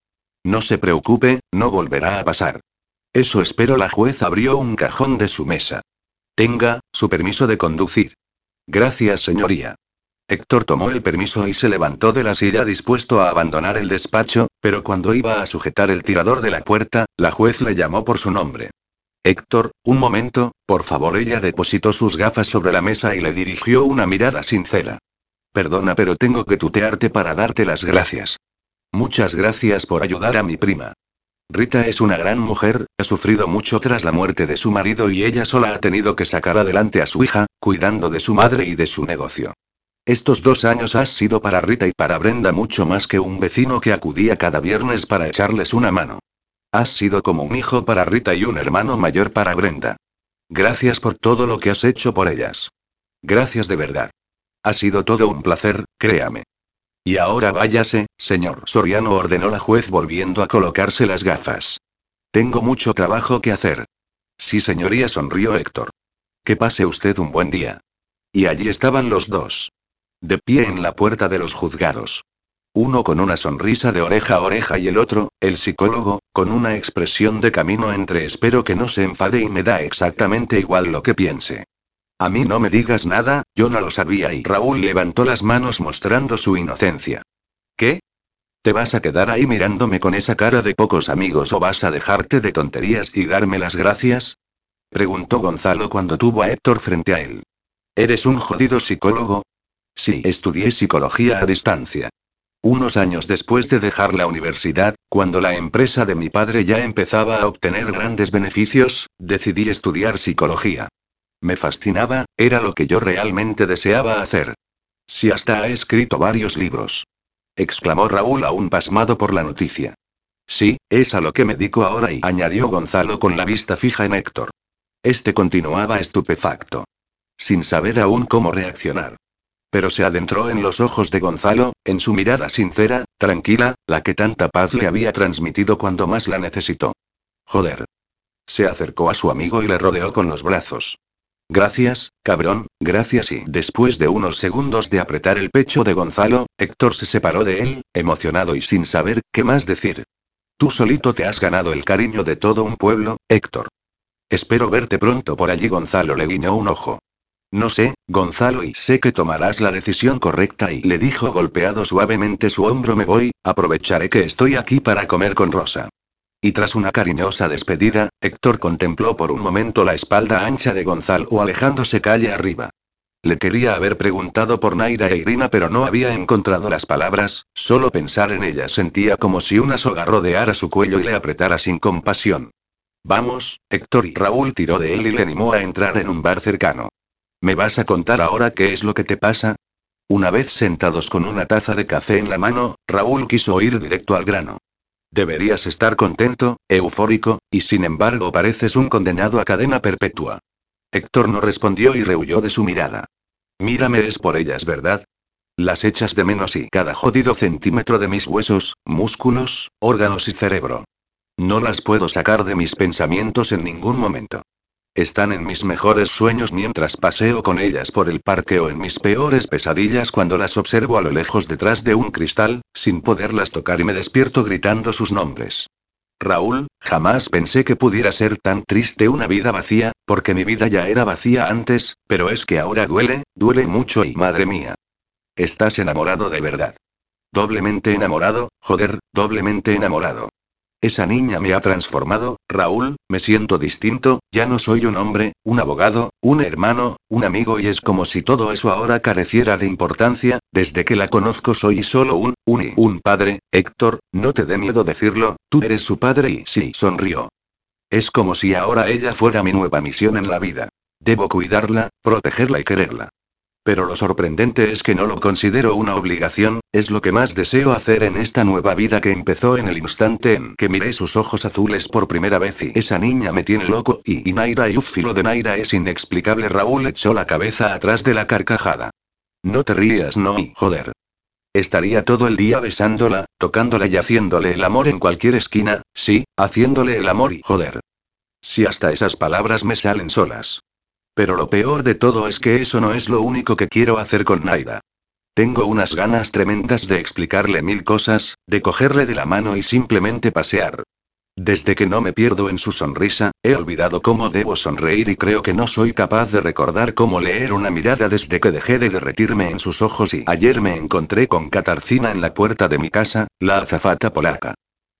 No se preocupe, no volverá a pasar. Eso espero. La juez abrió un cajón de su mesa. Tenga, su permiso de conducir. Gracias, señoría. Héctor tomó el permiso y se levantó de la silla dispuesto a abandonar el despacho, pero cuando iba a sujetar el tirador de la puerta, la juez le llamó por su nombre. Héctor, un momento, por favor. Ella depositó sus gafas sobre la mesa y le dirigió una mirada sincera. Perdona, pero tengo que tutearte para darte las gracias. Muchas gracias por ayudar a mi prima. Rita es una gran mujer, ha sufrido mucho tras la muerte de su marido y ella sola ha tenido que sacar adelante a su hija, cuidando de su madre y de su negocio. Estos dos años has sido para Rita y para Brenda mucho más que un vecino que acudía cada viernes para echarles una mano. Has sido como un hijo para Rita y un hermano mayor para Brenda. Gracias por todo lo que has hecho por ellas. Gracias de verdad. Ha sido todo un placer, créame. Y ahora váyase, señor Soriano, ordenó la juez volviendo a colocarse las gafas. Tengo mucho trabajo que hacer. Sí, señoría, sonrió Héctor. Que pase usted un buen día. Y allí estaban los dos. De pie en la puerta de los juzgados. Uno con una sonrisa de oreja a oreja y el otro, el psicólogo, con una expresión de camino entre espero que no se enfade y me da exactamente igual lo que piense. A mí no me digas nada, yo no lo sabía y Raúl levantó las manos mostrando su inocencia. ¿Qué? ¿Te vas a quedar ahí mirándome con esa cara de pocos amigos o vas a dejarte de tonterías y darme las gracias? Preguntó Gonzalo cuando tuvo a Héctor frente a él. ¿Eres un jodido psicólogo? Sí, estudié psicología a distancia. Unos años después de dejar la universidad, cuando la empresa de mi padre ya empezaba a obtener grandes beneficios, decidí estudiar psicología. Me fascinaba, era lo que yo realmente deseaba hacer. Si hasta ha escrito varios libros. exclamó Raúl aún pasmado por la noticia. Sí, es a lo que me dedico ahora y añadió Gonzalo con la vista fija en Héctor. Este continuaba estupefacto. Sin saber aún cómo reaccionar. Pero se adentró en los ojos de Gonzalo, en su mirada sincera, tranquila, la que tanta paz le había transmitido cuando más la necesitó. Joder. Se acercó a su amigo y le rodeó con los brazos. Gracias, cabrón, gracias y después de unos segundos de apretar el pecho de Gonzalo, Héctor se separó de él, emocionado y sin saber qué más decir. Tú solito te has ganado el cariño de todo un pueblo, Héctor. Espero verte pronto por allí. Gonzalo le guiñó un ojo. No sé, Gonzalo, y sé que tomarás la decisión correcta y le dijo golpeado suavemente su hombro me voy, aprovecharé que estoy aquí para comer con Rosa. Y tras una cariñosa despedida, Héctor contempló por un momento la espalda ancha de Gonzalo alejándose calle arriba. Le quería haber preguntado por Naira e Irina pero no había encontrado las palabras, solo pensar en ella sentía como si una soga rodeara su cuello y le apretara sin compasión. Vamos, Héctor y Raúl tiró de él y le animó a entrar en un bar cercano. ¿Me vas a contar ahora qué es lo que te pasa? Una vez sentados con una taza de café en la mano, Raúl quiso ir directo al grano. Deberías estar contento, eufórico, y sin embargo pareces un condenado a cadena perpetua. Héctor no respondió y rehuyó de su mirada. Mírame es por ellas, ¿verdad? Las echas de menos y cada jodido centímetro de mis huesos, músculos, órganos y cerebro. No las puedo sacar de mis pensamientos en ningún momento. Están en mis mejores sueños mientras paseo con ellas por el parque o en mis peores pesadillas cuando las observo a lo lejos detrás de un cristal, sin poderlas tocar y me despierto gritando sus nombres. Raúl, jamás pensé que pudiera ser tan triste una vida vacía, porque mi vida ya era vacía antes, pero es que ahora duele, duele mucho y madre mía. Estás enamorado de verdad. Doblemente enamorado, joder, doblemente enamorado. Esa niña me ha transformado, Raúl, me siento distinto, ya no soy un hombre, un abogado, un hermano, un amigo y es como si todo eso ahora careciera de importancia, desde que la conozco soy solo un, un un padre, Héctor, no te dé miedo decirlo, tú eres su padre y sí, sonrió. Es como si ahora ella fuera mi nueva misión en la vida. Debo cuidarla, protegerla y quererla. Pero lo sorprendente es que no lo considero una obligación, es lo que más deseo hacer en esta nueva vida que empezó en el instante en que miré sus ojos azules por primera vez y esa niña me tiene loco y, Naira y Uf, de Naira es inexplicable. Raúl echó la cabeza atrás de la carcajada. No te rías, no, joder. Estaría todo el día besándola, tocándola y haciéndole el amor en cualquier esquina, sí, haciéndole el amor y joder. Si hasta esas palabras me salen solas. Pero lo peor de todo es que eso no es lo único que quiero hacer con Naida. Tengo unas ganas tremendas de explicarle mil cosas, de cogerle de la mano y simplemente pasear. Desde que no me pierdo en su sonrisa, he olvidado cómo debo sonreír y creo que no soy capaz de recordar cómo leer una mirada desde que dejé de derretirme en sus ojos y ayer me encontré con Katarzyna en la puerta de mi casa, la azafata polaca.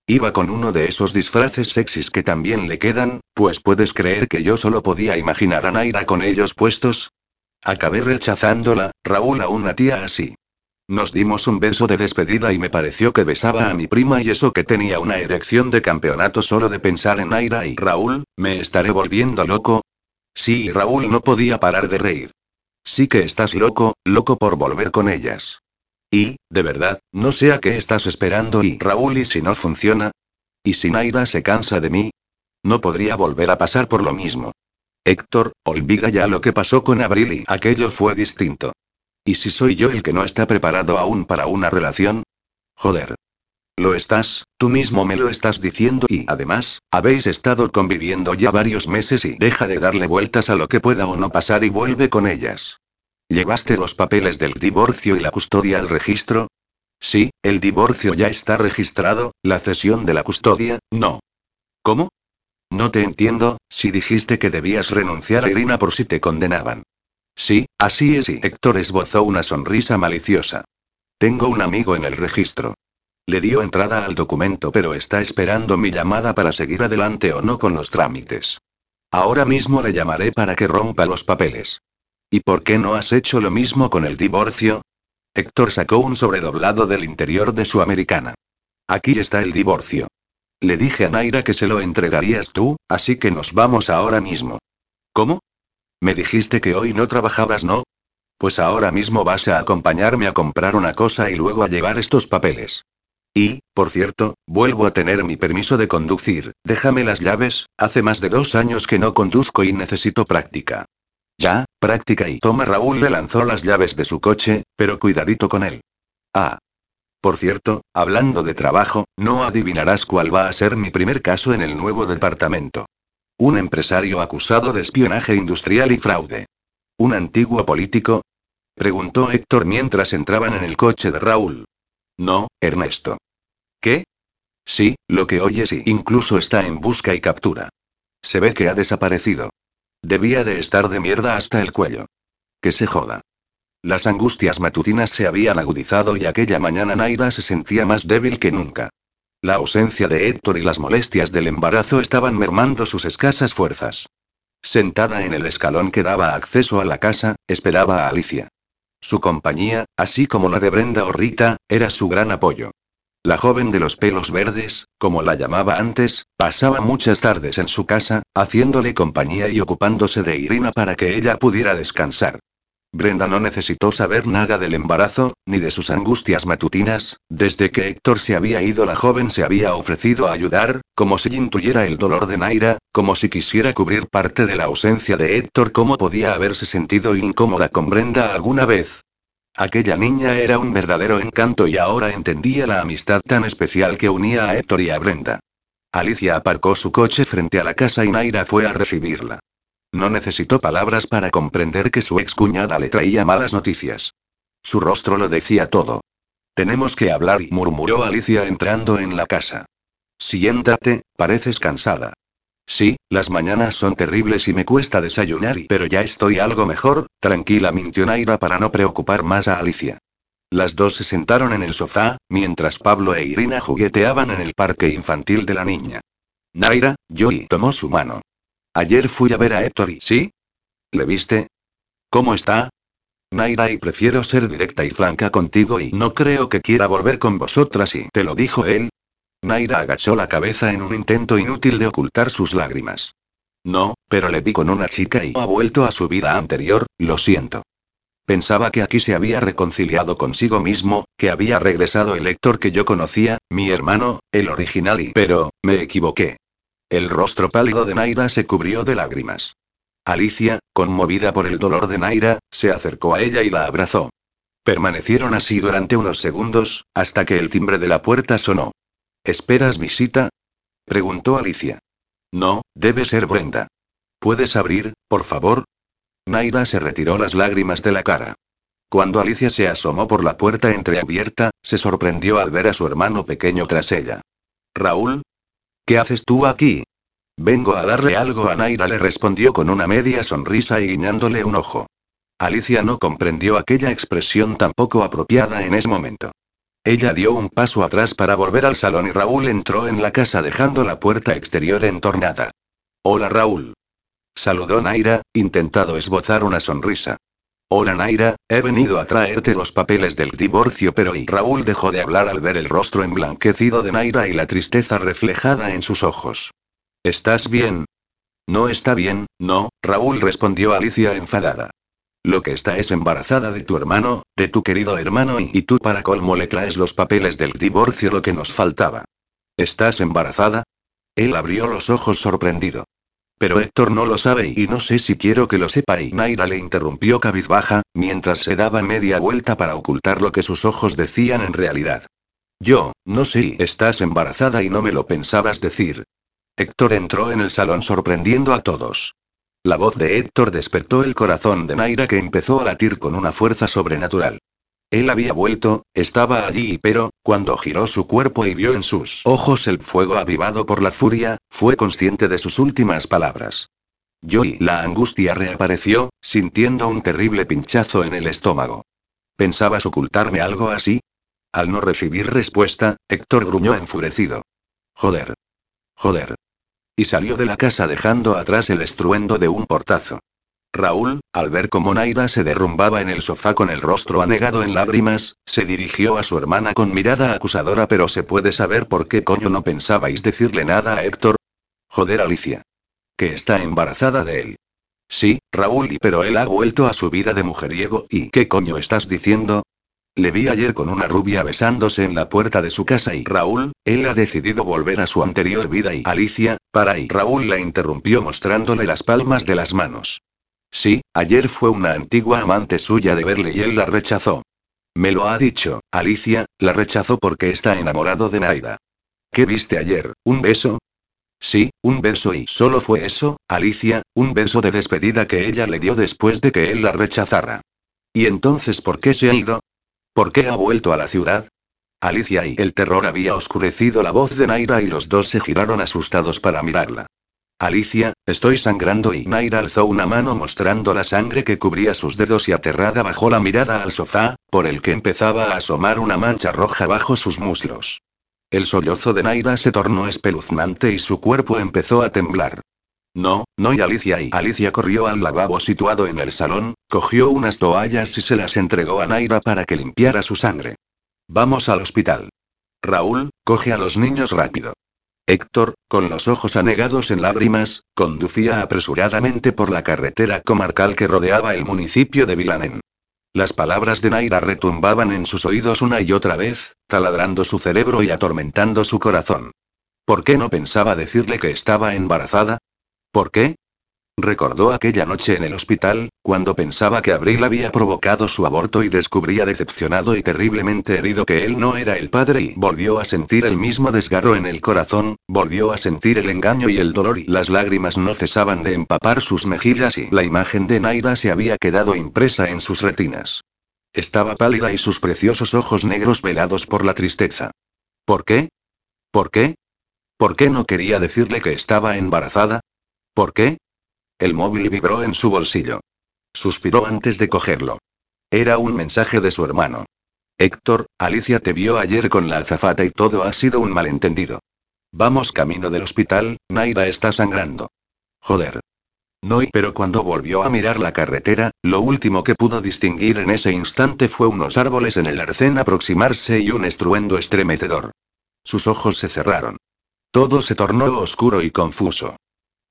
Iba con uno de esos disfraces sexys que también le quedan, pues puedes creer que yo solo podía imaginar a Naira con ellos puestos. Acabé rechazándola, Raúl a una tía así. Nos dimos un beso de despedida y me pareció que besaba a mi prima y eso que tenía una erección de campeonato solo de pensar en Naira y Raúl, ¿me estaré volviendo loco? Sí, Raúl no podía parar de reír. Sí que estás loco, loco por volver con ellas. Y, de verdad, no sé a qué estás esperando y Raúl y si no funciona. ¿Y si Naira se cansa de mí? No podría volver a pasar por lo mismo. Héctor, olvida ya lo que pasó con Abril y aquello fue distinto. ¿Y si soy yo el que no está preparado aún para una relación? Joder. Lo estás, tú mismo me lo estás diciendo y además, habéis estado conviviendo ya varios meses y deja de darle vueltas a lo que pueda o no pasar y vuelve con ellas. ¿Llevaste los papeles del divorcio y la custodia al registro? Sí, el divorcio ya está registrado, la cesión de la custodia, no. ¿Cómo? No te entiendo, si dijiste que debías renunciar a Irina por si te condenaban. Sí, así es y Héctor esbozó una sonrisa maliciosa. Tengo un amigo en el registro. Le dio entrada al documento pero está esperando mi llamada para seguir adelante o no con los trámites. Ahora mismo le llamaré para que rompa los papeles. ¿Y por qué no has hecho lo mismo con el divorcio? Héctor sacó un sobredoblado del interior de su americana. Aquí está el divorcio. Le dije a Naira que se lo entregarías tú, así que nos vamos ahora mismo. ¿Cómo? Me dijiste que hoy no trabajabas, ¿no? Pues ahora mismo vas a acompañarme a comprar una cosa y luego a llevar estos papeles. Y, por cierto, vuelvo a tener mi permiso de conducir, déjame las llaves, hace más de dos años que no conduzco y necesito práctica. Ya, práctica y toma Raúl le lanzó las llaves de su coche, pero cuidadito con él. Ah. Por cierto, hablando de trabajo, no adivinarás cuál va a ser mi primer caso en el nuevo departamento. Un empresario acusado de espionaje industrial y fraude. ¿Un antiguo político? Preguntó Héctor mientras entraban en el coche de Raúl. No, Ernesto. ¿Qué? Sí, lo que oyes y incluso está en busca y captura. Se ve que ha desaparecido. Debía de estar de mierda hasta el cuello. Que se joda. Las angustias matutinas se habían agudizado y aquella mañana Naira se sentía más débil que nunca. La ausencia de Héctor y las molestias del embarazo estaban mermando sus escasas fuerzas. Sentada en el escalón que daba acceso a la casa, esperaba a Alicia. Su compañía, así como la de Brenda o Rita, era su gran apoyo. La joven de los pelos verdes, como la llamaba antes, pasaba muchas tardes en su casa, haciéndole compañía y ocupándose de Irina para que ella pudiera descansar. Brenda no necesitó saber nada del embarazo, ni de sus angustias matutinas, desde que Héctor se había ido la joven se había ofrecido a ayudar, como si intuyera el dolor de Naira, como si quisiera cubrir parte de la ausencia de Héctor. Como podía haberse sentido incómoda con Brenda alguna vez, Aquella niña era un verdadero encanto y ahora entendía la amistad tan especial que unía a Héctor y a Brenda. Alicia aparcó su coche frente a la casa y Naira fue a recibirla. No necesitó palabras para comprender que su excuñada le traía malas noticias. Su rostro lo decía todo. Tenemos que hablar, murmuró Alicia entrando en la casa. Siéntate, pareces cansada. Sí, las mañanas son terribles y me cuesta desayunar, y, pero ya estoy algo mejor, tranquila, mintió Naira para no preocupar más a Alicia. Las dos se sentaron en el sofá, mientras Pablo e Irina jugueteaban en el parque infantil de la niña. Naira, Joy tomó su mano. Ayer fui a ver a Héctor y ¿sí? ¿Le viste? ¿Cómo está? Naira y prefiero ser directa y franca contigo y no creo que quiera volver con vosotras y te lo dijo él, Naira agachó la cabeza en un intento inútil de ocultar sus lágrimas. No, pero le vi con una chica y ha vuelto a su vida anterior, lo siento. Pensaba que aquí se había reconciliado consigo mismo, que había regresado el Héctor que yo conocía, mi hermano, el original y... Pero, me equivoqué. El rostro pálido de Naira se cubrió de lágrimas. Alicia, conmovida por el dolor de Naira, se acercó a ella y la abrazó. Permanecieron así durante unos segundos, hasta que el timbre de la puerta sonó. ¿Esperas visita? preguntó Alicia. No, debe ser Brenda. ¿Puedes abrir, por favor? Naira se retiró las lágrimas de la cara. Cuando Alicia se asomó por la puerta entreabierta, se sorprendió al ver a su hermano pequeño tras ella. Raúl? ¿Qué haces tú aquí? Vengo a darle algo a Naira, le respondió con una media sonrisa y guiñándole un ojo. Alicia no comprendió aquella expresión tan poco apropiada en ese momento. Ella dio un paso atrás para volver al salón y Raúl entró en la casa dejando la puerta exterior entornada. Hola Raúl. Saludó Naira, intentado esbozar una sonrisa. Hola Naira, he venido a traerte los papeles del divorcio pero y Raúl dejó de hablar al ver el rostro emblanquecido de Naira y la tristeza reflejada en sus ojos. ¿Estás bien? No está bien, no, Raúl respondió Alicia enfadada. Lo que está es embarazada de tu hermano, de tu querido hermano y, tú para colmo le traes los papeles del divorcio lo que nos faltaba. ¿Estás embarazada? Él abrió los ojos sorprendido. Pero Héctor no lo sabe y no sé si quiero que lo sepa y Naira le interrumpió cabizbaja, mientras se daba media vuelta para ocultar lo que sus ojos decían en realidad. Yo, no sé, estás embarazada y no me lo pensabas decir. Héctor entró en el salón sorprendiendo a todos. La voz de Héctor despertó el corazón de Naira que empezó a latir con una fuerza sobrenatural. Él había vuelto, estaba allí pero, cuando giró su cuerpo y vio en sus ojos el fuego avivado por la furia, fue consciente de sus últimas palabras. Yo y la angustia reapareció, sintiendo un terrible pinchazo en el estómago. ¿Pensabas ocultarme algo así? Al no recibir respuesta, Héctor gruñó enfurecido. Joder. Joder. Y salió de la casa dejando atrás el estruendo de un portazo. Raúl, al ver cómo Naira se derrumbaba en el sofá con el rostro anegado en lágrimas, se dirigió a su hermana con mirada acusadora pero se puede saber por qué coño no pensabais decirle nada a Héctor. Joder Alicia. Que está embarazada de él. Sí, Raúl y pero él ha vuelto a su vida de mujeriego y ¿qué coño estás diciendo? Le vi ayer con una rubia besándose en la puerta de su casa y Raúl, él ha decidido volver a su anterior vida y Alicia, para y Raúl la interrumpió mostrándole las palmas de las manos. Sí, ayer fue una antigua amante suya de verle y él la rechazó. Me lo ha dicho, Alicia, la rechazó porque está enamorado de Naida. ¿Qué viste ayer? ¿Un beso? Sí, un beso y solo fue eso, Alicia, un beso de despedida que ella le dio después de que él la rechazara. ¿Y entonces por qué se ha ido? ¿Por qué ha vuelto a la ciudad? Alicia y el terror había oscurecido la voz de Naira y los dos se giraron asustados para mirarla. Alicia, estoy sangrando y Naira alzó una mano mostrando la sangre que cubría sus dedos y aterrada bajó la mirada al sofá, por el que empezaba a asomar una mancha roja bajo sus muslos. El sollozo de Naira se tornó espeluznante y su cuerpo empezó a temblar. No, no y Alicia y Alicia corrió al lavabo situado en el salón, cogió unas toallas y se las entregó a Naira para que limpiara su sangre. Vamos al hospital. Raúl, coge a los niños rápido. Héctor, con los ojos anegados en lágrimas, conducía apresuradamente por la carretera comarcal que rodeaba el municipio de Vilanen. Las palabras de Naira retumbaban en sus oídos una y otra vez, taladrando su cerebro y atormentando su corazón. ¿Por qué no pensaba decirle que estaba embarazada? ¿Por qué? Recordó aquella noche en el hospital, cuando pensaba que Abril había provocado su aborto y descubría decepcionado y terriblemente herido que él no era el padre y volvió a sentir el mismo desgarro en el corazón, volvió a sentir el engaño y el dolor y las lágrimas no cesaban de empapar sus mejillas y la imagen de Naira se había quedado impresa en sus retinas. Estaba pálida y sus preciosos ojos negros velados por la tristeza. ¿Por qué? ¿Por qué? ¿Por qué no quería decirle que estaba embarazada? ¿Por qué? El móvil vibró en su bolsillo. Suspiró antes de cogerlo. Era un mensaje de su hermano. Héctor, Alicia te vio ayer con la azafata y todo ha sido un malentendido. Vamos camino del hospital, Naira está sangrando. Joder. No, pero cuando volvió a mirar la carretera, lo último que pudo distinguir en ese instante fue unos árboles en el arcén aproximarse y un estruendo estremecedor. Sus ojos se cerraron. Todo se tornó oscuro y confuso.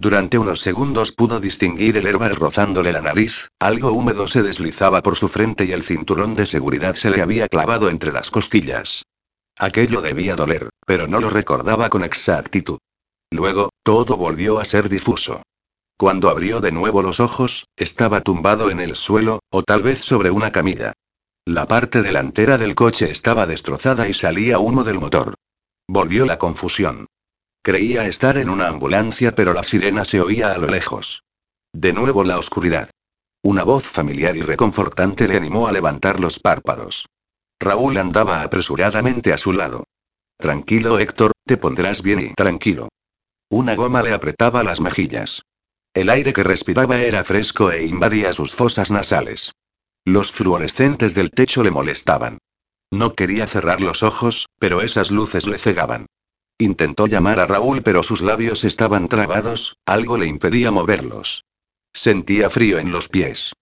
Durante unos segundos pudo distinguir el herbal rozándole la nariz, algo húmedo se deslizaba por su frente y el cinturón de seguridad se le había clavado entre las costillas. Aquello debía doler, pero no lo recordaba con exactitud. Luego, todo volvió a ser difuso. Cuando abrió de nuevo los ojos, estaba tumbado en el suelo, o tal vez sobre una camilla. La parte delantera del coche estaba destrozada y salía humo del motor. Volvió la confusión. Creía estar en una ambulancia pero la sirena se oía a lo lejos. De nuevo la oscuridad. Una voz familiar y reconfortante le animó a levantar los párpados. Raúl andaba apresuradamente a su lado. Tranquilo Héctor, te pondrás bien y tranquilo. Una goma le apretaba las mejillas. El aire que respiraba era fresco e invadía sus fosas nasales. Los fluorescentes del techo le molestaban. No quería cerrar los ojos, pero esas luces le cegaban. Intentó llamar a Raúl pero sus labios estaban trabados, algo le impedía moverlos. Sentía frío en los pies.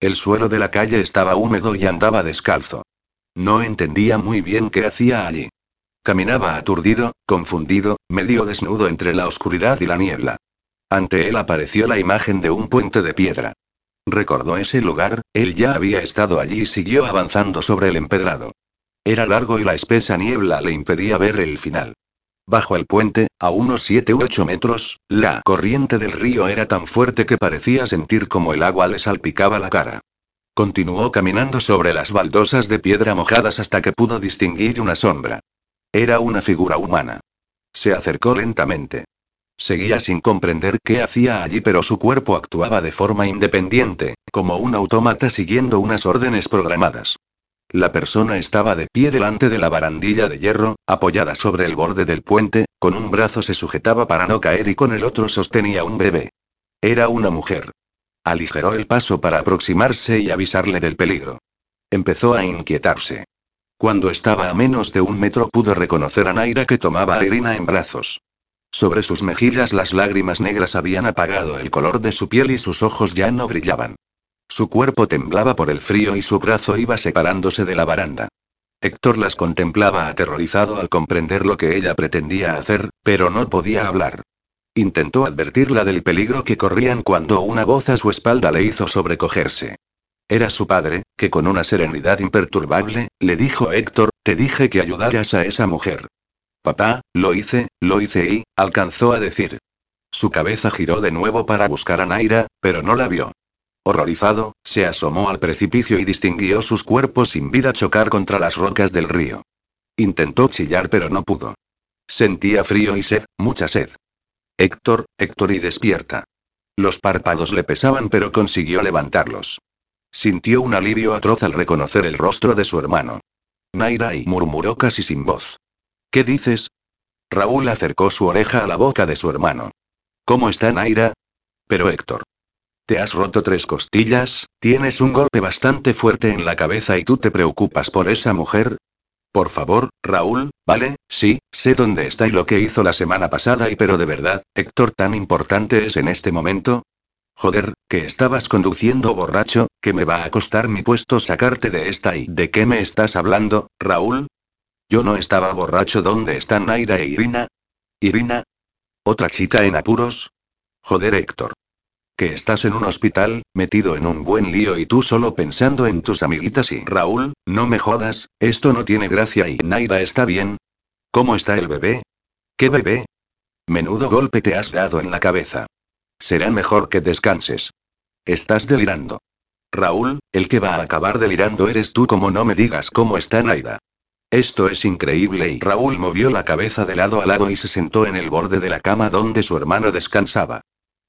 El suelo de la calle estaba húmedo y andaba descalzo. No entendía muy bien qué hacía allí. Caminaba aturdido, confundido, medio desnudo entre la oscuridad y la niebla. Ante él apareció la imagen de un puente de piedra. Recordó ese lugar, él ya había estado allí y siguió avanzando sobre el empedrado. Era largo y la espesa niebla le impedía ver el final. Bajo el puente, a unos 7 u 8 metros, la corriente del río era tan fuerte que parecía sentir como el agua le salpicaba la cara. Continuó caminando sobre las baldosas de piedra mojadas hasta que pudo distinguir una sombra. Era una figura humana. Se acercó lentamente. Seguía sin comprender qué hacía allí, pero su cuerpo actuaba de forma independiente, como un autómata siguiendo unas órdenes programadas. La persona estaba de pie delante de la barandilla de hierro, apoyada sobre el borde del puente, con un brazo se sujetaba para no caer y con el otro sostenía un bebé. Era una mujer. Aligeró el paso para aproximarse y avisarle del peligro. Empezó a inquietarse. Cuando estaba a menos de un metro pudo reconocer a Naira que tomaba a Irina en brazos. Sobre sus mejillas las lágrimas negras habían apagado el color de su piel y sus ojos ya no brillaban. Su cuerpo temblaba por el frío y su brazo iba separándose de la baranda. Héctor las contemplaba aterrorizado al comprender lo que ella pretendía hacer, pero no podía hablar. Intentó advertirla del peligro que corrían cuando una voz a su espalda le hizo sobrecogerse. Era su padre, que con una serenidad imperturbable, le dijo a Héctor, te dije que ayudaras a esa mujer. Papá, lo hice, lo hice y, alcanzó a decir. Su cabeza giró de nuevo para buscar a Naira, pero no la vio. Horrorizado, se asomó al precipicio y distinguió sus cuerpos sin vida chocar contra las rocas del río. Intentó chillar pero no pudo. Sentía frío y sed, mucha sed. Héctor, Héctor y despierta. Los párpados le pesaban pero consiguió levantarlos. Sintió un alivio atroz al reconocer el rostro de su hermano. Naira y murmuró casi sin voz. ¿Qué dices? Raúl acercó su oreja a la boca de su hermano. ¿Cómo está Naira? Pero Héctor. Te has roto tres costillas, tienes un golpe bastante fuerte en la cabeza y tú te preocupas por esa mujer. Por favor, Raúl, vale, sí, sé dónde está y lo que hizo la semana pasada y pero de verdad, Héctor tan importante es en este momento. Joder, que estabas conduciendo borracho, que me va a costar mi puesto sacarte de esta y ¿de qué me estás hablando, Raúl? Yo no estaba borracho, ¿dónde están Naira e Irina? ¿Irina? ¿Otra chica en apuros? Joder, Héctor. Que estás en un hospital, metido en un buen lío y tú solo pensando en tus amiguitas y Raúl, no me jodas, esto no tiene gracia y Naira está bien. ¿Cómo está el bebé? ¿Qué bebé? Menudo golpe te has dado en la cabeza. Será mejor que descanses. Estás delirando. Raúl, el que va a acabar delirando eres tú como no me digas cómo está Naira. Esto es increíble y Raúl movió la cabeza de lado a lado y se sentó en el borde de la cama donde su hermano descansaba.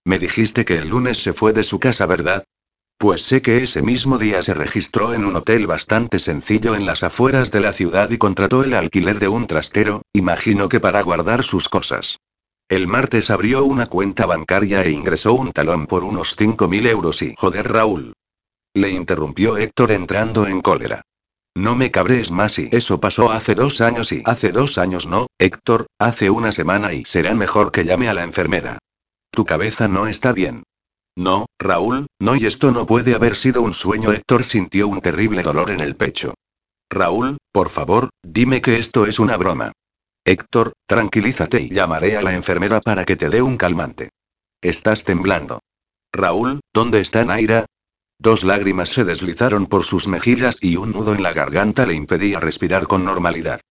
Me dijiste que el lunes se fue de su casa, ¿verdad? Pues sé que ese mismo día se registró en un hotel bastante sencillo en las afueras de la ciudad y contrató el alquiler de un trastero, imagino que para guardar sus cosas. El martes abrió una cuenta bancaria e ingresó un talón por unos 5.000 euros y... Joder Raúl. Le interrumpió Héctor entrando en cólera. No me cabres más y eso pasó hace dos años y hace dos años no, Héctor, hace una semana y será mejor que llame a la enfermera. Tu cabeza no está bien. No, Raúl, no y esto no puede haber sido un sueño. Héctor sintió un terrible dolor en el pecho. Raúl, por favor, dime que esto es una broma. Héctor, tranquilízate y llamaré a la enfermera para que te dé un calmante. Estás temblando. Raúl, ¿dónde está Naira? Dos lágrimas se deslizaron por sus mejillas y un nudo en la garganta le impedía respirar con normalidad.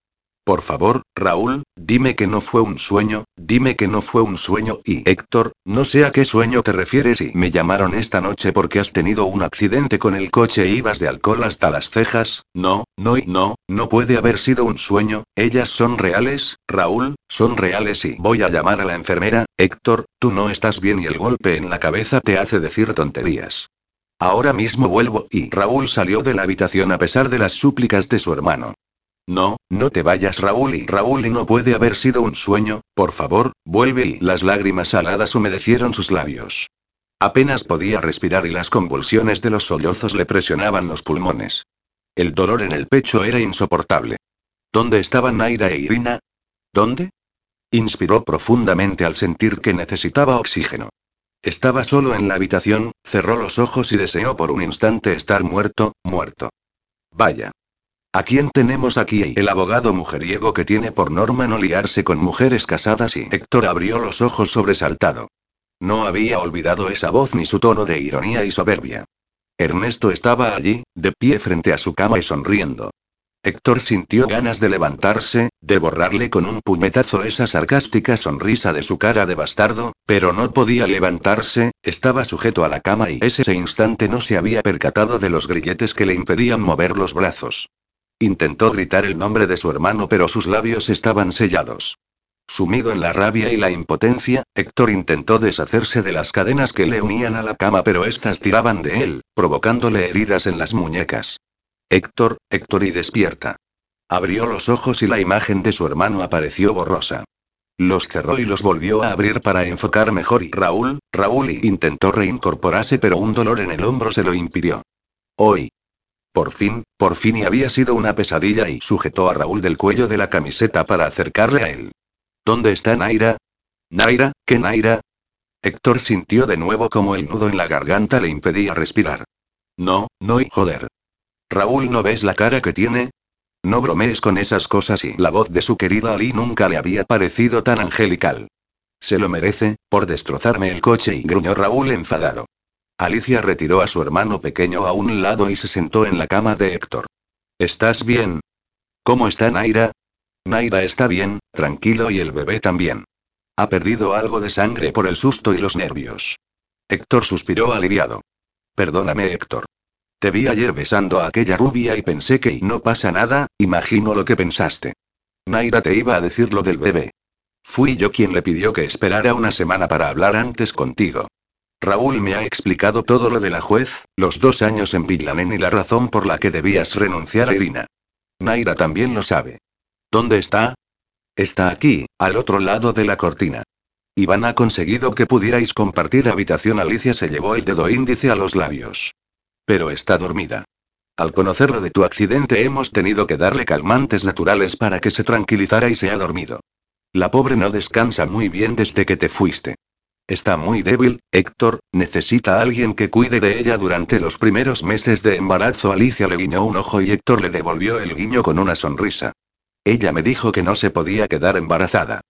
Por favor, Raúl, dime que no fue un sueño, dime que no fue un sueño y Héctor, no sé a qué sueño te refieres y me llamaron esta noche porque has tenido un accidente con el coche e ibas de alcohol hasta las cejas, no, no y no, no puede haber sido un sueño, ellas son reales, Raúl, son reales y voy a llamar a la enfermera, Héctor, tú no estás bien y el golpe en la cabeza te hace decir tonterías. Ahora mismo vuelvo y Raúl salió de la habitación a pesar de las súplicas de su hermano. No, no te vayas Raúl y Raúl y no puede haber sido un sueño, por favor, vuelve y las lágrimas saladas humedecieron sus labios. Apenas podía respirar y las convulsiones de los sollozos le presionaban los pulmones. El dolor en el pecho era insoportable. ¿Dónde estaban Naira e Irina? ¿Dónde? Inspiró profundamente al sentir que necesitaba oxígeno. Estaba solo en la habitación, cerró los ojos y deseó por un instante estar muerto, muerto. Vaya. ¿A quién tenemos aquí? El abogado mujeriego que tiene por norma no liarse con mujeres casadas y Héctor abrió los ojos sobresaltado. No había olvidado esa voz ni su tono de ironía y soberbia. Ernesto estaba allí, de pie frente a su cama y sonriendo. Héctor sintió ganas de levantarse, de borrarle con un puñetazo esa sarcástica sonrisa de su cara de bastardo, pero no podía levantarse, estaba sujeto a la cama y ese instante no se había percatado de los grilletes que le impedían mover los brazos. Intentó gritar el nombre de su hermano pero sus labios estaban sellados. Sumido en la rabia y la impotencia, Héctor intentó deshacerse de las cadenas que le unían a la cama pero éstas tiraban de él, provocándole heridas en las muñecas. Héctor, Héctor y despierta. Abrió los ojos y la imagen de su hermano apareció borrosa. Los cerró y los volvió a abrir para enfocar mejor y Raúl, Raúl y intentó reincorporarse pero un dolor en el hombro se lo impidió. Hoy. Por fin, por fin y había sido una pesadilla y sujetó a Raúl del cuello de la camiseta para acercarle a él. ¿Dónde está Naira? Naira, ¿qué Naira? Héctor sintió de nuevo como el nudo en la garganta le impedía respirar. No, no y joder. Raúl, ¿no ves la cara que tiene? No bromees con esas cosas y la voz de su querida Ali nunca le había parecido tan angelical. Se lo merece, por destrozarme el coche y gruñó Raúl enfadado. Alicia retiró a su hermano pequeño a un lado y se sentó en la cama de Héctor. ¿Estás bien? ¿Cómo está Naira? Naira está bien, tranquilo y el bebé también. Ha perdido algo de sangre por el susto y los nervios. Héctor suspiró aliviado. Perdóname Héctor. Te vi ayer besando a aquella rubia y pensé que no pasa nada, imagino lo que pensaste. Naira te iba a decir lo del bebé. Fui yo quien le pidió que esperara una semana para hablar antes contigo. Raúl me ha explicado todo lo de la juez, los dos años en Pillanen y la razón por la que debías renunciar a Irina. Naira también lo sabe. ¿Dónde está? Está aquí, al otro lado de la cortina. Iván ha conseguido que pudierais compartir habitación. Alicia se llevó el dedo índice a los labios. Pero está dormida. Al conocerlo de tu accidente hemos tenido que darle calmantes naturales para que se tranquilizara y se ha dormido. La pobre no descansa muy bien desde que te fuiste. Está muy débil, Héctor, necesita a alguien que cuide de ella durante los primeros meses de embarazo. Alicia le guiñó un ojo y Héctor le devolvió el guiño con una sonrisa. Ella me dijo que no se podía quedar embarazada.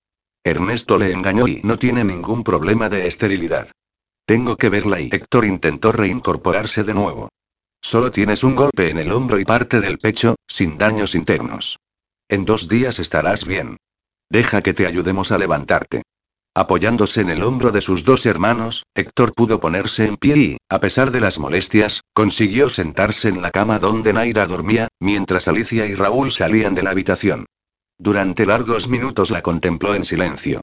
Ernesto le engañó y no tiene ningún problema de esterilidad. Tengo que verla y Héctor intentó reincorporarse de nuevo. Solo tienes un golpe en el hombro y parte del pecho, sin daños internos. En dos días estarás bien. Deja que te ayudemos a levantarte. Apoyándose en el hombro de sus dos hermanos, Héctor pudo ponerse en pie y, a pesar de las molestias, consiguió sentarse en la cama donde Naira dormía, mientras Alicia y Raúl salían de la habitación. Durante largos minutos la contempló en silencio.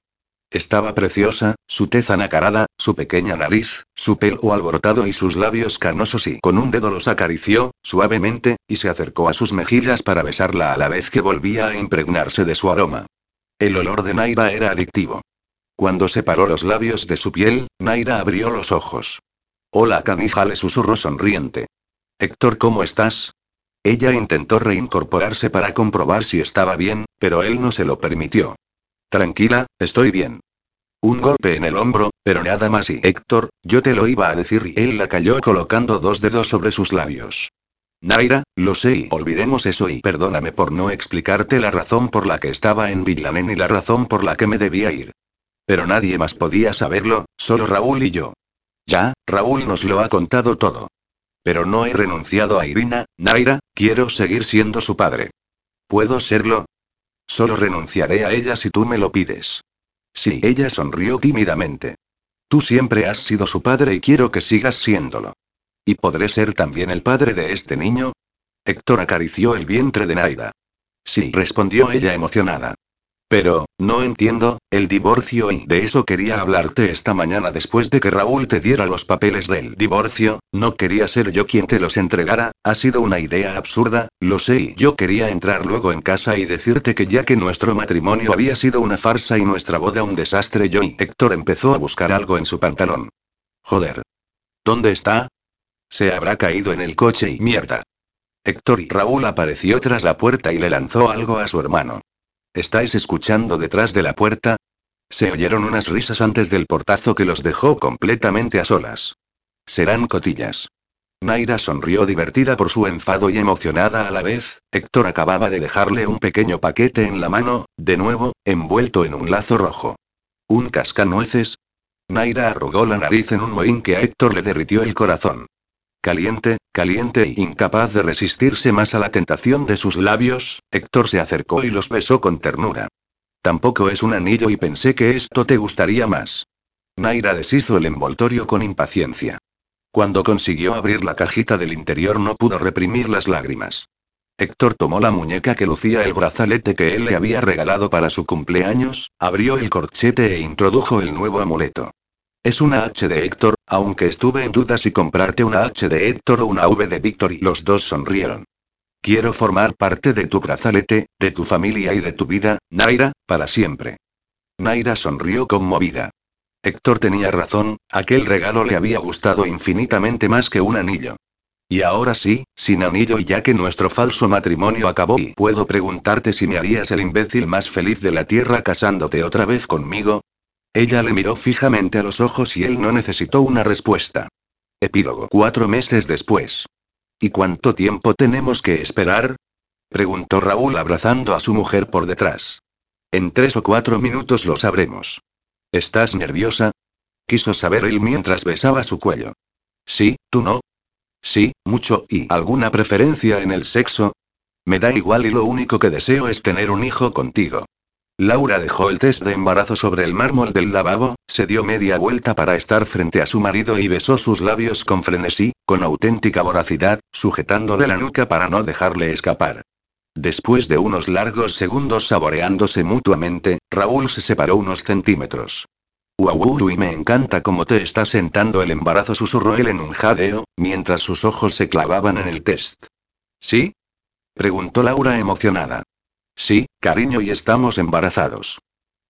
Estaba preciosa, su tez anacarada, su pequeña nariz, su pelo alborotado y sus labios carnosos y con un dedo los acarició, suavemente, y se acercó a sus mejillas para besarla a la vez que volvía a impregnarse de su aroma. El olor de Naira era adictivo. Cuando separó los labios de su piel, Naira abrió los ojos. Hola canija le susurró sonriente. Héctor, ¿cómo estás? Ella intentó reincorporarse para comprobar si estaba bien, pero él no se lo permitió. Tranquila, estoy bien. Un golpe en el hombro, pero nada más y Héctor, yo te lo iba a decir y él la cayó colocando dos dedos sobre sus labios. Naira, lo sé y olvidemos eso y perdóname por no explicarte la razón por la que estaba en Villanen y la razón por la que me debía ir. Pero nadie más podía saberlo, solo Raúl y yo. Ya, Raúl nos lo ha contado todo. Pero no he renunciado a Irina, Naira, quiero seguir siendo su padre. ¿Puedo serlo? Solo renunciaré a ella si tú me lo pides. Sí, ella sonrió tímidamente. Tú siempre has sido su padre y quiero que sigas siéndolo. ¿Y podré ser también el padre de este niño? Héctor acarició el vientre de Naida. Sí, respondió ella emocionada. Pero, no entiendo, el divorcio y de eso quería hablarte esta mañana después de que Raúl te diera los papeles del divorcio, no quería ser yo quien te los entregara, ha sido una idea absurda, lo sé y yo quería entrar luego en casa y decirte que ya que nuestro matrimonio había sido una farsa y nuestra boda un desastre yo y Héctor empezó a buscar algo en su pantalón. Joder. ¿Dónde está? Se habrá caído en el coche y mierda. Héctor y Raúl apareció tras la puerta y le lanzó algo a su hermano. ¿Estáis escuchando detrás de la puerta? Se oyeron unas risas antes del portazo que los dejó completamente a solas. Serán cotillas. Naira sonrió divertida por su enfado y emocionada a la vez. Héctor acababa de dejarle un pequeño paquete en la mano, de nuevo, envuelto en un lazo rojo. ¿Un cascanueces? Naira arrugó la nariz en un mohín que a Héctor le derritió el corazón. Caliente, caliente e incapaz de resistirse más a la tentación de sus labios, Héctor se acercó y los besó con ternura. Tampoco es un anillo y pensé que esto te gustaría más. Naira deshizo el envoltorio con impaciencia. Cuando consiguió abrir la cajita del interior no pudo reprimir las lágrimas. Héctor tomó la muñeca que lucía el brazalete que él le había regalado para su cumpleaños, abrió el corchete e introdujo el nuevo amuleto. Es una H de Héctor, aunque estuve en duda si comprarte una H de Héctor o una V de Víctor y los dos sonrieron. Quiero formar parte de tu brazalete, de tu familia y de tu vida, Naira, para siempre. Naira sonrió conmovida. Héctor tenía razón, aquel regalo le había gustado infinitamente más que un anillo. Y ahora sí, sin anillo y ya que nuestro falso matrimonio acabó y puedo preguntarte si me harías el imbécil más feliz de la tierra casándote otra vez conmigo. Ella le miró fijamente a los ojos y él no necesitó una respuesta. Epílogo. Cuatro meses después. ¿Y cuánto tiempo tenemos que esperar? preguntó Raúl abrazando a su mujer por detrás. En tres o cuatro minutos lo sabremos. ¿Estás nerviosa? Quiso saber él mientras besaba su cuello. Sí, ¿tú no? Sí, mucho, ¿y alguna preferencia en el sexo? Me da igual y lo único que deseo es tener un hijo contigo. Laura dejó el test de embarazo sobre el mármol del lavabo, se dio media vuelta para estar frente a su marido y besó sus labios con frenesí, con auténtica voracidad, sujetándole la nuca para no dejarle escapar. Después de unos largos segundos saboreándose mutuamente, Raúl se separó unos centímetros. Uau, y me encanta cómo te está sentando el embarazo, susurró él en un jadeo, mientras sus ojos se clavaban en el test. ¿Sí? preguntó Laura emocionada. Sí, cariño, y estamos embarazados.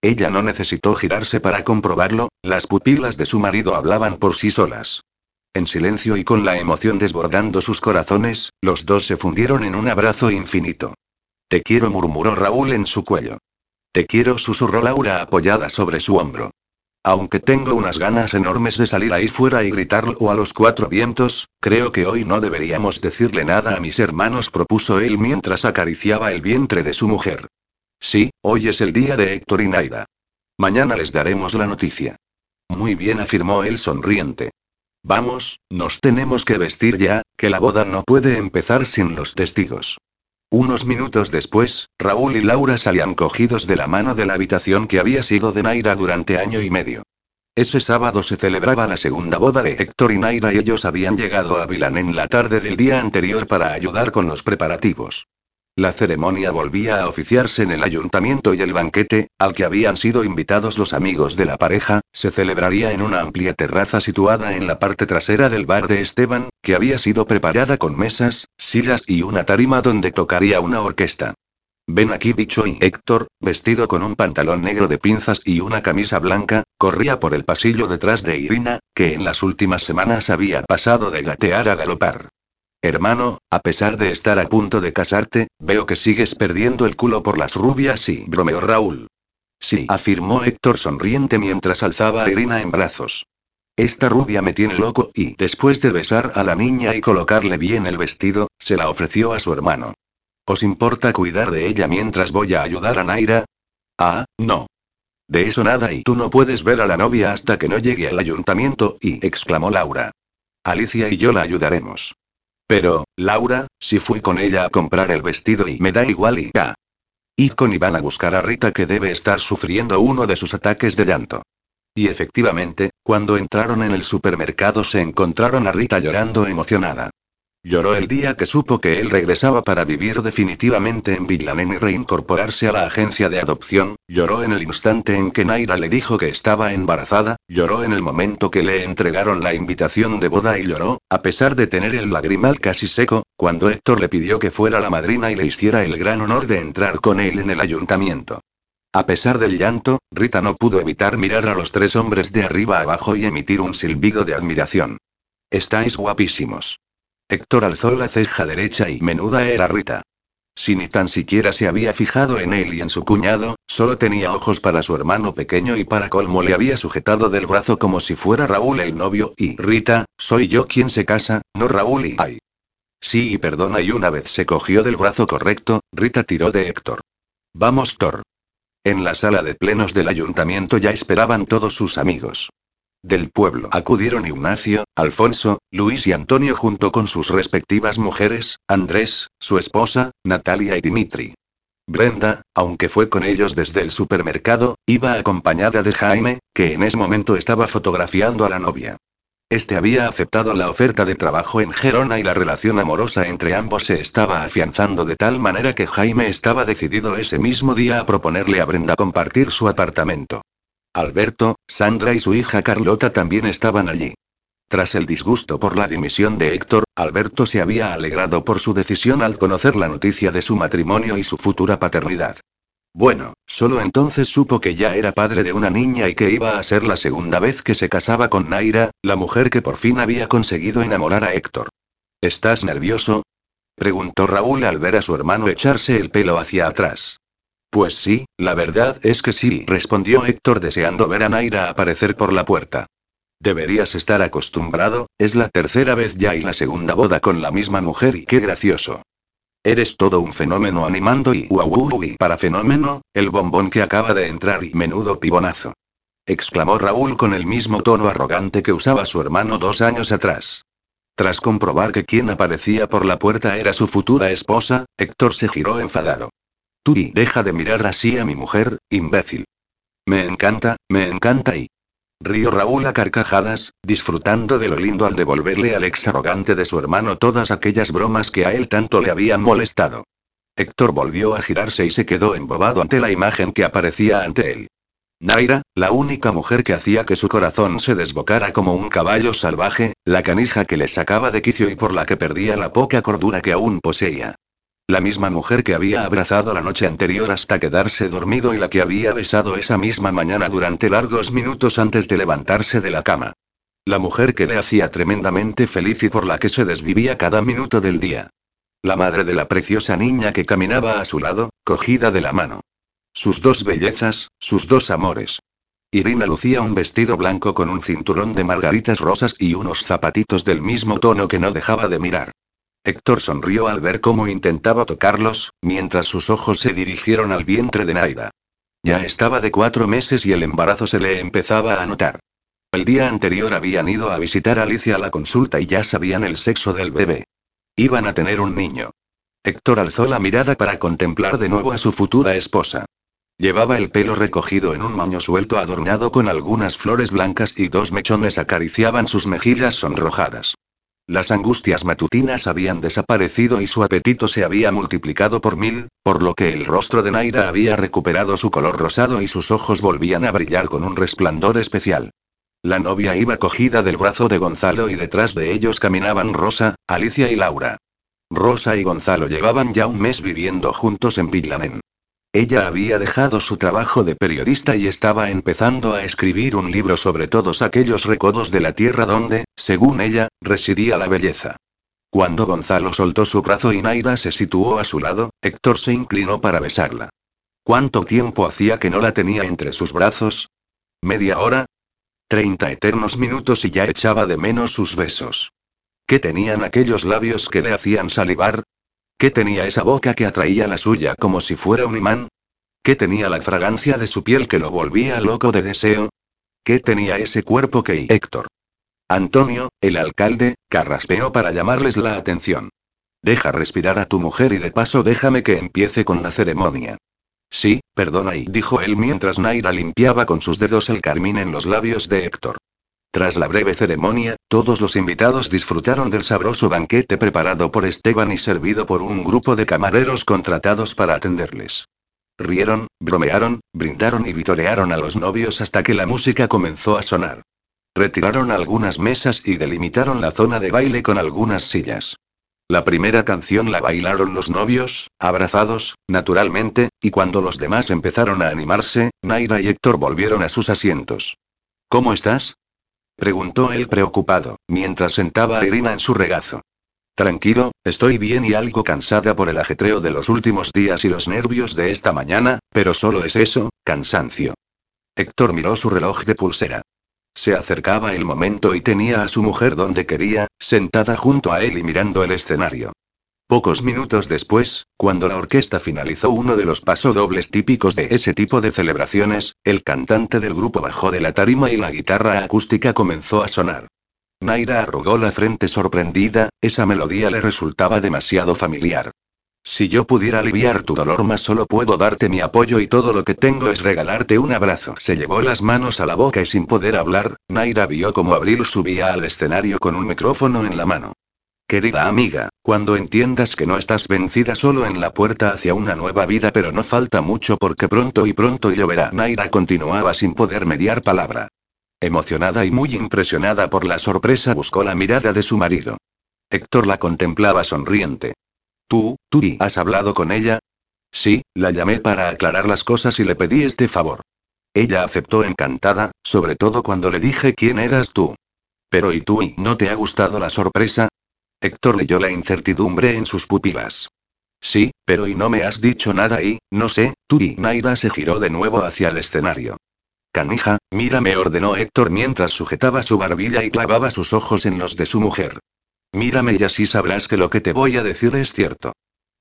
Ella no necesitó girarse para comprobarlo, las pupilas de su marido hablaban por sí solas. En silencio y con la emoción desbordando sus corazones, los dos se fundieron en un abrazo infinito. Te quiero, murmuró Raúl en su cuello. Te quiero, susurró Laura apoyada sobre su hombro. Aunque tengo unas ganas enormes de salir ahí fuera y gritarlo a los cuatro vientos, creo que hoy no deberíamos decirle nada a mis hermanos, propuso él mientras acariciaba el vientre de su mujer. Sí, hoy es el día de Héctor y Naida. Mañana les daremos la noticia. Muy bien, afirmó él sonriente. Vamos, nos tenemos que vestir ya, que la boda no puede empezar sin los testigos. Unos minutos después, Raúl y Laura salían cogidos de la mano de la habitación que había sido de Naira durante año y medio. Ese sábado se celebraba la segunda boda de Héctor y Naira y ellos habían llegado a Vilán en la tarde del día anterior para ayudar con los preparativos. La ceremonia volvía a oficiarse en el ayuntamiento y el banquete, al que habían sido invitados los amigos de la pareja, se celebraría en una amplia terraza situada en la parte trasera del bar de Esteban, que había sido preparada con mesas, sillas y una tarima donde tocaría una orquesta. Ven aquí, dicho y Héctor, vestido con un pantalón negro de pinzas y una camisa blanca, corría por el pasillo detrás de Irina, que en las últimas semanas había pasado de gatear a galopar. Hermano, a pesar de estar a punto de casarte, veo que sigues perdiendo el culo por las rubias y bromeó Raúl. Sí, afirmó Héctor sonriente mientras alzaba a Irina en brazos. Esta rubia me tiene loco y, después de besar a la niña y colocarle bien el vestido, se la ofreció a su hermano. ¿Os importa cuidar de ella mientras voy a ayudar a Naira? Ah, no. De eso nada y tú no puedes ver a la novia hasta que no llegue al ayuntamiento y, exclamó Laura. Alicia y yo la ayudaremos. Pero, Laura, si fui con ella a comprar el vestido y me da igual y. Y con Iván a buscar a Rita que debe estar sufriendo uno de sus ataques de llanto. Y efectivamente, cuando entraron en el supermercado se encontraron a Rita llorando emocionada. Lloró el día que supo que él regresaba para vivir definitivamente en Villanen y reincorporarse a la agencia de adopción, lloró en el instante en que Naira le dijo que estaba embarazada, lloró en el momento que le entregaron la invitación de boda y lloró, a pesar de tener el lagrimal casi seco, cuando Héctor le pidió que fuera la madrina y le hiciera el gran honor de entrar con él en el ayuntamiento. A pesar del llanto, Rita no pudo evitar mirar a los tres hombres de arriba abajo y emitir un silbido de admiración. Estáis guapísimos. Héctor alzó la ceja derecha y menuda era Rita. Si ni tan siquiera se había fijado en él y en su cuñado, solo tenía ojos para su hermano pequeño y para colmo le había sujetado del brazo como si fuera Raúl el novio y Rita, soy yo quien se casa, no Raúl y ay. Sí y perdona y una vez se cogió del brazo correcto, Rita tiró de Héctor. Vamos Thor. En la sala de plenos del ayuntamiento ya esperaban todos sus amigos. Del pueblo acudieron Ignacio, Alfonso, Luis y Antonio junto con sus respectivas mujeres, Andrés, su esposa, Natalia y Dimitri. Brenda, aunque fue con ellos desde el supermercado, iba acompañada de Jaime, que en ese momento estaba fotografiando a la novia. Este había aceptado la oferta de trabajo en Gerona y la relación amorosa entre ambos se estaba afianzando de tal manera que Jaime estaba decidido ese mismo día a proponerle a Brenda compartir su apartamento. Alberto, Sandra y su hija Carlota también estaban allí. Tras el disgusto por la dimisión de Héctor, Alberto se había alegrado por su decisión al conocer la noticia de su matrimonio y su futura paternidad. Bueno, solo entonces supo que ya era padre de una niña y que iba a ser la segunda vez que se casaba con Naira, la mujer que por fin había conseguido enamorar a Héctor. ¿Estás nervioso? preguntó Raúl al ver a su hermano echarse el pelo hacia atrás. Pues sí, la verdad es que sí, respondió Héctor deseando ver a Naira aparecer por la puerta. Deberías estar acostumbrado, es la tercera vez ya y la segunda boda con la misma mujer y qué gracioso. Eres todo un fenómeno animando y y para fenómeno, el bombón que acaba de entrar y menudo pibonazo. Exclamó Raúl con el mismo tono arrogante que usaba su hermano dos años atrás. Tras comprobar que quien aparecía por la puerta era su futura esposa, Héctor se giró enfadado. Y deja de mirar así a mi mujer, imbécil. Me encanta, me encanta y... Río Raúl a carcajadas, disfrutando de lo lindo al devolverle al ex arrogante de su hermano todas aquellas bromas que a él tanto le habían molestado. Héctor volvió a girarse y se quedó embobado ante la imagen que aparecía ante él. Naira, la única mujer que hacía que su corazón se desbocara como un caballo salvaje, la canija que le sacaba de quicio y por la que perdía la poca cordura que aún poseía. La misma mujer que había abrazado la noche anterior hasta quedarse dormido y la que había besado esa misma mañana durante largos minutos antes de levantarse de la cama. La mujer que le hacía tremendamente feliz y por la que se desvivía cada minuto del día. La madre de la preciosa niña que caminaba a su lado, cogida de la mano. Sus dos bellezas, sus dos amores. Irina lucía un vestido blanco con un cinturón de margaritas rosas y unos zapatitos del mismo tono que no dejaba de mirar. Héctor sonrió al ver cómo intentaba tocarlos, mientras sus ojos se dirigieron al vientre de Naida. Ya estaba de cuatro meses y el embarazo se le empezaba a notar. El día anterior habían ido a visitar a Alicia a la consulta y ya sabían el sexo del bebé. Iban a tener un niño. Héctor alzó la mirada para contemplar de nuevo a su futura esposa. Llevaba el pelo recogido en un moño suelto adornado con algunas flores blancas y dos mechones acariciaban sus mejillas sonrojadas. Las angustias matutinas habían desaparecido y su apetito se había multiplicado por mil, por lo que el rostro de Naira había recuperado su color rosado y sus ojos volvían a brillar con un resplandor especial. La novia iba cogida del brazo de Gonzalo y detrás de ellos caminaban Rosa, Alicia y Laura. Rosa y Gonzalo llevaban ya un mes viviendo juntos en Villamen. Ella había dejado su trabajo de periodista y estaba empezando a escribir un libro sobre todos aquellos recodos de la tierra donde, según ella, residía la belleza. Cuando Gonzalo soltó su brazo y Naira se situó a su lado, Héctor se inclinó para besarla. ¿Cuánto tiempo hacía que no la tenía entre sus brazos? ¿Media hora? Treinta eternos minutos y ya echaba de menos sus besos. ¿Qué tenían aquellos labios que le hacían salivar? ¿Qué tenía esa boca que atraía la suya como si fuera un imán? ¿Qué tenía la fragancia de su piel que lo volvía loco de deseo? ¿Qué tenía ese cuerpo que Héctor? Antonio, el alcalde, carraspeó para llamarles la atención. Deja respirar a tu mujer y de paso déjame que empiece con la ceremonia. Sí, perdona y dijo él mientras Naira limpiaba con sus dedos el carmín en los labios de Héctor. Tras la breve ceremonia, todos los invitados disfrutaron del sabroso banquete preparado por Esteban y servido por un grupo de camareros contratados para atenderles. Rieron, bromearon, brindaron y vitorearon a los novios hasta que la música comenzó a sonar. Retiraron algunas mesas y delimitaron la zona de baile con algunas sillas. La primera canción la bailaron los novios, abrazados, naturalmente, y cuando los demás empezaron a animarse, Naira y Héctor volvieron a sus asientos. ¿Cómo estás? Preguntó él preocupado, mientras sentaba a Irina en su regazo. Tranquilo, estoy bien y algo cansada por el ajetreo de los últimos días y los nervios de esta mañana, pero solo es eso, cansancio. Héctor miró su reloj de pulsera. Se acercaba el momento y tenía a su mujer donde quería, sentada junto a él y mirando el escenario. Pocos minutos después, cuando la orquesta finalizó uno de los pasodobles típicos de ese tipo de celebraciones, el cantante del grupo bajó de la tarima y la guitarra acústica comenzó a sonar. Naira arrugó la frente sorprendida, esa melodía le resultaba demasiado familiar. Si yo pudiera aliviar tu dolor más solo puedo darte mi apoyo y todo lo que tengo es regalarte un abrazo. Se llevó las manos a la boca y sin poder hablar, Naira vio como Abril subía al escenario con un micrófono en la mano. Querida amiga, cuando entiendas que no estás vencida solo en la puerta hacia una nueva vida pero no falta mucho porque pronto y pronto lloverá. Naira continuaba sin poder mediar palabra. Emocionada y muy impresionada por la sorpresa buscó la mirada de su marido. Héctor la contemplaba sonriente. ¿Tú, tú y has hablado con ella? Sí, la llamé para aclarar las cosas y le pedí este favor. Ella aceptó encantada, sobre todo cuando le dije quién eras tú. Pero ¿y tú y no te ha gustado la sorpresa? Héctor leyó la incertidumbre en sus pupilas. Sí, pero ¿y no me has dicho nada y, no sé, tú y Naira se giró de nuevo hacia el escenario. Canija, mírame, ordenó Héctor mientras sujetaba su barbilla y clavaba sus ojos en los de su mujer. Mírame y así sabrás que lo que te voy a decir es cierto.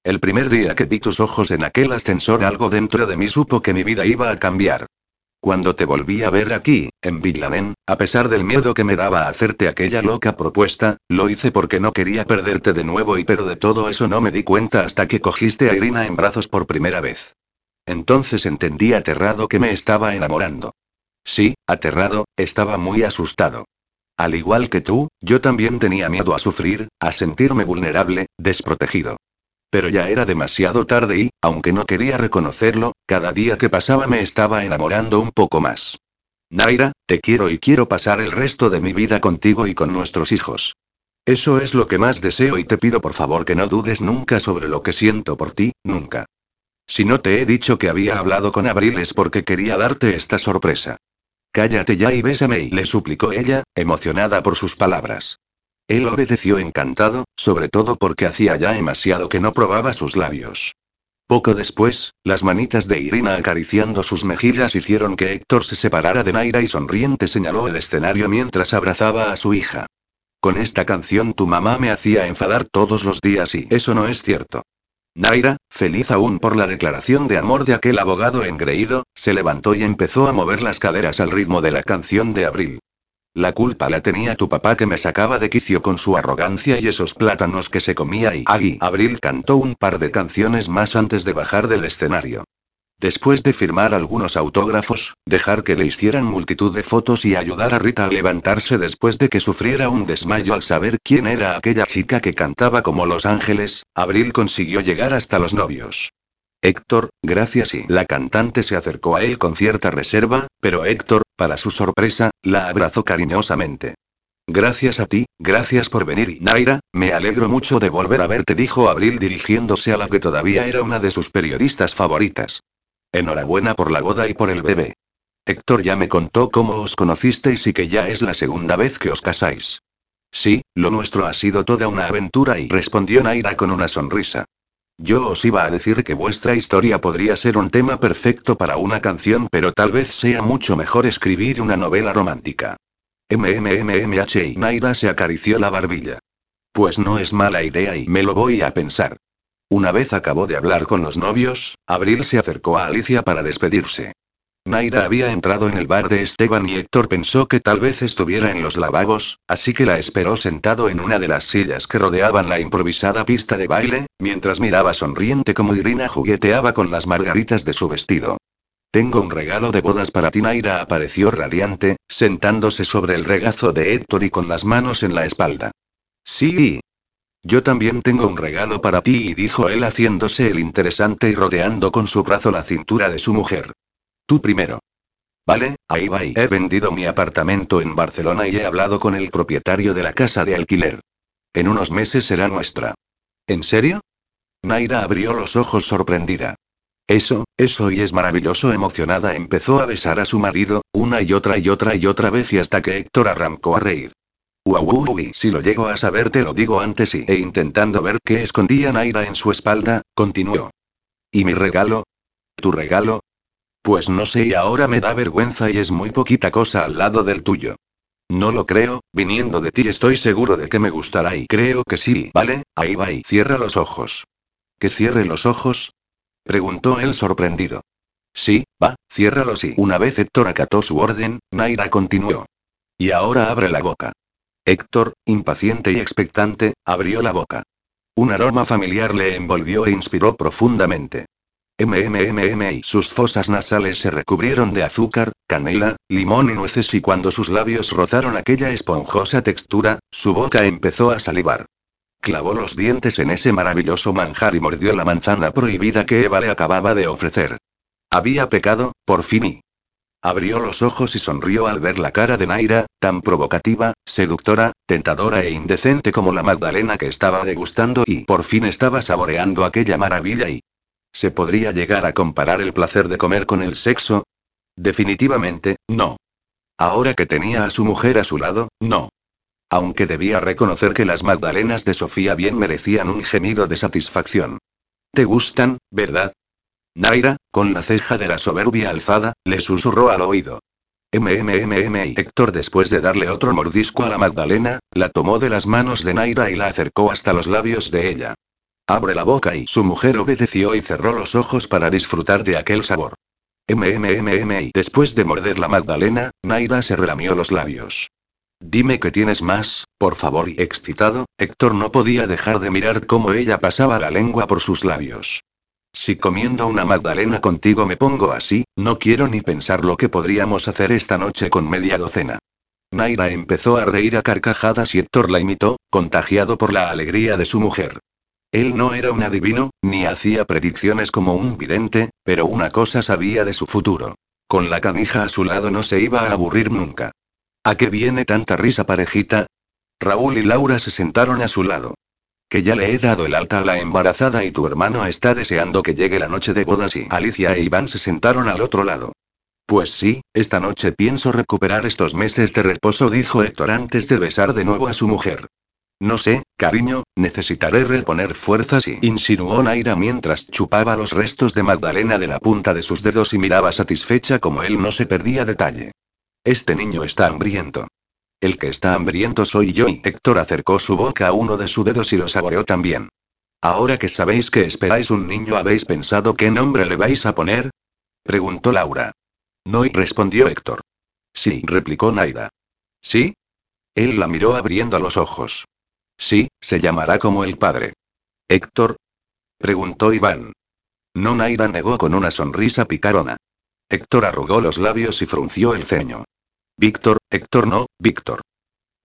El primer día que vi tus ojos en aquel ascensor algo dentro de mí supo que mi vida iba a cambiar. Cuando te volví a ver aquí, en Villanen, a pesar del miedo que me daba hacerte aquella loca propuesta, lo hice porque no quería perderte de nuevo y pero de todo eso no me di cuenta hasta que cogiste a Irina en brazos por primera vez. Entonces entendí aterrado que me estaba enamorando. Sí, aterrado, estaba muy asustado. Al igual que tú, yo también tenía miedo a sufrir, a sentirme vulnerable, desprotegido. Pero ya era demasiado tarde y, aunque no quería reconocerlo, cada día que pasaba me estaba enamorando un poco más. Naira, te quiero y quiero pasar el resto de mi vida contigo y con nuestros hijos. Eso es lo que más deseo y te pido por favor que no dudes nunca sobre lo que siento por ti, nunca. Si no te he dicho que había hablado con Abril es porque quería darte esta sorpresa. Cállate ya y bésame, le suplicó ella, emocionada por sus palabras. Él obedeció encantado, sobre todo porque hacía ya demasiado que no probaba sus labios. Poco después, las manitas de Irina acariciando sus mejillas hicieron que Héctor se separara de Naira y sonriente señaló el escenario mientras abrazaba a su hija. Con esta canción tu mamá me hacía enfadar todos los días y eso no es cierto. Naira, feliz aún por la declaración de amor de aquel abogado engreído, se levantó y empezó a mover las caderas al ritmo de la canción de Abril. La culpa la tenía tu papá que me sacaba de quicio con su arrogancia y esos plátanos que se comía y Agui. Abril cantó un par de canciones más antes de bajar del escenario. Después de firmar algunos autógrafos, dejar que le hicieran multitud de fotos y ayudar a Rita a levantarse después de que sufriera un desmayo al saber quién era aquella chica que cantaba como Los Ángeles, Abril consiguió llegar hasta los novios. Héctor, gracias y la cantante se acercó a él con cierta reserva, pero Héctor, para su sorpresa, la abrazó cariñosamente. Gracias a ti, gracias por venir Naira, me alegro mucho de volver a verte, dijo Abril dirigiéndose a la que todavía era una de sus periodistas favoritas. Enhorabuena por la boda y por el bebé. Héctor ya me contó cómo os conocisteis y que ya es la segunda vez que os casáis. Sí, lo nuestro ha sido toda una aventura y respondió Naira con una sonrisa. Yo os iba a decir que vuestra historia podría ser un tema perfecto para una canción, pero tal vez sea mucho mejor escribir una novela romántica. MMMMH y Naira se acarició la barbilla. Pues no es mala idea y me lo voy a pensar. Una vez acabó de hablar con los novios, Abril se acercó a Alicia para despedirse. Naira había entrado en el bar de Esteban y Héctor pensó que tal vez estuviera en los lavabos, así que la esperó sentado en una de las sillas que rodeaban la improvisada pista de baile, mientras miraba sonriente como Irina jugueteaba con las margaritas de su vestido. Tengo un regalo de bodas para ti. Naira apareció radiante, sentándose sobre el regazo de Héctor y con las manos en la espalda. Sí, yo también tengo un regalo para ti, dijo él haciéndose el interesante y rodeando con su brazo la cintura de su mujer. Tú primero. Vale, ahí va he vendido mi apartamento en Barcelona y he hablado con el propietario de la casa de alquiler. En unos meses será nuestra. ¿En serio? Naira abrió los ojos sorprendida. Eso, eso y es maravilloso emocionada empezó a besar a su marido, una y otra y otra y otra vez y hasta que Héctor arrancó a reír. Uy, si lo llego a saber te lo digo antes y... E intentando ver qué escondía Naira en su espalda, continuó. ¿Y mi regalo? ¿Tu regalo? Pues no sé y ahora me da vergüenza y es muy poquita cosa al lado del tuyo. No lo creo, viniendo de ti estoy seguro de que me gustará y creo que sí, vale, ahí va y cierra los ojos. ¿Que cierre los ojos? Preguntó él sorprendido. Sí, va, ciérralos y una vez Héctor acató su orden, Naira continuó. Y ahora abre la boca. Héctor, impaciente y expectante, abrió la boca. Un aroma familiar le envolvió e inspiró profundamente. MMMM y sus fosas nasales se recubrieron de azúcar, canela, limón y nueces y cuando sus labios rozaron aquella esponjosa textura, su boca empezó a salivar. Clavó los dientes en ese maravilloso manjar y mordió la manzana prohibida que Eva le acababa de ofrecer. Había pecado, por fin y... Abrió los ojos y sonrió al ver la cara de Naira, tan provocativa, seductora, tentadora e indecente como la Magdalena que estaba degustando y por fin estaba saboreando aquella maravilla y... ¿Se podría llegar a comparar el placer de comer con el sexo? Definitivamente, no. Ahora que tenía a su mujer a su lado, no. Aunque debía reconocer que las Magdalenas de Sofía bien merecían un gemido de satisfacción. ¿Te gustan, verdad? Naira, con la ceja de la soberbia alzada, le susurró al oído. MMMM y Héctor después de darle otro mordisco a la Magdalena, la tomó de las manos de Naira y la acercó hasta los labios de ella. Abre la boca y su mujer obedeció y cerró los ojos para disfrutar de aquel sabor. MMMM y después de morder la Magdalena, Naira se relamió los labios. Dime que tienes más, por favor. Y excitado, Héctor no podía dejar de mirar cómo ella pasaba la lengua por sus labios. Si comiendo una Magdalena contigo me pongo así, no quiero ni pensar lo que podríamos hacer esta noche con media docena. Naira empezó a reír a carcajadas y Héctor la imitó, contagiado por la alegría de su mujer. Él no era un adivino, ni hacía predicciones como un vidente, pero una cosa sabía de su futuro. Con la canija a su lado no se iba a aburrir nunca. ¿A qué viene tanta risa parejita? Raúl y Laura se sentaron a su lado. Que ya le he dado el alta a la embarazada y tu hermano está deseando que llegue la noche de bodas y Alicia e Iván se sentaron al otro lado. Pues sí, esta noche pienso recuperar estos meses de reposo, dijo Héctor antes de besar de nuevo a su mujer. No sé, cariño, necesitaré reponer fuerzas y insinuó Naira mientras chupaba los restos de Magdalena de la punta de sus dedos y miraba satisfecha como él no se perdía detalle. Este niño está hambriento. El que está hambriento soy yo y Héctor acercó su boca a uno de sus dedos y lo saboreó también. Ahora que sabéis que esperáis un niño, ¿habéis pensado qué nombre le vais a poner? preguntó Laura. No y respondió Héctor. Sí, replicó Naira. ¿Sí? Él la miró abriendo los ojos. Sí, se llamará como el padre. ¿Héctor? preguntó Iván. No Naira negó con una sonrisa picarona. Héctor arrugó los labios y frunció el ceño. Víctor, Héctor no, Víctor.